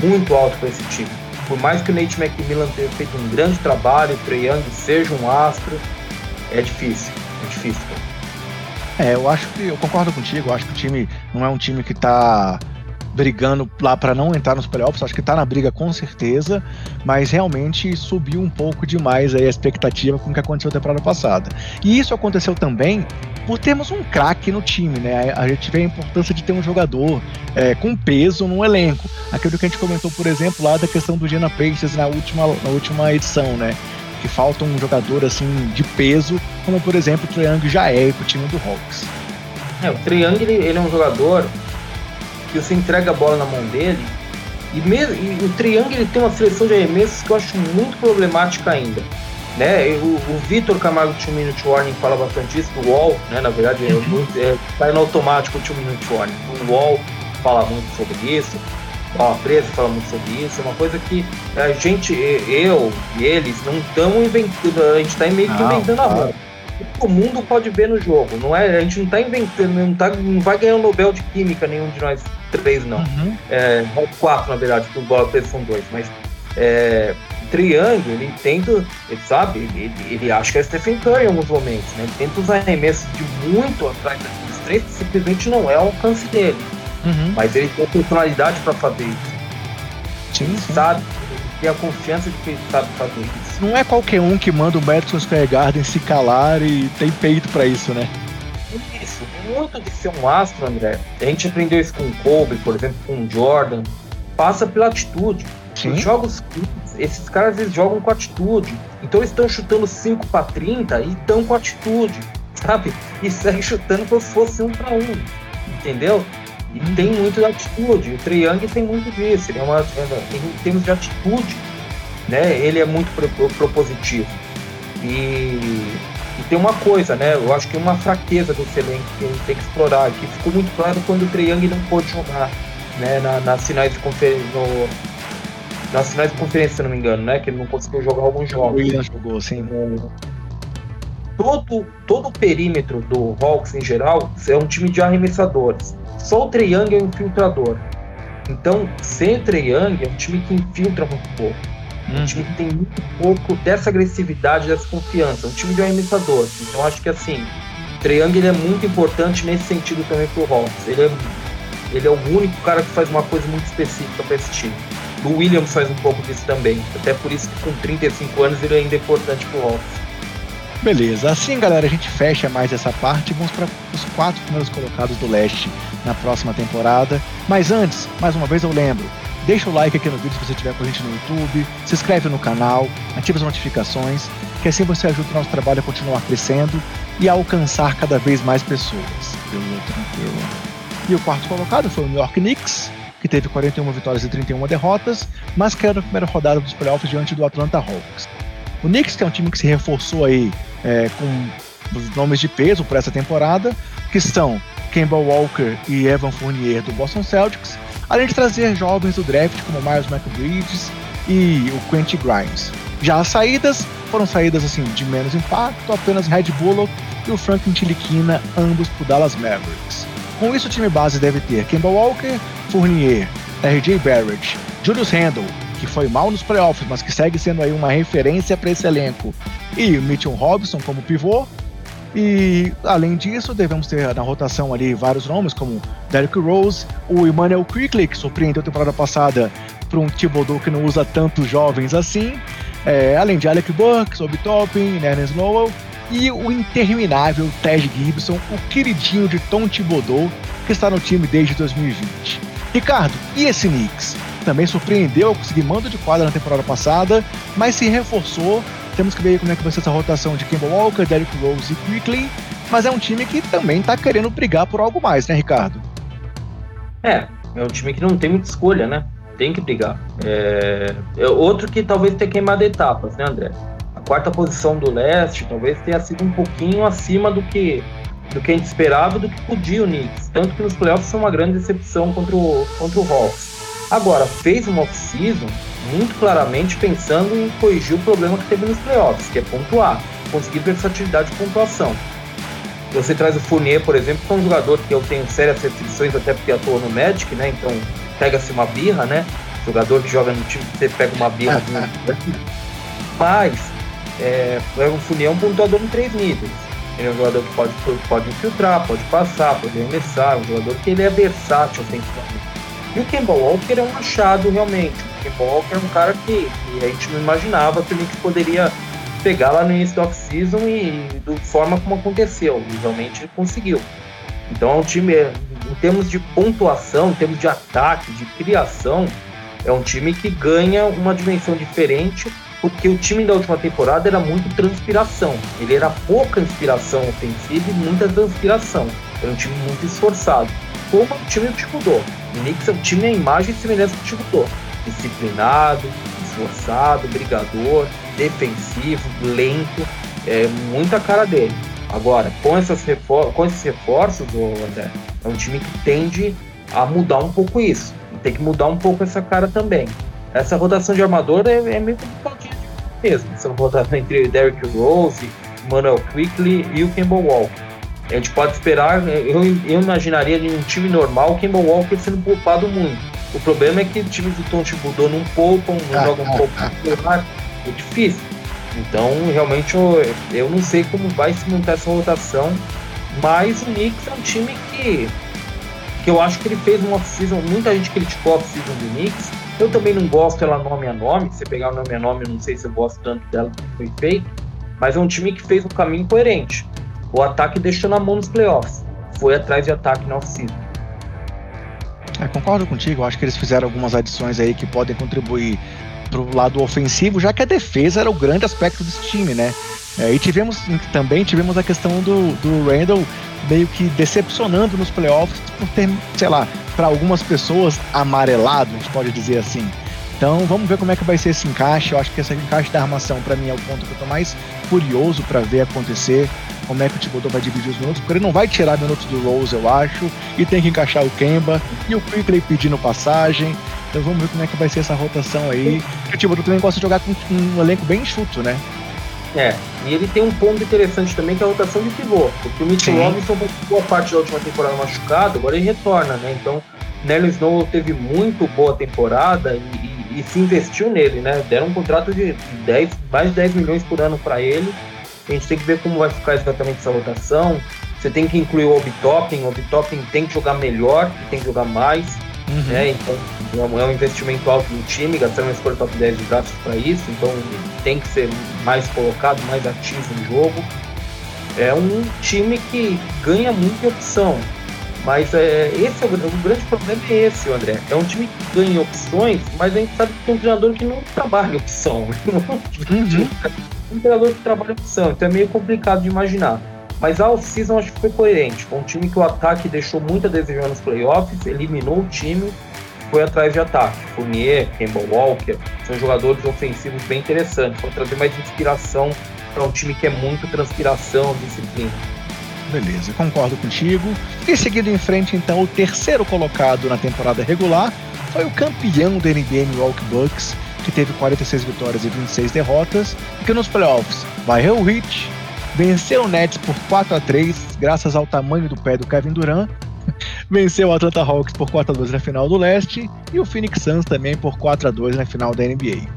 muito alto para esse time. Por mais que o Nate McMillan tenha feito um grande trabalho, o Trae Young seja um astro, é difícil, é difícil. É, eu acho que eu concordo contigo, eu acho que o time não é um time que está brigando lá para não entrar nos playoffs, acho que tá na briga com certeza, mas realmente subiu um pouco demais aí a expectativa com o que aconteceu na temporada passada. E isso aconteceu também por termos um craque no time, né? A gente vê a importância de ter um jogador é, com peso no elenco. Aquilo que a gente comentou, por exemplo, lá da questão do Gina Pacers na última, na última edição, né? Que falta um jogador assim de peso, como por exemplo o Triangle já é pro time do Hawks. É, o Triangle ele, ele é um jogador que você entrega a bola na mão dele. E, mesmo, e o Triângulo ele tem uma seleção de arremessos que eu acho muito problemática ainda. Né? O, o Vitor Camargo Two Minute Warning fala bastante isso, o UOL, né? na verdade, é, uhum. muito, é, sai no automático o Two Minute Warning. O UOL fala muito sobre isso, a Presa fala muito sobre isso, é uma coisa que a gente, eu e eles, não estamos inventando, a gente está meio que inventando a roda o mundo pode ver no jogo. Não é, a gente não está inventando, não, tá, não vai ganhar o Nobel de Química nenhum de nós três, não. Uhum. É, quatro, na verdade, porque o bola são dois, mas é, Triângulo, ele tenta, ele sabe, ele, ele acha que é Stephen Curry em alguns momentos, né? Ele tenta usar arremessos de muito atrás daqueles três, que simplesmente não é o alcance dele. Uhum. Mas ele tem personalidade para fazer isso. Sim, sim. Sabe? Ele tem a confiança de que ele sabe fazer isso. Não é qualquer um que manda o Madison Square Garden se calar e tem peito para isso, né? Isso, muito de ser um astro, André. A gente aprendeu isso com o Kobe, por exemplo, com o Jordan. Passa pela atitude. Sim. Os jogos, esses caras eles jogam com atitude. Então eles estão chutando 5 para 30 e estão com atitude, sabe? E segue chutando como se fosse um para um. Entendeu? E uhum. tem muito de atitude. O Triang tem muito disso. Ele é uma, em termos de atitude, né? Ele é muito propositivo. E e tem uma coisa, né? Eu acho que uma fraqueza do elenco que a gente tem que explorar, que ficou muito claro quando o Triang não pôde jogar, né? Na, nas finais de conferência. Nas finais de conferência, se não me engano, né? Que ele não conseguiu jogar alguns jogos. O William jogou, sim. Todo, todo o perímetro do Hawks em geral é um time de arremessadores. Só o Triang é um infiltrador. Então, sem o Triang é um time que infiltra muito pouco. Um time que tem muito pouco dessa agressividade, dessa confiança. Um time de arremessador. Então acho que assim, Triângulo é muito importante nesse sentido também pro Hawks. Ele é, ele é o único cara que faz uma coisa muito específica para esse time. O Williams faz um pouco disso também. Até por isso que com 35 anos ele ainda é importante pro Hawks. Beleza, assim galera, a gente fecha mais essa parte vamos para os quatro primeiros colocados do leste na próxima temporada. Mas antes, mais uma vez eu lembro, deixa o like aqui no vídeo se você estiver com a gente no YouTube, se inscreve no canal, ativa as notificações, que assim você ajuda o nosso trabalho a continuar crescendo e a alcançar cada vez mais pessoas. Beleza, tranquilo. E o quarto colocado foi o New York Knicks, que teve 41 vitórias e 31 derrotas, mas caiu na primeira rodada dos playoffs diante do Atlanta Hawks. O Knicks, que é um time que se reforçou aí é, com nomes de peso para essa temporada, que são Kemba Walker e Evan Fournier do Boston Celtics, além de trazer jovens do draft como Miles McBridges e o Quentin Grimes. Já as saídas foram saídas assim de menos impacto, apenas Red Bullock e o Franklin Tiliquina, ambos para Dallas Mavericks. Com isso, o time base deve ter Kemba Walker, Fournier, RJ Barrett, Julius Randle, que foi mal nos playoffs, mas que segue sendo aí uma referência para esse elenco, e Mitchell Robinson como pivô. E além disso, devemos ter na rotação ali vários nomes, como Derrick Rose, o Emmanuel Quickly, que surpreendeu a temporada passada para um Thibodeau que não usa tantos jovens assim, é, além de Alec Burks, Obi Toppin, Nernes Lowell, e o interminável Ted Gibson, o queridinho de Tom Thibodeau, que está no time desde 2020. Ricardo, e esse Knicks? Também surpreendeu ao conseguir mando de quadra na temporada passada, mas se reforçou. Temos que ver como é que vai ser essa rotação de Kemba Walker, Derrick Rose e Quickly, mas é um time que também está querendo brigar por algo mais, né, Ricardo? É, é um time que não tem muita escolha, né? Tem que brigar. É... é outro que talvez tenha queimado etapas, né, André? quarta posição do leste talvez tenha sido um pouquinho acima do que do que a gente esperava, do que podia o Knicks. Tanto que nos playoffs foi uma grande decepção contra o, contra o Hawks. Agora, fez uma off-season muito claramente pensando em corrigir o problema que teve nos playoffs, que é pontuar, conseguir versatilidade de pontuação. Você traz o Fournier, por exemplo, que é um jogador que eu tenho sérias restrições, até porque atua no Magic, né? Então pega-se uma birra, né? Jogador que joga no time, você pega uma birra. Mas é, o Fournier é um pontuador em três níveis. Ele é um jogador que pode, pode infiltrar, pode passar, pode arremessar, um jogador que ele é versátil ofensivamente. E o Kemba Walker é um achado realmente. O Kemba Walker é um cara que, que a gente não imaginava que a gente poderia pegar lá no início da off-season e, e da forma como aconteceu. E realmente ele conseguiu. Então é um time, em termos de pontuação, em termos de ataque, de criação, é um time que ganha uma dimensão diferente porque o time da última temporada era muito transpiração. Ele era pouca inspiração ofensiva e muita transpiração. Era um time muito esforçado. Como o time do Thibodeau. O Knicks é um time a imagem e semelhança do Thibodeau. Disciplinado, esforçado, brigador, defensivo, lento. É muita cara dele. Agora, com, essas refor com esses reforços, André, é um time que tende a mudar um pouco isso. Tem que mudar um pouco essa cara também. Essa rotação de armador é, é meio complicadinha mesmo. Essa rotação entre Derrick Rose, Manuel Quickly e o Campbell Walker. A gente pode esperar, eu, eu imaginaria em um time normal o Campbell Walker sendo poupado muito. O problema é que times do Tom Thibodeau não poupam, não jogam um pouco é difícil. Então, realmente, eu, eu não sei como vai se montar essa rotação, mas o Knicks é um time que, que eu acho que ele fez uma off-season, muita gente criticou a off-season do Knicks, eu também não gosto ela nome a nome. Se pegar o nome a nome, eu não sei se eu gosto tanto dela que foi feito. Mas é um time que fez um caminho coerente. O ataque deixou na mão nos playoffs. Foi atrás de ataque na off-season. É, concordo contigo. Acho que eles fizeram algumas adições aí que podem contribuir para o lado ofensivo, já que a defesa era o grande aspecto desse time, né? É, e tivemos também tivemos a questão do, do Randall meio que decepcionando nos playoffs por ter, sei lá, para algumas pessoas amarelado, a gente pode dizer assim. Então vamos ver como é que vai ser esse encaixe. Eu acho que esse encaixe da armação para mim é o ponto que eu tô mais curioso para ver acontecer. Como é que o Thibodeau vai dividir os minutos, porque ele não vai tirar minutos do Rose, eu acho, e tem que encaixar o Kemba e o Quickly pedindo passagem. Então vamos ver como é que vai ser essa rotação aí. o Thibodeau também gosta de jogar com um elenco bem enxuto, né? É, e ele tem um ponto interessante também que é a rotação de pivô, porque o Mitchell Robinson boa parte da última temporada machucado, agora ele retorna, né? Então, Nelly Snow teve muito boa temporada e, e, e, se investiu nele, né? Deram um contrato de 10, mais de 10 milhões por ano para ele. A gente tem que ver como vai ficar exatamente essa rotação. Você tem que incluir o Obi Toppin, o Obi Toppin tem que jogar melhor, tem que jogar mais. Uhum. Né? Então é um investimento alto no time, gastando uma escolha top 10 de braços para isso, então tem que ser mais colocado, mais ativo no jogo. É um time que ganha muita opção, mas é, esse é o, o, grande problema é esse, André. É um time que ganha opções, mas a gente sabe que tem um treinador que não trabalha opção. Uhum. um treinador que trabalha opção, então é meio complicado de imaginar. Mas a off-season acho que foi coerente. Com um time que o ataque deixou muito a desejar nos playoffs, eliminou o time, foi atrás de ataque. Fournier, Campbell Walker, são jogadores ofensivos bem interessantes. Vão trazer mais inspiração para um time que é muito transpiração, disciplina. Beleza, concordo contigo. E seguindo em frente, então, o terceiro colocado na temporada regular foi o campeão da NBA Milwaukee Bucks, que teve 46 vitórias e 26 derrotas, e que nos playoffs varreu o Heat, venceu o Nets por 4 a 3 graças ao tamanho do pé do Kevin Durant, venceu o Atlanta Hawks por 4 a 2 na final do Leste e o Phoenix Suns também por 4 a 2 na final da NBA.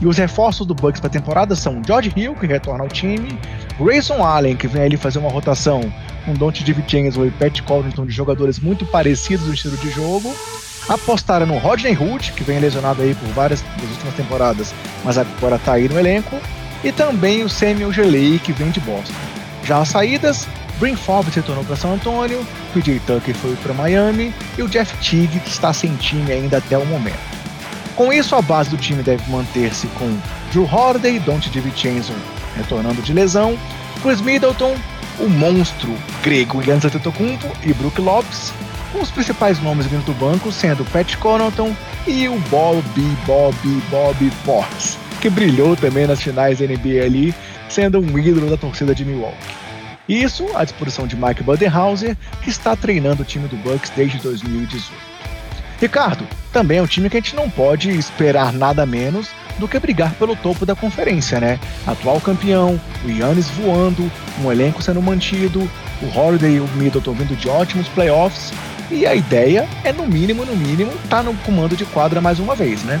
E os reforços do Bucks para a temporada são George Hill, que retorna ao time, Grayson Allen, que vem ali fazer uma rotação com Dante DiVincenzo e Pat Covington de jogadores muito parecidos no estilo de jogo. Apostaram no Rodney Hood, que vem lesionado aí por várias das últimas temporadas, mas agora está aí no elenco e também o Samuel Gelei, que vem de Boston. Já as saídas, Brin Forbes retornou para São Antônio, PJ Tucker foi para Miami e o Jeff Teague que está sem time ainda até o momento. Com isso, a base do time deve manter-se com Drew Holiday, Dante DiVincenzo retornando de lesão, Chris Middleton, o monstro grego Giannis Antetokounmpo e Brook Lopes, com os principais nomes vindo do banco sendo Pat Connaughton e o Bobby Bobby Bobby Portis que brilhou também nas finais da NBA ali, sendo um ídolo da torcida de Milwaukee. Isso à disposição de Mike Budenhauser, que está treinando o time do Bucks desde 2018. Ricardo, também é um time que a gente não pode esperar nada menos do que brigar pelo topo da conferência, né? Atual campeão, o Yannis voando, um elenco sendo mantido, o Holiday e o Middleton vindo de ótimos playoffs, e a ideia é, no mínimo, no mínimo, estar tá no comando de quadra mais uma vez, né?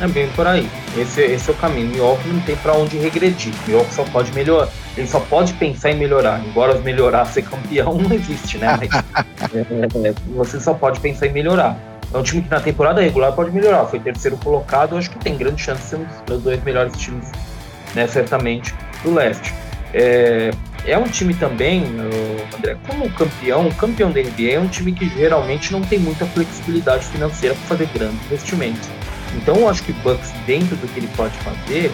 É bem por aí. Esse, esse é o caminho. York não tem para onde regredir. New York só pode melhorar. Ele só pode pensar em melhorar. Embora melhorar ser campeão não existe, né? Mas, é, é, você só pode pensar em melhorar. É um time que na temporada regular pode melhorar. Foi terceiro colocado, acho que tem grande chance de ser um dos dois melhores times, né, certamente, do leste. É, é um time também, André, como campeão, o campeão da NBA é um time que geralmente não tem muita flexibilidade financeira para fazer grandes investimentos. Então eu acho que o Bucks, dentro do que ele pode fazer,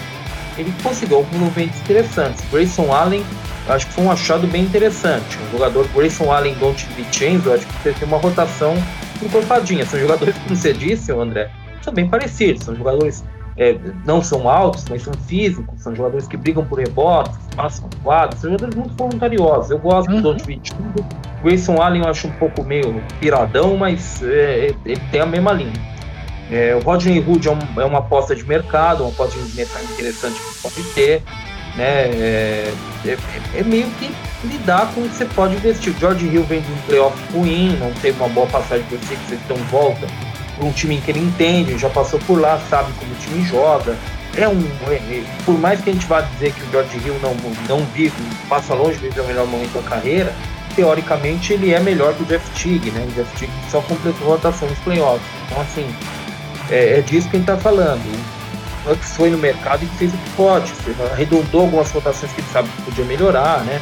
ele conseguiu alguns movimentos interessantes. Grayson Allen, acho que foi um achado bem interessante. O jogador Grayson Allen e Don't Vincenzo, acho que tem uma rotação encorpadinha. São jogadores, como você disse, André, são bem parecidos. São jogadores é, não são altos, mas são físicos, são jogadores que brigam por rebotes, passam quadros, são jogadores muito voluntariosos. Eu gosto uhum. do Don't Vincenzo. Grayson Allen eu acho um pouco meio piradão, mas é, ele tem a mesma linha. É, o Rodney Hood é, um, é, uma aposta de mercado, uma aposta de mercado interessante que pode ter. Né? É, é, é, meio que lidar com o que você pode investir. O George Hill vem de um playoff ruim, não teve uma boa passagem por si, que então volta para um time que ele entende, já passou por lá, sabe como o time joga. É um, é, é, por mais que a gente vá dizer que o George Hill não, não vive, passa longe de viver o melhor momento da carreira, teoricamente ele é melhor que o Jeff Teague, né? O Jeff Teague só completou rotação nos playoffs. Então, assim, é, é disso que a gente está falando. O Bucks foi no mercado e fez o que pode, arredondou algumas rotações que ele sabe que podia melhorar, né?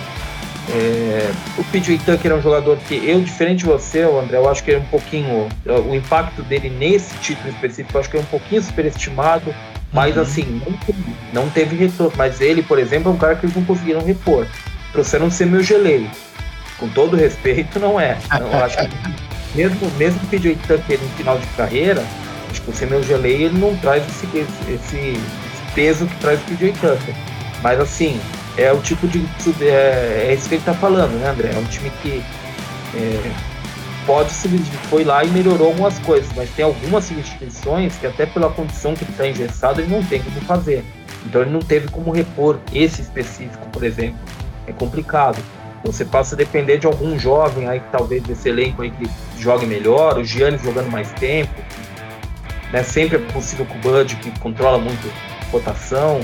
É, o PJ Tucker é um jogador que eu, diferente de você, André, eu acho que é um pouquinho. O impacto dele nesse título específico, eu acho que é um pouquinho superestimado, mas uhum. assim, não teve, não teve retorno. Mas ele, por exemplo, é um cara que eles não conseguiram repor. Trouxeram ser meu geleio. Com todo respeito, não é. Eu acho que mesmo, mesmo o PJ Tucker no final de carreira, Tipo, o Samuel Gelei ele não traz esse, esse, esse, peso que traz o PJ Tucker. Mas assim, é o tipo de. É, é isso que ele tá falando, né, André? É um time que é, pode se foi lá e melhorou algumas coisas, mas tem algumas substituições que até pela condição que ele está engessado, ele não tem como fazer. Então ele não teve como repor esse específico, por exemplo. É complicado. Você passa a depender de algum jovem aí que talvez desse elenco aí que jogue melhor, o Giannis jogando mais tempo, né? Sempre é possível com o Bud, que controla muito rotação.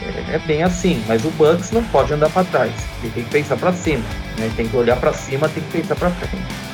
É, é, bem assim, mas o Bucks não pode andar para trás. Ele tem que pensar para cima. Né? Tem que olhar para cima, tem que pensar para frente.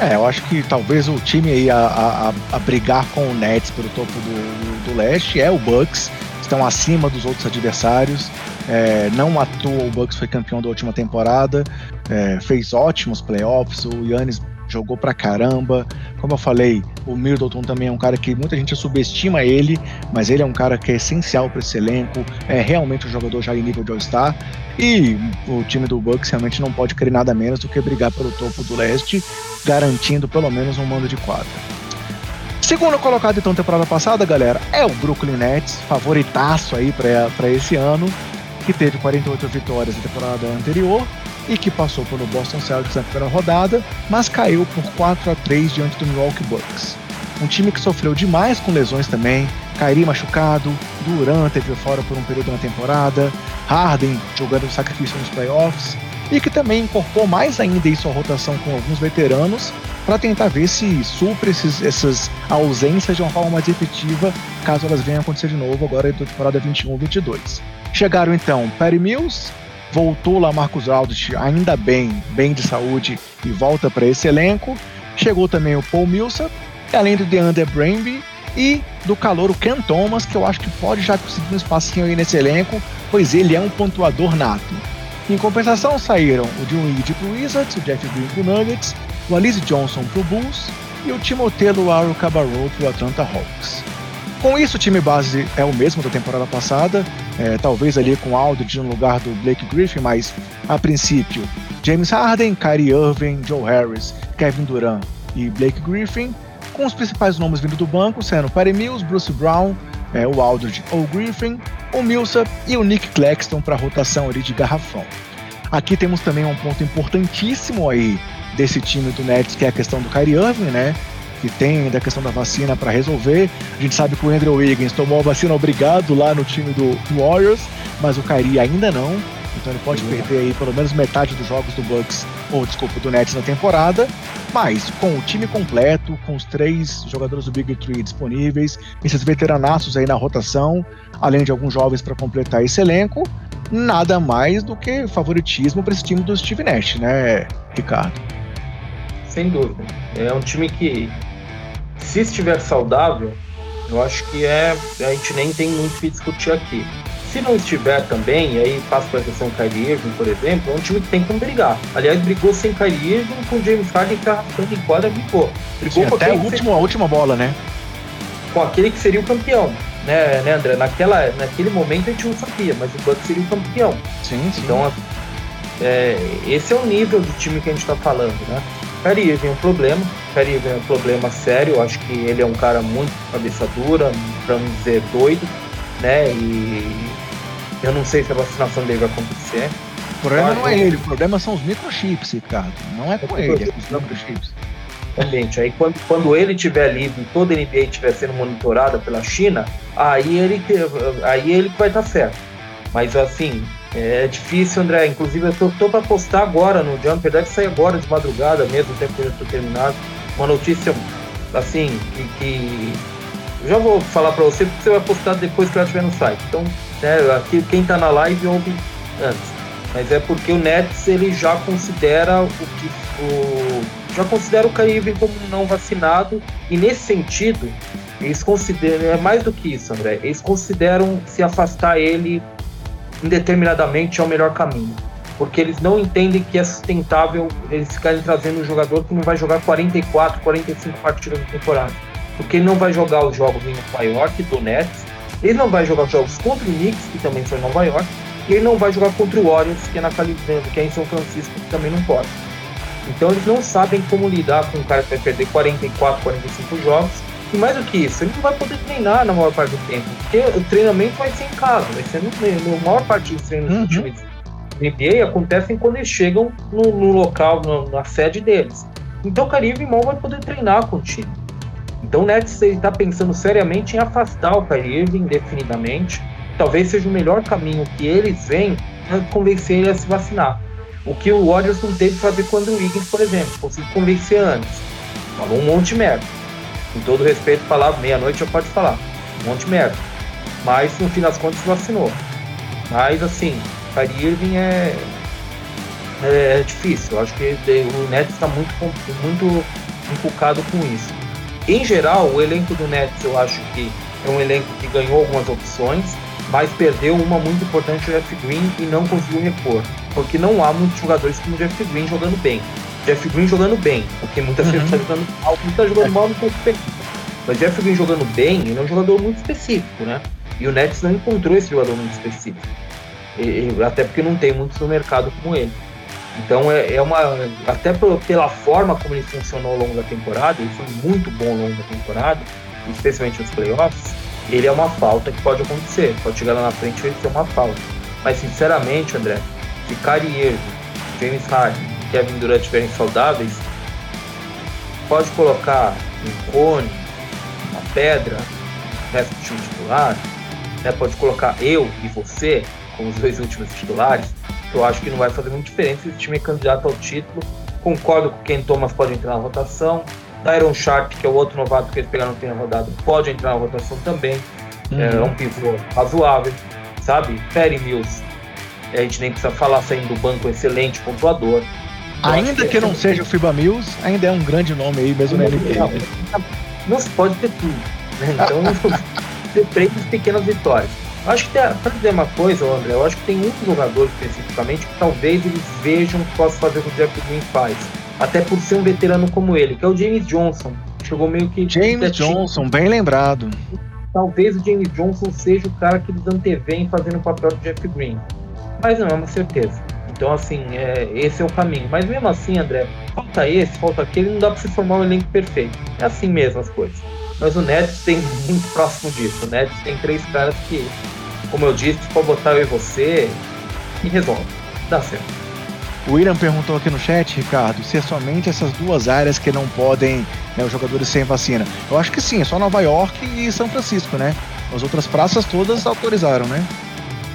É, eu acho que talvez o time aí a, a, a brigar com o Nets pelo topo do, do, do leste é o Bucks, estão acima dos outros adversários. É, não à toa o Bucks foi campeão da última temporada, é, fez ótimos playoffs, o Yannis jogou pra caramba. Como eu falei, o Middleton também é um cara que muita gente subestima ele, mas ele é um cara que é essencial para esse elenco, é realmente um jogador já em nível de All-Star. E o time do Bucks realmente não pode querer nada menos do que brigar pelo topo do leste, garantindo pelo menos um mando de quadra. Segundo colocado então temporada passada, galera, é o Brooklyn Nets, favoritaço aí para esse ano, que teve 48 vitórias na temporada anterior e que passou pelo Boston Celtics na primeira rodada, mas caiu por 4 a 3 diante do Milwaukee Bucks. Um time que sofreu demais com lesões também, Kyrie machucado, Durant teve fora por um período na temporada, Harden jogando sacrifício nos playoffs, e que também incorporou mais ainda em sua rotação com alguns veteranos para tentar ver se supre esses, essas ausências de uma forma mais efetiva, caso elas venham a acontecer de novo agora na temporada 21-22. Chegaram então Perry Mills, voltou lá Marcos Aldrich, ainda bem, bem de saúde, e volta para esse elenco. Chegou também o Paul Millsap, além do DeAndre Bramby e do calor o Ken Thomas, que eu acho que pode já conseguir um espacinho aí nesse elenco, pois ele é um pontuador nato. Em compensação, saíram o Reed pro Wizards, o Jeff Green pro Nuggets, o Alice Johnson pro Bulls e o Timothée Luaro Cabarro pro Atlanta Hawks. Com isso, o time base é o mesmo da temporada passada, é, talvez ali com Aldridge no lugar do Blake Griffin, mas a princípio, James Harden, Kyrie Irving, Joe Harris, Kevin Durant e Blake Griffin, com os principais nomes vindo do banco, sendo Perry Mills, Bruce Brown, é, o Aldridge ou Griffin, o Millsap e o Nick Claxton para rotação ali de garrafão. Aqui temos também um ponto importantíssimo aí desse time do Nets, que é a questão do Kyrie Irving, né? Que tem ainda a questão da vacina para resolver. A gente sabe que o Andrew Wiggins tomou a vacina obrigado lá no time do Warriors, mas o Kyrie ainda não. Então ele pode perder aí pelo menos metade dos jogos do Bucks, ou desculpa, do Nets na temporada. Mas com o time completo, com os três jogadores do Big Three disponíveis, esses veteranaços aí na rotação, além de alguns jovens para completar esse elenco, nada mais do que favoritismo para esse time do Steve Nash, né, Ricardo? Sem dúvida. É um time que se estiver saudável, eu acho que é a gente nem tem muito o que discutir aqui. Se não estiver também, e aí passa para a questão Kyrie Irving, por exemplo, é um time que tem como brigar. Aliás, brigou sem Kyrie Irving, com James Harden que arrastando em quadra, brigou. Brigou Sim, até a última, a última bola, né? Com aquele que seria o campeão, né, né, André? Naquela, naquele momento a gente não sabia, mas o Bucks seria o campeão. Sim, sim. Então, é, esse é o nível do time que a gente está falando, né? Irving é um problema, Irving é um problema sério, eu acho que ele é um cara muito cabeça dura, para não dizer doido, né? E eu não sei se a vacinação dele vai acontecer. O problema não é ele, o problema são os microchips, Ricardo. Não é com é ele, é com os microchips. Exatamente. Aí quando, quando ele estiver livre e toda a NBA estiver sendo monitorada pela China, aí ele, aí ele vai estar certo. Mas assim, é difícil, André. Inclusive, eu tô, tô para postar agora no Jumper, deve sair agora de madrugada mesmo, o tempo que eu já estou terminado. Uma notícia, assim, que. que... já vou falar para você, porque você vai postar depois que ela estiver no site. Então, né, aqui, quem está na live ouve antes. Mas é porque o Nets ele já considera o que. O, já considera o Caribe como não vacinado, e nesse sentido, eles consideram. É mais do que isso, André. Eles consideram se afastar ele indeterminadamente é o melhor caminho. Porque eles não entendem que é sustentável eles ficarem trazendo um jogador que não vai jogar 44, 45 partidas na temporada. Porque ele não vai jogar os jogos em Nova York, do Nets, ele não vai jogar jogos contra o Knicks, que também foi em Nova York, e ele não vai jogar contra o Warriors, que é na Califórnia, que é em São Francisco, que também não pode. Então eles não sabem como lidar com um cara que vai perder 44, 45 jogos e mais do que isso, ele não vai poder treinar na maior parte do tempo, porque o treinamento vai ser em casa, vai ser no, no maior parte dos treinos uhum. do time NBA acontecem quando eles chegam no, no local, no, na sede deles. Então o Caribe mal vai poder treinar com o time. Então o Nets está pensando seriamente em afastar o Kyrie indefinidamente. Talvez seja o melhor caminho que eles veem para convencer ele a se vacinar. O que o Warriors não teve que fazer quando o Wiggins, por exemplo, conseguiu convencer antes. Falou um monte de merda com todo respeito, falar meia-noite já pode falar. Um monte de merda. Mas no fim das contas vacinou. Mas assim, Kyrie Irving é, é, difícil. Eu acho que o Nets está muito, muito inculcado com isso. Em geral, o elenco do Nets eu acho que é um elenco que ganhou algumas opções, mas perdeu uma muito importante, o Jeff Green, e não conseguiu repor. Porque não há muitos jogadores como o Jeff Green jogando bem. Jeff Green jogando bem, porque muitas uhum. vezes está jogando mal, quem está jogando mal não pode perder. Mas Jeff Green jogando bem, ele é um jogador muito específico, né? E o Nets não encontrou esse jogador muito específico. E, até porque não tem muitos no mercado como ele. Então é, é uma. Até pela forma como ele funcionou ao longo da temporada, ele foi muito bom ao longo da temporada, especialmente nos playoffs, ele é uma falta que pode acontecer. Pode chegar lá na frente e ser uma falta. Mas sinceramente, André, Kyrie Irving, James Harden Kevin Durant estiverem saudáveis, pode colocar um cone, uma pedra, o resto do time titular, né? pode colocar eu e você como os dois últimos titulares, que eu acho que não vai fazer muita diferença. Esse time é candidato ao título. Concordo com quem Thomas pode entrar na rotação. Tyron Sharp, que é o outro novato que eles pegaram na rodada, pode entrar na rotação também. Uhum. É um pivô razoável, sabe? Perry Mills, a gente nem precisa falar saindo do banco, excelente pontuador. Ainda que, que não seja o FIBA Mills, ainda é um grande nome aí, mesmo na NBA. Não se pode ter tudo, né? Então, ter três pequenas vitórias. Acho que para dizer uma coisa, André, eu acho que tem um jogador especificamente que talvez eles vejam que possa fazer o que o Jeff Green faz. Até por ser um veterano como ele, que é o James Johnson. Chegou meio que. James Johnson, bem lembrado. Talvez o James Johnson seja o cara que eles antevêm fazendo o papel do Jeff Green. Mas não é uma certeza. Então, assim, é, esse é o caminho. Mas mesmo assim, André, falta esse, falta aquele, não dá pra se formar um elenco perfeito. É assim mesmo as coisas. Mas o Nets tem muito próximo disso. O Nets tem três caras que, como eu disse, pode botar eu e você e resolve. Dá certo. O William perguntou aqui no chat, Ricardo, se é somente essas duas áreas que não podem, né, os jogadores sem vacina. Eu acho que sim, é só Nova York e São Francisco, né? As outras praças todas autorizaram, né?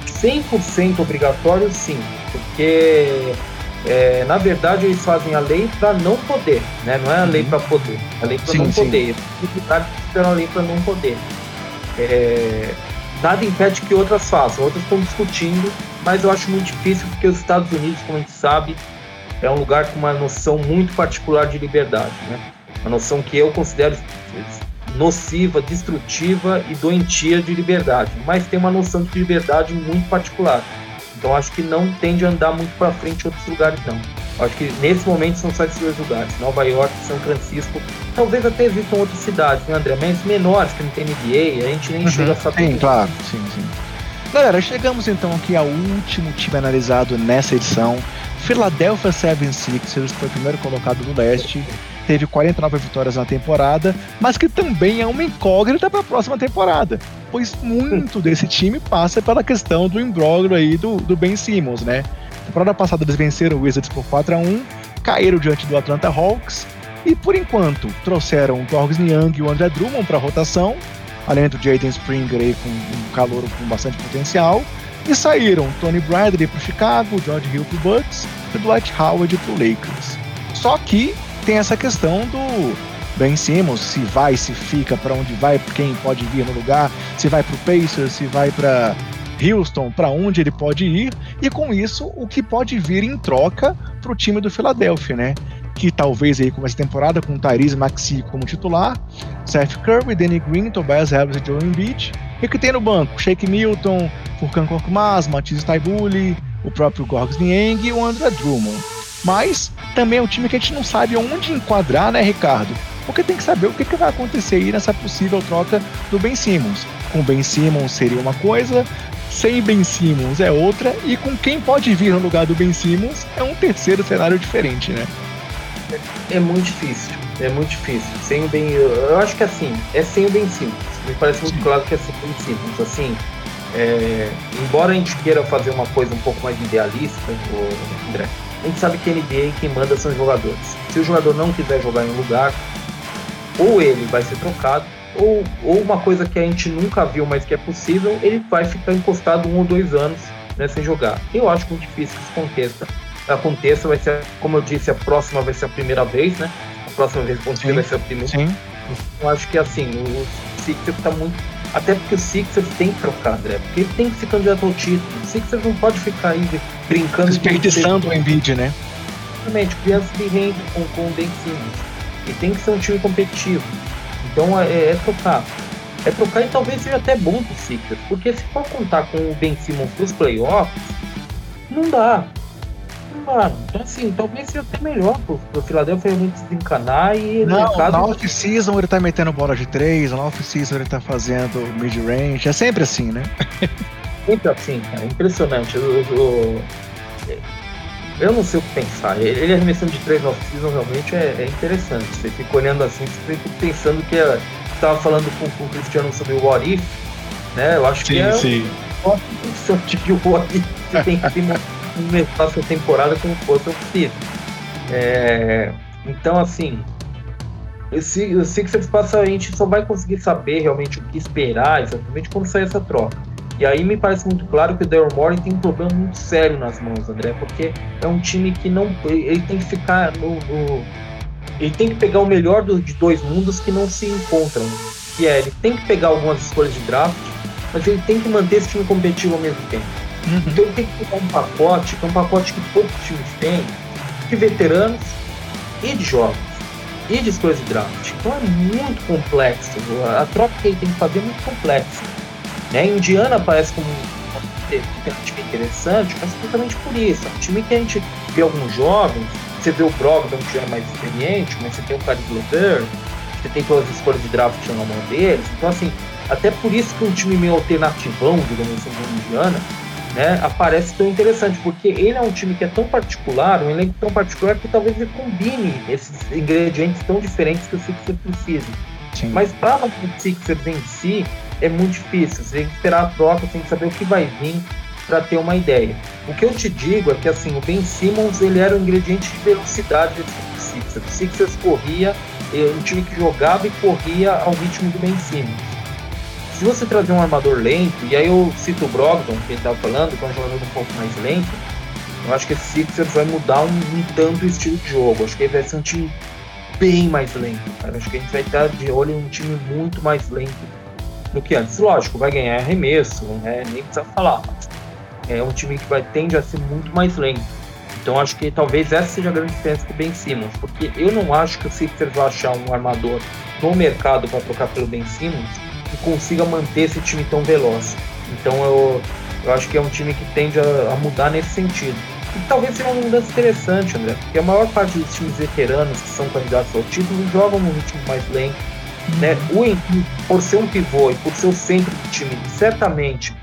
100% obrigatório, sim porque é, na verdade eles fazem a lei para não poder, né? Não é a lei uhum. para poder, é a lei para não sim. poder. Dificuldade fizeram a lei para não poder. É, nada impede que outras façam, outras estão discutindo, mas eu acho muito difícil porque os Estados Unidos, como a gente sabe, é um lugar com uma noção muito particular de liberdade, né? Uma noção que eu considero nociva, destrutiva e doentia de liberdade, mas tem uma noção de liberdade muito particular. Então acho que não tende a andar muito para frente em outros lugares não. Acho que nesse momento são só esses dois lugares, Nova York São Francisco. Talvez até existam outras cidades, né, André? Mas menores que não tem NBA, a gente nem uhum, chega a saber. Sim, claro, sim, sim. Galera, chegamos então aqui ao último time analisado nessa edição. Philadelphia 76ers foi o primeiro colocado no leste, teve 49 vitórias na temporada, mas que também é uma incógnita para a próxima temporada pois muito desse time passa pela questão do imbróglio aí do, do Ben Simmons, né? Na temporada passada eles venceram o Wizards por 4 a 1 caíram diante do Atlanta Hawks e por enquanto trouxeram o Gorgs Niang e o André Drummond para a rotação, além do Jaden Springer aí com um calor com bastante potencial, e saíram Tony Bradley para o Chicago, George Hill para o Bucks e Dwight Howard para o Lakers. Só que tem essa questão do Ben Simmons, se vai, se fica, para onde vai, quem pode vir no lugar, se vai para o Pacers, se vai para Houston, para onde ele pode ir, e com isso o que pode vir em troca para o time do Philadelphia, né? Que talvez aí comece a temporada com Tyrese Maxi como titular, Seth Curry, Danny Green, Tobias Harris e Joel Embiid, e que tem no banco Shake Milton, Furkan Korkmaz, Matisse Taibuli, o próprio Gorgs Niang e o André Drummond. Mas também é um time que a gente não sabe onde enquadrar, né, Ricardo? porque tem que saber o que, que vai acontecer aí nessa possível troca do Ben Simmons. Com Ben Simmons seria uma coisa, sem Ben Simmons é outra, e com quem pode vir no lugar do Ben Simmons é um terceiro cenário diferente, né? É muito difícil, é muito difícil. Sem o Ben, eu acho que assim, é sem o Ben Simmons. Me parece muito Sim. claro que é sem o Ben Simmons. Assim, é, embora a gente queira fazer uma coisa um pouco mais idealista, André, a gente sabe que NBA quem manda são os jogadores. Se o jogador não quiser jogar em um lugar, ou ele vai ser trocado, ou, ou uma coisa que a gente nunca viu, mas que é possível, ele vai ficar encostado um ou dois anos né, sem jogar. Eu acho muito difícil que isso aconteça. Aconteça, vai ser, como eu disse, a próxima vai ser a primeira vez, né? A próxima vez que vai ser a primeira. Sim. Eu acho que assim, o Sixers está muito. Até porque o Sixers tem que trocar, André. Porque ele tem que se candidatar ao título. O Sixers não pode ficar aí brincando. Desperdiçando o Embiid, né? Exatamente, criança de rende com, com o Ben Simmons. E tem que ser um time competitivo. Então é, é trocar. É trocar e talvez seja até bom pro Sixers, porque se for contar com o Ben Simmons pros playoffs, não dá. Então assim, talvez seja até melhor pro, pro Philadelphia realmente desencanar e não, na off-season ele tá metendo bola de três, na off-season ele tá fazendo mid-range, é sempre assim, né? Sempre assim, cara, impressionante. Eu, eu, eu não sei o que pensar. Ele arremessando de três no off-season realmente é, é, interessante. Você fica olhando assim, você fica pensando que é, estava falando com, com, o Cristiano sobre o What If, né? Eu acho sim, que é sim. um tipo de What If. Você tem que começar a sua temporada como fosse off-season. É, então, assim, o Sixers passa, a gente só vai conseguir saber realmente o que esperar exatamente quando sair essa troca. E aí me parece muito claro que o Daryl Morey tem um problema muito sério nas mãos, André, porque é um time que não. Ele tem que ficar no. no ele tem que pegar o melhor do, de dois mundos que não se encontram. Que é, ele tem que pegar algumas escolhas de draft, mas ele tem que manter esse time competitivo ao mesmo tempo. Uhum. Então ele tem que pegar um pacote, que é um pacote que poucos times têm, de veteranos e de jovens, e de escolhas de draft. Então é muito complexo. A troca que ele tem que fazer é muito complexa. Né? Indiana parece como um time interessante, mas justamente por isso. É um time que a gente vê alguns jovens, você vê o Brogdon que é mais experiente, mas você tem o Caris Levert, você tem todas as escolhas de draft na mão deles. Então, assim, até por isso que um time meio alternativão, digamos assim, do Indiana, né, aparece tão interessante, porque ele é um time que é tão particular, um elenco tão particular que talvez ele combine esses ingredientes tão diferentes que o Sixers precisa. Sim. Mas para o Sixers em si, é muito difícil. Você tem que esperar a troca, tem que saber o que vai vir para ter uma ideia. O que eu te digo é que assim, o Ben Simmons ele era um ingrediente de velocidade do Sixers. O Sixers corria, é um time que jogava e corria ao ritmo do Ben Simmons. Se você trazer um armador lento, e aí eu cito o Brogdon, que ele estava falando, que é um jogador um pouco mais lento, eu acho que esse Sixers vai mudar um, um tanto o estilo de jogo. Acho que ele vai ser um time bem mais lento, cara. Acho que a gente vai estar de olho em um time muito mais lento do que antes. Lógico, vai ganhar arremesso, né? nem precisa falar. É um time que vai tende a ser muito mais lento. Então acho que talvez essa seja a grande diferença com o Ben Simmons, porque eu não acho que o Sixers vai achar um armador no mercado para trocar pelo Ben Simmons que consiga manter esse time tão veloz. Então eu, eu acho que é um time que tende a, a mudar nesse sentido. E talvez seja uma mudança interessante, André, porque a maior parte dos times veteranos que são candidatos ao título jogam num ritmo mais lento, né? O Henrique, por ser um pivô e por ser o centro do time, certamente,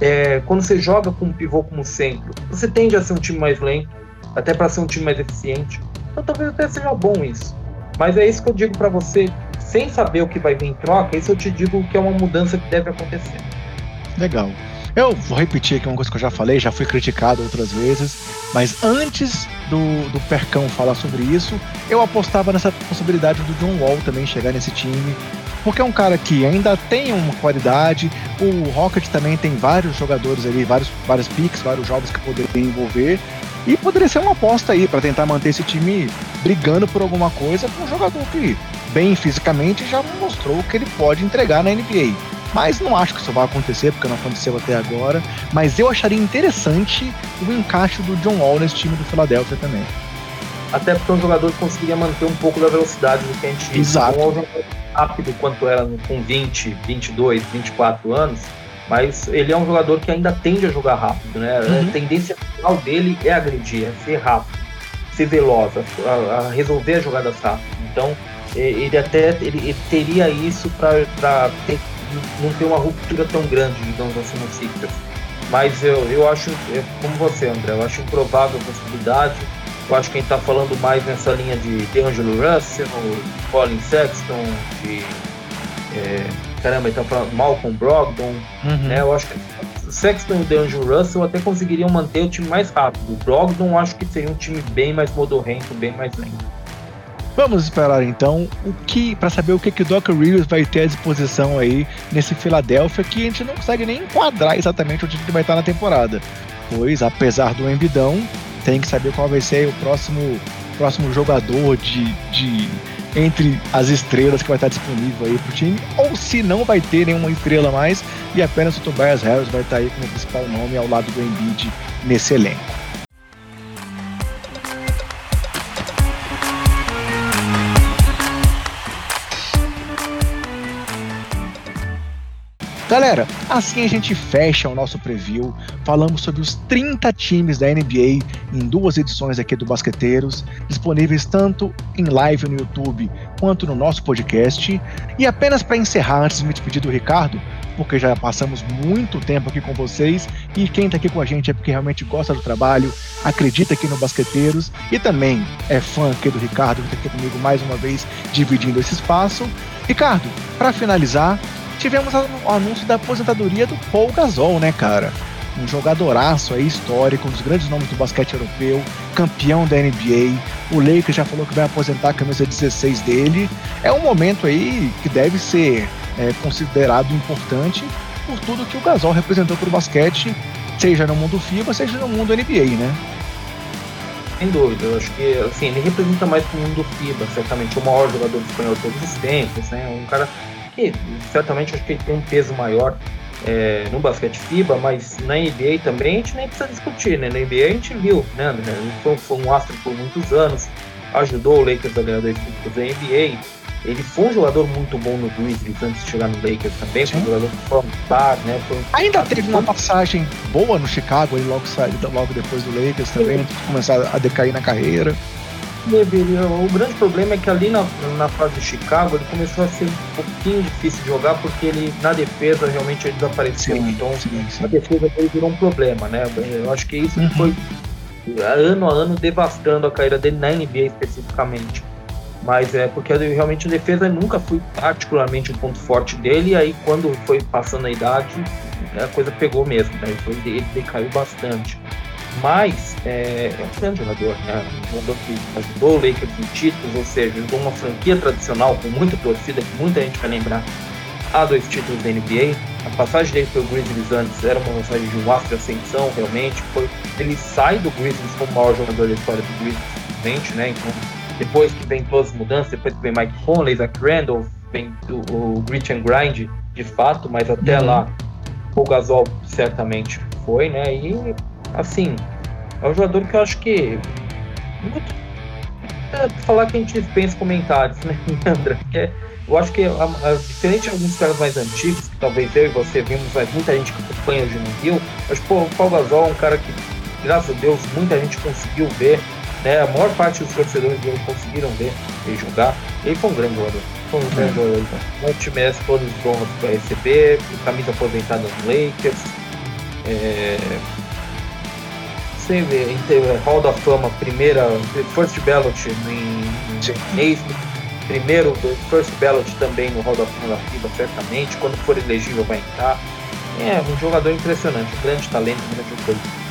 é, quando você joga com um pivô como centro, você tende a ser um time mais lento, até para ser um time mais eficiente. Então talvez até seja bom isso. Mas é isso que eu digo para você, sem saber o que vai vir em troca, isso eu te digo que é uma mudança que deve acontecer. Legal. Eu vou repetir aqui uma coisa que eu já falei, já fui criticado outras vezes, mas antes do, do Percão falar sobre isso, eu apostava nessa possibilidade do John Wall também chegar nesse time, porque é um cara que ainda tem uma qualidade, o Rocket também tem vários jogadores ali, vários, vários picks, vários jogos que poderiam envolver, e poderia ser uma aposta aí para tentar manter esse time brigando por alguma coisa com um jogador que, bem fisicamente, já mostrou que ele pode entregar na NBA. Mas não acho que isso vai acontecer, porque não aconteceu até agora. Mas eu acharia interessante o encaixe do John Wall nesse time do Philadelphia também. Até porque é um jogador que conseguiria manter um pouco da velocidade do que a gente Exato. John Wall rápido quanto era com 20, 22, 24 anos, mas ele é um jogador que ainda tende a jogar rápido, né? Uhum. A tendência final dele é agredir, é ser rápido, ser veloz, a, a resolver as jogadas rápido. Então, ele até ele, ele teria isso para não ter uma ruptura tão grande, digamos assim, no Sixers. Mas eu, eu acho, como você, André, eu acho improvável a possibilidade. Eu acho que a gente está falando mais nessa linha de DeAngelo Russell, Colin Sexton, de. É, caramba, ele tá falando Malcolm Brogdon. Uhum. Né, eu acho que Sexton e o DeAngelo Russell até conseguiriam manter o time mais rápido. O Brogdon eu acho que seria um time bem mais modorrento, bem mais lento. Vamos esperar então o que para saber o que, que o Doc Rivers vai ter à disposição aí nesse Philadelphia que a gente não consegue nem enquadrar exatamente onde ele vai estar na temporada. Pois, apesar do embidão, tem que saber qual vai ser o próximo, próximo jogador de, de entre as estrelas que vai estar disponível aí pro time, ou se não vai ter nenhuma estrela mais e apenas o Tobias Harris vai estar aí como principal nome ao lado do Embiid nesse elenco. Galera, assim a gente fecha o nosso preview. Falamos sobre os 30 times da NBA em duas edições aqui do Basqueteiros, disponíveis tanto em live no YouTube quanto no nosso podcast. E apenas para encerrar, antes de me despedir do Ricardo, porque já passamos muito tempo aqui com vocês e quem está aqui com a gente é porque realmente gosta do trabalho, acredita aqui no Basqueteiros e também é fã aqui do Ricardo, que está aqui comigo mais uma vez dividindo esse espaço. Ricardo, para finalizar, tivemos o anúncio da aposentadoria do Paul Gasol, né, cara? Um jogadoraço aí histórico, um dos grandes nomes do basquete europeu, campeão da NBA. O Lakers já falou que vai aposentar a camisa 16 dele. É um momento aí que deve ser é, considerado importante por tudo que o Gasol representou para o basquete, seja no mundo FIBA, seja no mundo NBA, né? Sem dúvida, eu acho que assim, ele representa mais o mundo FIBA, certamente o maior jogador espanhol de todos os tempos, né? Um cara que certamente acho que ele tem um peso maior é, no basquete FIBA, mas na NBA também a gente nem precisa discutir, né? Na NBA a gente viu, né, André? Foi, foi um astro por muitos anos, ajudou o Lakers a ganhar dois títulos da NBA. Ele foi um jogador muito bom no Grizzlies antes de chegar no Lakers também, foi um jogador um né? Um... Ainda teve uma passagem boa no Chicago, ele logo, saiu, logo depois do Lakers também, antes de começar a decair na carreira o grande problema é que ali na, na fase de Chicago ele começou a ser um pouquinho difícil de jogar porque ele na defesa realmente ele desapareceu. Sim, então sim, sim. a defesa dele virou um problema, né? Eu acho que isso uhum. foi ano a ano devastando a carreira dele na NBA especificamente. Mas é porque realmente a defesa nunca foi particularmente um ponto forte dele, e aí quando foi passando a idade, a coisa pegou mesmo, né? Ele decaiu bastante. Mas é, é um grande jogador, né? Um jogador que ajudou o Lakers em títulos, ou seja, ajudou uma franquia tradicional com muita torcida, que muita gente vai lembrar, a dois títulos da NBA. A passagem dele pelo Grizzlies antes era uma passagem de um astro de ascensão, realmente. Foi, ele sai do Grizzlies como o maior jogador da história do Grizzlies, né? Então, depois que vem todas as mudanças, depois que vem Mike Conley, Zach Randolph, vem o, o Grit and Grind, de fato, mas até uhum. lá o Gasol certamente foi, né? E assim, é um jogador que eu acho que. Muito, é, falar que a gente dispensa comentários, né, André? É, eu acho que, a, a, diferente de alguns caras mais antigos, que talvez eu e você vimos, mas muita gente que acompanha hoje no Rio, acho que o Paulo Gasol é um cara que, graças a Deus, muita gente conseguiu ver, né? A maior parte dos torcedores dele conseguiram ver ele jogar. Ele foi um grande jogador. Foi um grande jogador. Então. O time merece todos os honras para receber, camisa aposentada no Lakers. É, sempre em Hall da Fama, primeira, First Ballot em, em primeiro First Ballot também no Hall da Fama da FIBA, certamente. Quando for elegível vai entrar. É um jogador impressionante, um grande talento, um grande jogador.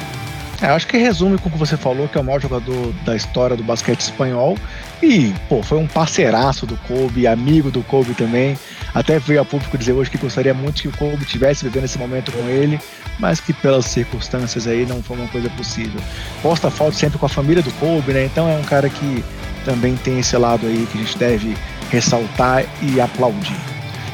É, acho que resume com o que você falou, que é o maior jogador da história do basquete espanhol. E, pô, foi um parceiraço do Kobe, amigo do Kobe também. Até veio a público dizer hoje que gostaria muito que o Kobe tivesse vivendo esse momento com ele, mas que pelas circunstâncias aí não foi uma coisa possível. Posta foto sempre com a família do Kobe, né? Então é um cara que também tem esse lado aí que a gente deve ressaltar e aplaudir.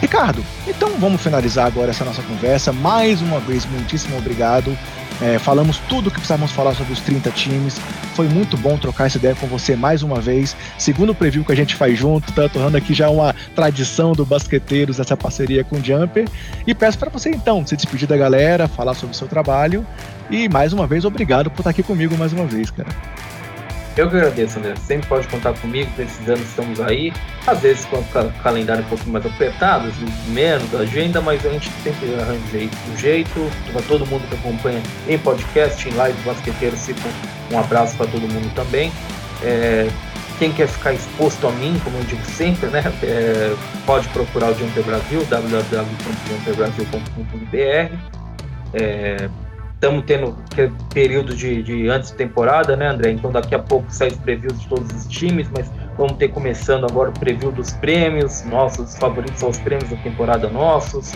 Ricardo, então vamos finalizar agora essa nossa conversa. Mais uma vez, muitíssimo obrigado é, falamos tudo o que precisávamos falar sobre os 30 times. Foi muito bom trocar essa ideia com você mais uma vez. Segundo preview que a gente faz junto, tá tornando aqui já uma tradição do Basqueteiros essa parceria com o Jumper. E peço para você então se despedir da galera, falar sobre o seu trabalho. E mais uma vez, obrigado por estar aqui comigo mais uma vez, cara. Eu que agradeço, André. Sempre pode contar comigo, precisando, estamos aí. Às vezes com o calendário um pouquinho mais apertado, menos agenda, mas a gente sempre arranja um jeito. Para todo mundo que acompanha em podcast, em live, basqueteiro, fica um abraço para todo mundo também. É, quem quer ficar exposto a mim, como eu digo sempre, né, é, pode procurar o Jumper Brasil, www.jumperbrasil.com.br. É, estamos tendo período de, de antes de temporada, né, André? Então daqui a pouco sai os previews de todos os times, mas vamos ter começando agora o preview dos prêmios, nossos favoritos são os prêmios da temporada nossos.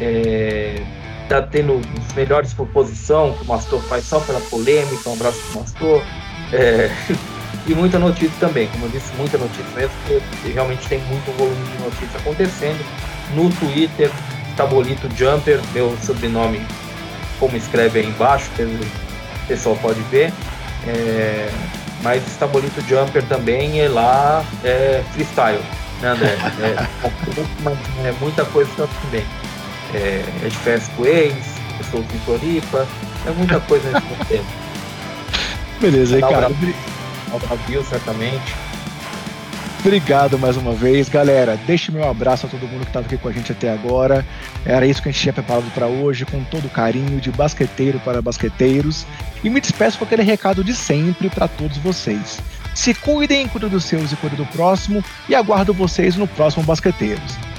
É, tá tendo os melhores por posição, que o Mastor faz só pela polêmica, um abraço pro Mastor. É, e muita notícia também, como eu disse, muita notícia mesmo, porque realmente tem muito volume de notícias acontecendo. No Twitter, Tabolito Jumper, meu sobrenome como escreve aí embaixo, o pessoal pode ver. É, mas está bonito jumper também e lá é freestyle, né André? É, é, muita coisa também. é, é de com ex, pessoas em Floripa, é muita coisa nesse tempo. Beleza, aí, cara. Viu, certamente. Obrigado mais uma vez, galera. Deixe meu abraço a todo mundo que estava aqui com a gente até agora. Era isso que a gente tinha preparado para hoje, com todo carinho, de basqueteiro para basqueteiros. E me despeço com aquele recado de sempre para todos vocês. Se cuidem, cuidem dos seus e cuidem do próximo. E aguardo vocês no próximo Basqueteiros.